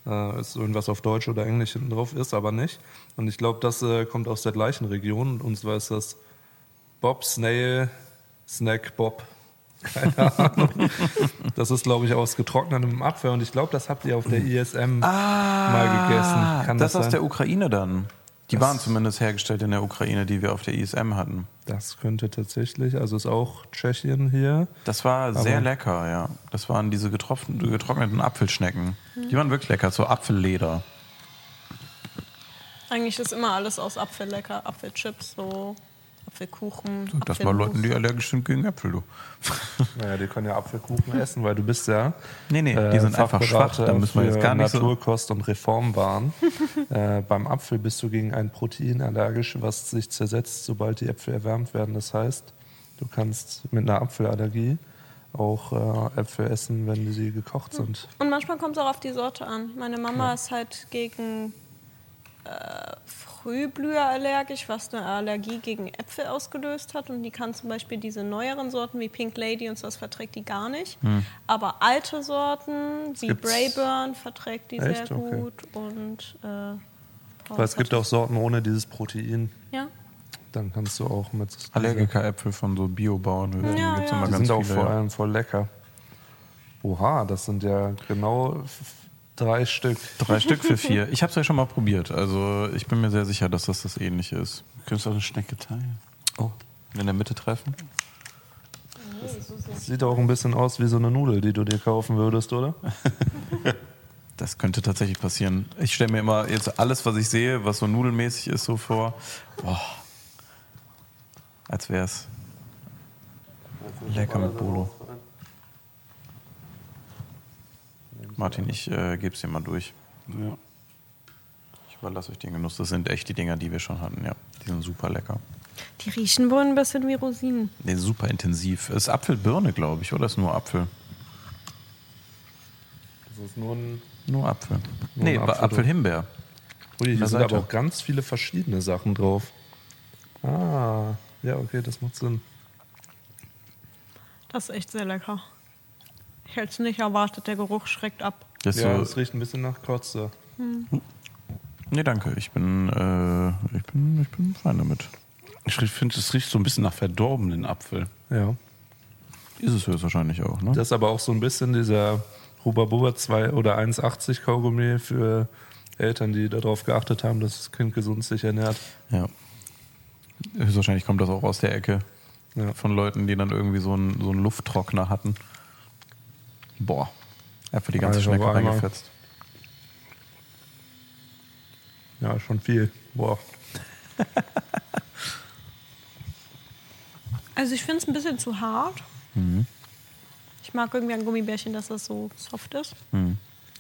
äh, ist irgendwas auf Deutsch oder Englisch hinten drauf ist, aber nicht. Und ich glaube, das äh, kommt aus der gleichen Region. Und zwar ist das Bob Snail Snack Bob. Keine Ahnung. Das ist, glaube ich, aus getrocknetem Apfel. Und ich glaube, das habt ihr auf der ISM mal gegessen. Kann Ah, das, das, aus sein? der Ukraine dann. Die Das- waren zumindest hergestellt in der Ukraine, die wir auf der ISM hatten. Das könnte tatsächlich, also ist auch Tschechien hier. Das war sehr lecker, ja. Das waren diese getrockneten Apfelschnecken. Die waren wirklich lecker, so Apfelleder. eigentlich ist immer alles aus Apfel lecker. Apfelchips, so Apfelkuchen. Das mal Leuten, die allergisch sind gegen Äpfel, du. Naja, die können ja Apfelkuchen essen, weil du bist ja. Nee, nee, die sind einfach schwach, da müssen wir jetzt gar nicht so- Naturkost und Reformwahn. äh, beim Apfel bist du gegen ein Protein allergisch, was sich zersetzt, sobald die Äpfel erwärmt werden. Das heißt, du kannst mit einer Apfelallergie auch äh, Äpfel essen, wenn sie gekocht sind. Und manchmal kommt es auch auf die Sorte an. Meine Mama ist halt gegen äh, Frühblüher allergisch, was eine Allergie gegen Äpfel ausgelöst hat. Und die kann zum Beispiel diese neueren Sorten wie Pink Lady und sowas verträgt die gar nicht. Aber alte Sorten wie gibt's- Braeburn verträgt die Echt? sehr Okay. gut. Und äh, Weil es gibt auch Sorten ohne dieses Protein. Ja. Dann kannst du auch mit. Allergiker-Äpfel von so Biobauern. Ja, ja. Die ganz sind auch viele, vor allem voll lecker. Oha, das sind ja genau drei Stück. Drei Stück für vier. Ich habe es ja schon mal probiert. Also ich bin mir sehr sicher, dass das das ähnliche ist. Du könntest auch eine Schnecke teilen. Oh. In der Mitte treffen? Sieht auch ein bisschen aus wie so eine Nudel, die du dir kaufen würdest, oder? Das könnte tatsächlich passieren. Ich stelle mir immer jetzt alles, was ich sehe, was so nudelmäßig ist, so vor. Boah. Als wär's. Lecker mit Bolo. Martin, ich äh, gebe es dir mal durch. Ja. Ich überlasse euch den Genuss. Das sind echt die Dinger, die wir schon hatten, ja. Die sind super lecker. Die riechen wohl ein bisschen wie Rosinen. Nee, super intensiv. Ist Apfelbirne, glaube ich, oder ist nur Apfel? Das ist nur ein. Nur Apfel. Nur nee, Apfel. Apfelhimbeer. Ui, hier sind aber auch ganz viele verschiedene Sachen drauf. Ah, ja, okay, das macht Sinn. Das ist echt sehr lecker. Ich hätte es nicht erwartet, der Geruch schreckt ab. Das Ja, so, es riecht ein bisschen nach Kotze. nee, danke. Ich bin, äh, ich bin, ich bin fein damit. Ich finde, es riecht so ein bisschen nach verdorbenen Apfel. Ja. Ist es höchstwahrscheinlich auch, ne? Das ist aber auch so ein bisschen dieser Huba Buba 2 oder 1,80 Kaugummi für Eltern, die darauf geachtet haben, dass das Kind gesund sich ernährt. Ja. Höchstwahrscheinlich kommt das auch aus der Ecke Ja. von Leuten, die dann irgendwie so einen, so einen Lufttrockner hatten. Boah. Einfach die ganze Also Schnecke einmal. reingefetzt. Ja, schon viel. Boah. Also ich finde es ein bisschen zu hart. Ich mag irgendwie an Gummibärchen, dass das so soft ist.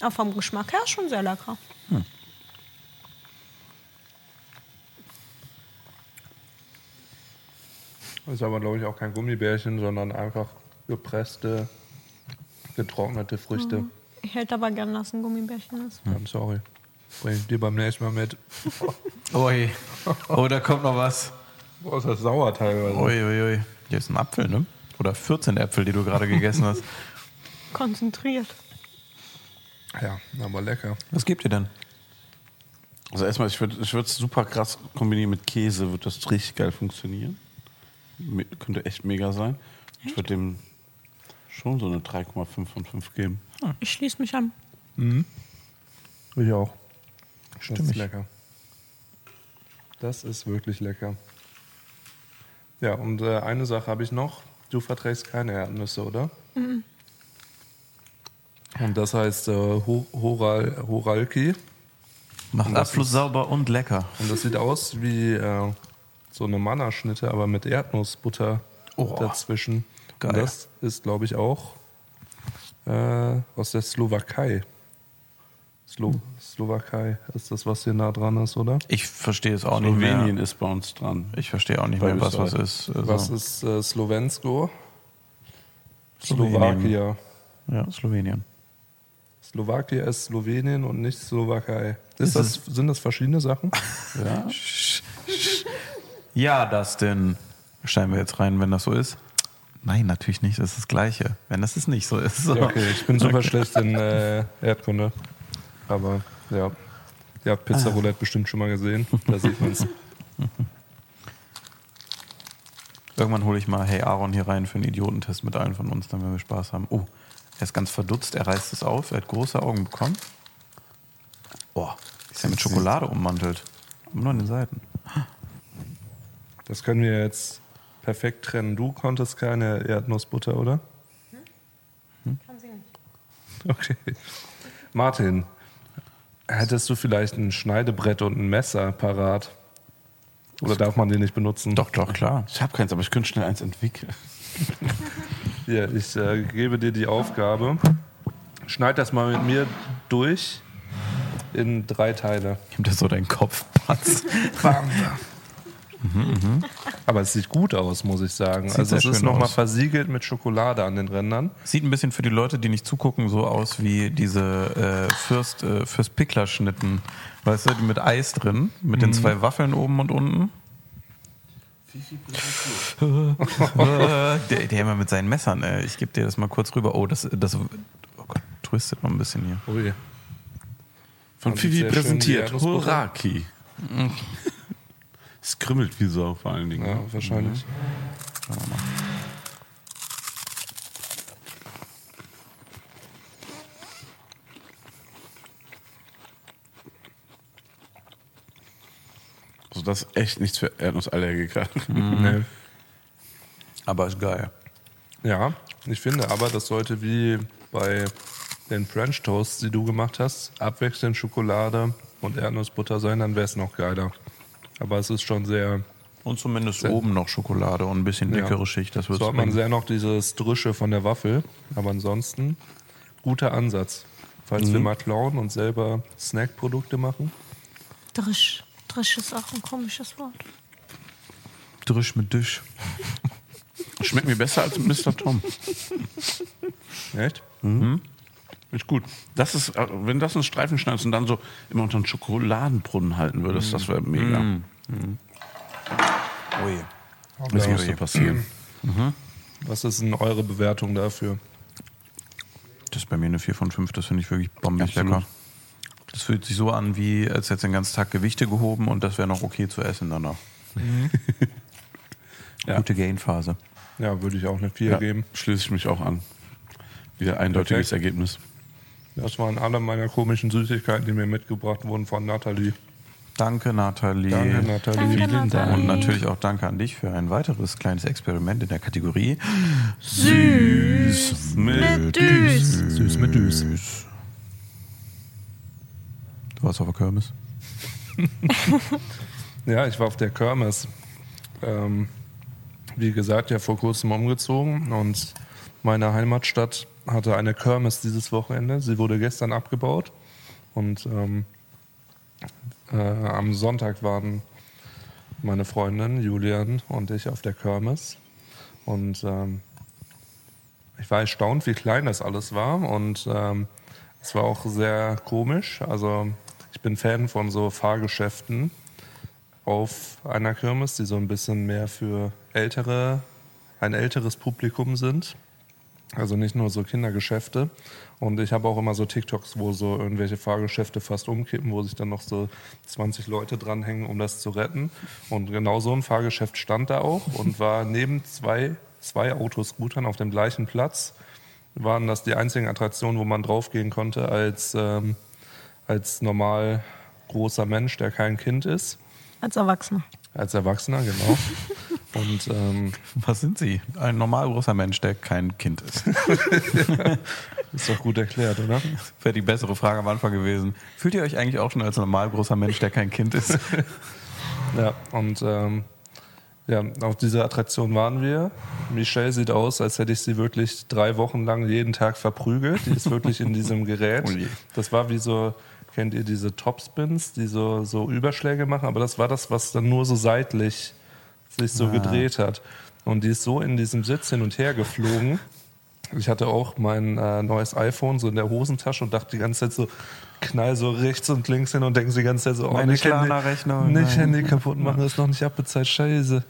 Aber vom Geschmack her ist schon sehr lecker. Das ist aber, glaube ich, auch kein Gummibärchen, sondern einfach gepresste, getrocknete Früchte. Ich hätte aber gern, dass ein Gummibärchen ist. I'm sorry. Bring ich dir beim nächsten Mal mit. Ui. Oh, da kommt noch was. Boah, ist das sauer teilweise. Ui, ui, ui. Hier ist ein Apfel, ne? Oder 14 Äpfel, die du gerade gegessen hast. Konzentriert. Ja, aber lecker. Was gibt ihr denn? Also erstmal, ich würde ich es super krass kombinieren mit Käse, wird das richtig geil funktionieren. Me könnte echt mega sein. Ich würde dem schon so eine 3,5 von 5 geben. Ich schließe mich an. Ich auch. Das Stimmig. ist lecker. Das ist wirklich lecker. Ja, und äh, eine Sache habe ich noch. Du verträgst keine Erdnüsse, oder? Und das heißt äh, Ho- Horal, Horalki. Macht das Abfluss sauber und lecker. Und das sieht aus wie äh, so eine Mannerschnitte, aber mit Erdnussbutter Oh, dazwischen. Geil. Und das ist, glaube ich, auch äh, aus der Slowakei. Slo Slowakei ist das, was hier nah dran ist, oder? Ich verstehe es auch nicht Slowenien ist bei uns dran. Ich verstehe auch nicht Bei mehr, was was ist. Also, Was ist äh, Slowensko? Slowenien. Slowakia. Ja, Slowenien. Slowakia ist Slowenien und nicht Slowakei. Ist Ist das, sind das verschiedene Sachen? Ja? Ja, das denn. Schneiden wir jetzt rein, wenn das so ist? Nein, natürlich nicht. Das ist das Gleiche. Wenn das ist nicht so ist. So. Ja, okay, ich bin super schlecht in äh, Erdkunde. Aber ja. Ihr habt Pizza Roulette bestimmt schon mal gesehen. Da sieht man es. Irgendwann hole ich mal Hey Aaron hier rein für einen Idiotentest mit allen von uns, dann werden wir Spaß haben. Oh, er ist ganz verdutzt, er reißt es auf, er hat große Augen bekommen. Boah, ist ja mit Schokolade ummantelt. Nur an den Seiten. Das können wir jetzt perfekt trennen. Du konntest keine Erdnussbutter, oder? Kann sie nicht. Okay. Martin, hättest du vielleicht ein Schneidebrett und ein Messer parat? Oder darf man die nicht benutzen? Doch, doch, klar. Ich habe keins, aber ich könnte schnell eins entwickeln. Hier, ich äh, gebe dir die Aufgabe. Schneid das mal mit mir durch in drei Teile. Nimm das so deinen Kopf, Patz. Aber es sieht gut aus, muss ich sagen. Sieht also sehr es ist nochmal versiegelt mit Schokolade an den Rändern. Sieht ein bisschen für die Leute, die nicht zugucken, so aus wie diese äh, Fürst, äh, Fürst Pickler-Schnitten. Weißt du, die mit Eis drin, mit den zwei Waffeln oben und unten. der, der immer mit seinen Messern, äh, ich gebe dir das mal kurz rüber. Oh, das, das oh Gott, twistet noch ein bisschen hier. Ui. Von Und Fifi präsentiert. Erdnussbutter. Es kribbelt wie Sau vor allen Dingen. Ja, ne? wahrscheinlich. Also das ist echt nichts für Erdnussallergiker. Nee. Aber ist geil. Ja, ich finde aber, das sollte wie bei den French Toasts, die du gemacht hast, abwechselnd Schokolade und Erdnussbutter sein, dann wäre es noch geiler. Aber es ist schon sehr, Und zumindest Sehr- oben noch Schokolade und ein bisschen Ja. dickere Schicht. Das wird so hat man sehr noch dieses Drische von der Waffel. Aber ansonsten, guter Ansatz. Falls wir mal klauen und selber Snackprodukte machen. Drisch. Drisch ist auch ein komisches Wort. Drisch mit Disch. Schmeckt mir besser als Mr. Tom. Echt? Ist gut. Das ist, äh, wenn das ein Streifen schneidest und dann so immer unter einen Schokoladenbrunnen halten würdest, das wäre mega. Ui. Das Ja, müsste ja. passieren. Was ist denn eure Bewertung dafür? Das ist bei mir eine 4 von 5, das finde ich wirklich bombig Absolut. lecker. Das fühlt sich so an, wie als jetzt den ganzen Tag Gewichte gehoben und das wäre noch okay zu essen danach. Ja. Gute Gain-Phase. Ja, würde ich auch eine 4 Ja, geben. schließe ich mich auch an. Wieder eindeutiges Perfekt. Ergebnis. Das waren alle meiner komischen Süßigkeiten, die mir mitgebracht wurden von Nathalie. Danke, Nathalie. Danke, Nathalie. Danke, Vielen Nathalie. Und natürlich auch danke an dich für ein weiteres kleines Experiment in der Kategorie Süß mit Düs. Süß mit Düs. Du warst auf der Kirmes. Ja, ich war auf der Kirmes. Ähm, wie gesagt, ja vor kurzem umgezogen und meine Heimatstadt hatte eine Kirmes dieses Wochenende. Sie wurde gestern abgebaut und ähm, äh, am Sonntag waren meine Freundin Julian und ich auf der Kirmes und ähm, ich war erstaunt, wie klein das alles war und ähm, es war auch sehr komisch. Also ich bin Fan von so Fahrgeschäften auf einer Kirmes, die so ein bisschen mehr für ältere, ein älteres Publikum sind. Also nicht nur so Kindergeschäfte. Und ich habe auch immer so TikToks, wo so irgendwelche Fahrgeschäfte fast umkippen, wo sich dann noch so 20 Leute dranhängen, um das zu retten. Und genau so ein Fahrgeschäft stand da auch und war neben zwei, zwei Autoscootern auf dem gleichen Platz. Waren das die einzigen Attraktionen, wo man draufgehen konnte als, ähm, als normal großer Mensch, der kein Kind ist. Als Erwachsener. Als Erwachsener, genau. Und ähm, Was sind Sie? Ein normal großer Mensch, der kein Kind ist. ist doch gut erklärt, oder? Wäre die bessere Frage am Anfang gewesen. Fühlt ihr euch eigentlich auch schon als normal großer Mensch, der kein Kind ist? Ja, und ähm, ja, auf dieser Attraktion waren wir. Michelle sieht aus, als hätte ich sie wirklich drei Wochen lang jeden Tag verprügelt. Die ist wirklich in diesem Gerät. Oh. Das war wie so, kennt ihr diese Topspins, die so, so Überschläge machen? Aber das war das, was dann nur so seitlich sich so gedreht hat. Und die ist so in diesem Sitz hin und her geflogen. Ich hatte auch mein äh, neues iPhone so in der Hosentasche und dachte die ganze Zeit so, knall so rechts und links hin und denken sie die ganze Zeit so, oh, Meine nicht, Handy, Klarna-Rechnung, nicht nein. Handy kaputt machen, ist noch nicht abbezahlt, scheiße.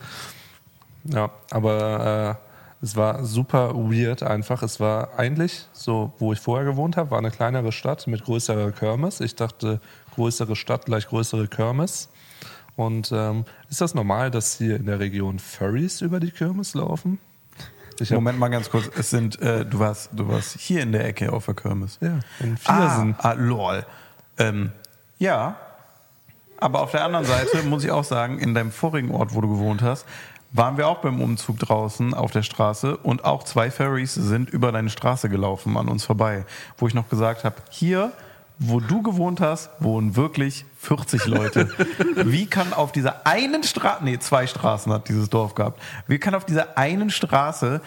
Ja, aber äh, es war super weird einfach. Es war eigentlich so, wo ich vorher gewohnt habe, war eine kleinere Stadt mit größerer Kirmes. Ich dachte, größere Stadt gleich größere Kirmes. Und ähm, ist das normal, dass hier in der Region Furries über die Kirmes laufen? Moment mal ganz kurz. Es sind, äh, du warst, du warst hier in der Ecke auf der Kirmes. Ja, in Viersen. Ah, ah lol. Ähm, ja, aber auf der anderen Seite muss ich auch sagen, in deinem vorigen Ort, wo du gewohnt hast, waren wir auch beim Umzug draußen auf der Straße und auch zwei Ferries sind über deine Straße gelaufen an uns vorbei, wo ich noch gesagt habe, hier, wo du gewohnt hast, wohnen wirklich 40 Leute. Wie kann auf dieser einen Straße, nee, zwei Straßen hat dieses Dorf gehabt, wie kann auf dieser einen Straße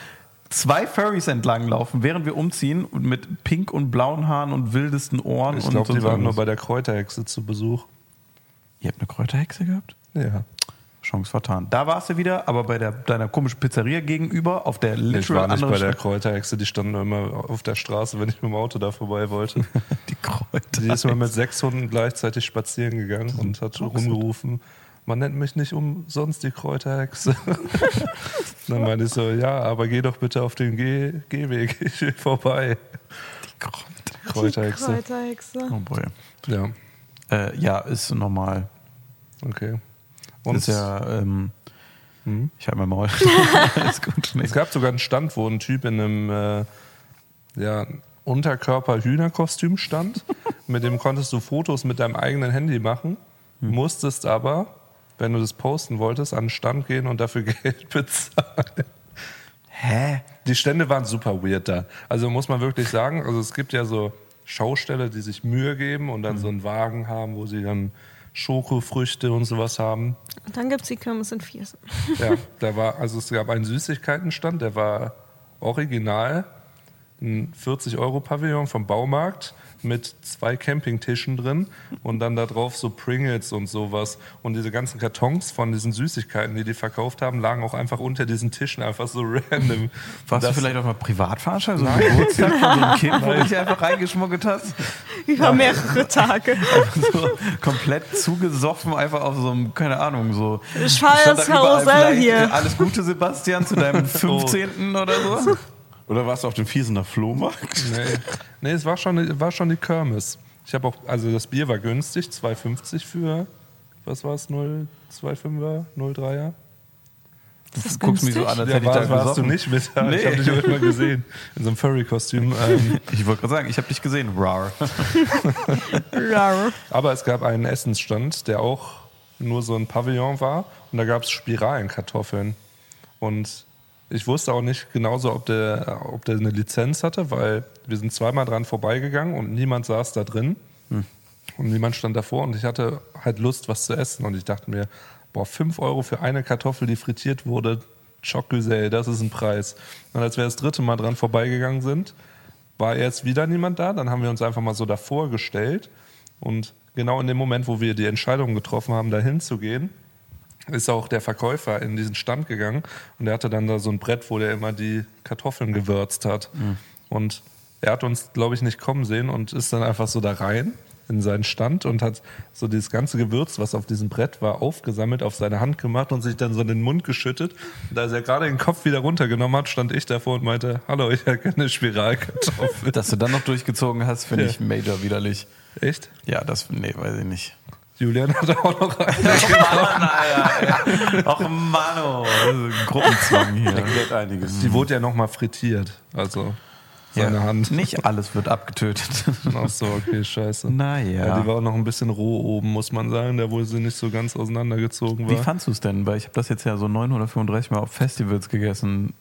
zwei Ferries entlang laufen, während wir umziehen und mit pink und blauen Haaren und wildesten Ohren Ich glaube, die waren nur bei der Kräuterhexe zu Besuch. Ihr habt eine Kräuterhexe gehabt? Ja. Chance vertan. Da warst du wieder, aber bei der, deiner komischen Pizzeria gegenüber auf der Ich literal war nicht bei der Kräuterhexe, die standen immer auf der Straße, wenn ich mit dem Auto da vorbei wollte. die Kräuter. Die ist immer mit sechs Hunden gleichzeitig spazieren gegangen und hat rumgerufen, man nennt mich nicht umsonst die Kräuterhexe. Dann meinte ich so, ja, aber geh doch bitte auf den Geh Gehweg, ich will vorbei. Die Kräuter. Kräuterhexe. Kräuterhexe. Oh boy. Ja, Äh, ja, ist normal. okay. Und ja, ähm, ich halte mein Maul. ist gut. Es gab sogar einen Stand, wo ein Typ in einem äh, ja, Unterkörper-Hühnerkostüm stand. mit dem konntest du Fotos mit deinem eigenen Handy machen, musstest aber, wenn du das posten wolltest, an den Stand gehen und dafür Geld bezahlen. Hä? Die Stände waren super weird da. Also muss man wirklich sagen, also es gibt ja so Schausteller, die sich Mühe geben und dann so einen Wagen haben, wo sie dann Schokofrüchte und sowas haben. Und dann gibt es die Kirmes in Viersen. Ja, da war, also es gab einen Süßigkeitenstand, der war original, ein 40-Euro-Pavillon vom Baumarkt mit zwei Campingtischen drin und dann da drauf so Pringles und sowas. Und diese ganzen Kartons von diesen Süßigkeiten, die die verkauft haben, lagen auch einfach unter diesen Tischen, einfach so random. Warst Das- du vielleicht auf einer Privatveranstaltung? So einem Geburtstag von so einem Kind, wo du dich einfach reingeschmuggelt hast? Über mehrere Tage. so komplett zugesoffen, einfach auf so einem, keine Ahnung, so. Ich fahr Stand das Karussell hier. Alles Gute, Sebastian, zu deinem 15. oder so. Oder warst du auf dem Viesener Flohmarkt? Nee, nee es war schon, war schon die Kirmes. Ich habe auch, also das Bier war günstig, 2,50 für, was war es, 0,25er, 0,3er? Ist das Du guckst mich so günstig? an, als Ja, hätte ich da war, warst du nicht mit? Ja, Ich Nee. habe dich auch immer gesehen. In so einem Furry-Kostüm. Ähm, Ich wollte gerade sagen, ich habe dich gesehen. Rar. Rar. aber es gab einen Essensstand, der auch nur so ein Pavillon war. Und da gab es Spiralenkartoffeln. Und ich wusste auch nicht genauso, ob der, ob der eine Lizenz hatte, weil wir sind zweimal dran vorbeigegangen und niemand saß da drin. Und niemand stand davor und ich hatte halt Lust, was zu essen. Und ich dachte mir, boah, 5 Euro für eine Kartoffel, die frittiert wurde, Choc-Güsel, das ist ein Preis. Und als wir das dritte Mal dran vorbeigegangen sind, war jetzt wieder niemand da. Dann haben wir uns einfach mal so davor gestellt. Und genau in dem Moment, wo wir die Entscheidung getroffen haben, da hinzugehen, ist auch der Verkäufer in diesen Stand gegangen und er hatte dann da so ein Brett, wo der immer die Kartoffeln gewürzt hat. Und er hat uns, glaube ich, nicht kommen sehen und ist dann einfach so da rein in seinen Stand und hat so dieses ganze Gewürz, was auf diesem Brett war, aufgesammelt, auf seine Hand gemacht und sich dann so in den Mund geschüttet. Und als er gerade den Kopf wieder runtergenommen hat, stand ich davor und meinte, hallo, ich hätte eine Spiralkartoffel. Dass du dann noch durchgezogen hast, finde Ja. ich major widerlich. Echt? Ja, das, nee, weiß ich nicht. Julian hat auch noch einen. Mann, Alter. Och, Mano. Ein Gruppenzwang hier. Erklärt einiges. Die wurde ja nochmal frittiert. Also seine Ja, Hand. Nicht alles wird abgetötet. Ach so, okay, scheiße. Naja. Ja, die war auch noch ein bisschen roh oben, muss man sagen, da wo sie nicht so ganz auseinandergezogen Wie war. fandst du es denn? Weil ich habe das jetzt ja so 935 Mal auf Festivals gegessen.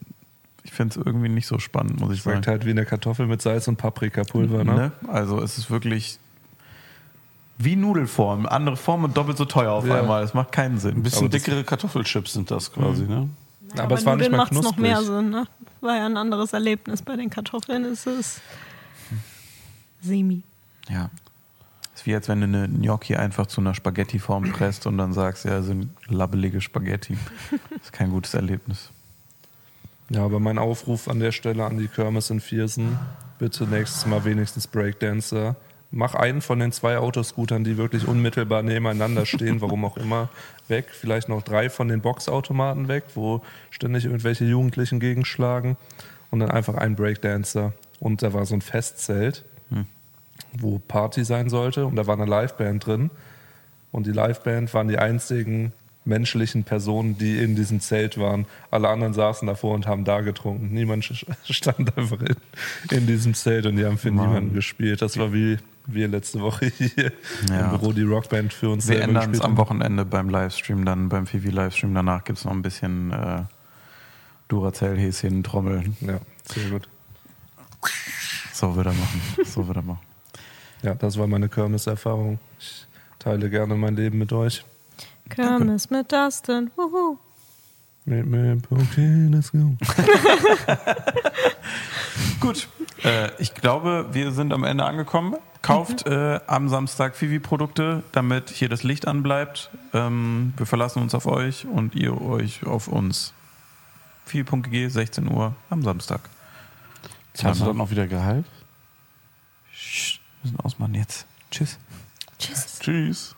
Ich finde es irgendwie nicht so spannend, muss ich sagen. Schmeckt halt wie eine Kartoffel mit Salz und Paprikapulver, ne? Ne? Also es ist wirklich wie Nudelform. Andere Form und doppelt so teuer auf Ja. einmal. Das macht keinen Sinn. Ein bisschen Aber dickere Kartoffelchips sind das quasi, ne? Ja, Aber es war nicht mal macht's noch knusprig. mehr Sinn, ne? War ja ein anderes Erlebnis. Bei den Kartoffeln ist es semi. Ja. ist wie als wenn du eine Gnocchi einfach zu einer Spaghetti-Form presst und dann sagst, ja, sind labbelige Spaghetti. Das ist kein gutes Erlebnis. Ja, aber mein Aufruf an der Stelle an die Kirmes in Viersen, bitte nächstes Mal wenigstens Breakdancer. Mach einen von den zwei Autoscootern, die wirklich unmittelbar nebeneinander stehen, warum auch immer, weg. Vielleicht noch drei von den Boxautomaten weg, wo ständig irgendwelche Jugendlichen gegenschlagen. Und dann einfach ein Breakdancer. Und da war so ein Festzelt, wo Party sein sollte. Und da war eine Liveband drin. Und die Liveband waren die einzigen menschlichen Personen, die in diesem Zelt waren. Alle anderen saßen davor und haben da getrunken. Niemand stand einfach in, in diesem Zelt und die haben für Mann. niemanden gespielt. Das war wie wir letzte Woche hier Ja. im Büro die Rockband für uns Wir ändern es am. Wochenende beim Livestream, dann beim Fivi-Livestream. Danach gibt es noch ein bisschen äh, Duracell-Häschen, Trommeln. Ja, sehr gut. So wird er machen. So wird er machen. Ja, das war meine Kirmes-Erfahrung. Ich teile gerne mein Leben mit euch. Kirmes mit Dustin. Wuhu. Mit mir, okay, let's go. Gut. Äh, ich glaube, wir sind am Ende angekommen. Kauft äh, am Samstag Fivi-Produkte, damit hier das Licht anbleibt. Ähm, wir verlassen uns auf euch und ihr euch auf uns. Fivi.gg, 16 Uhr am Samstag. Zahlst du dann noch wieder Gehalt? Wir müssen ausmachen jetzt. Tschüss. Tschüss. Tschüss.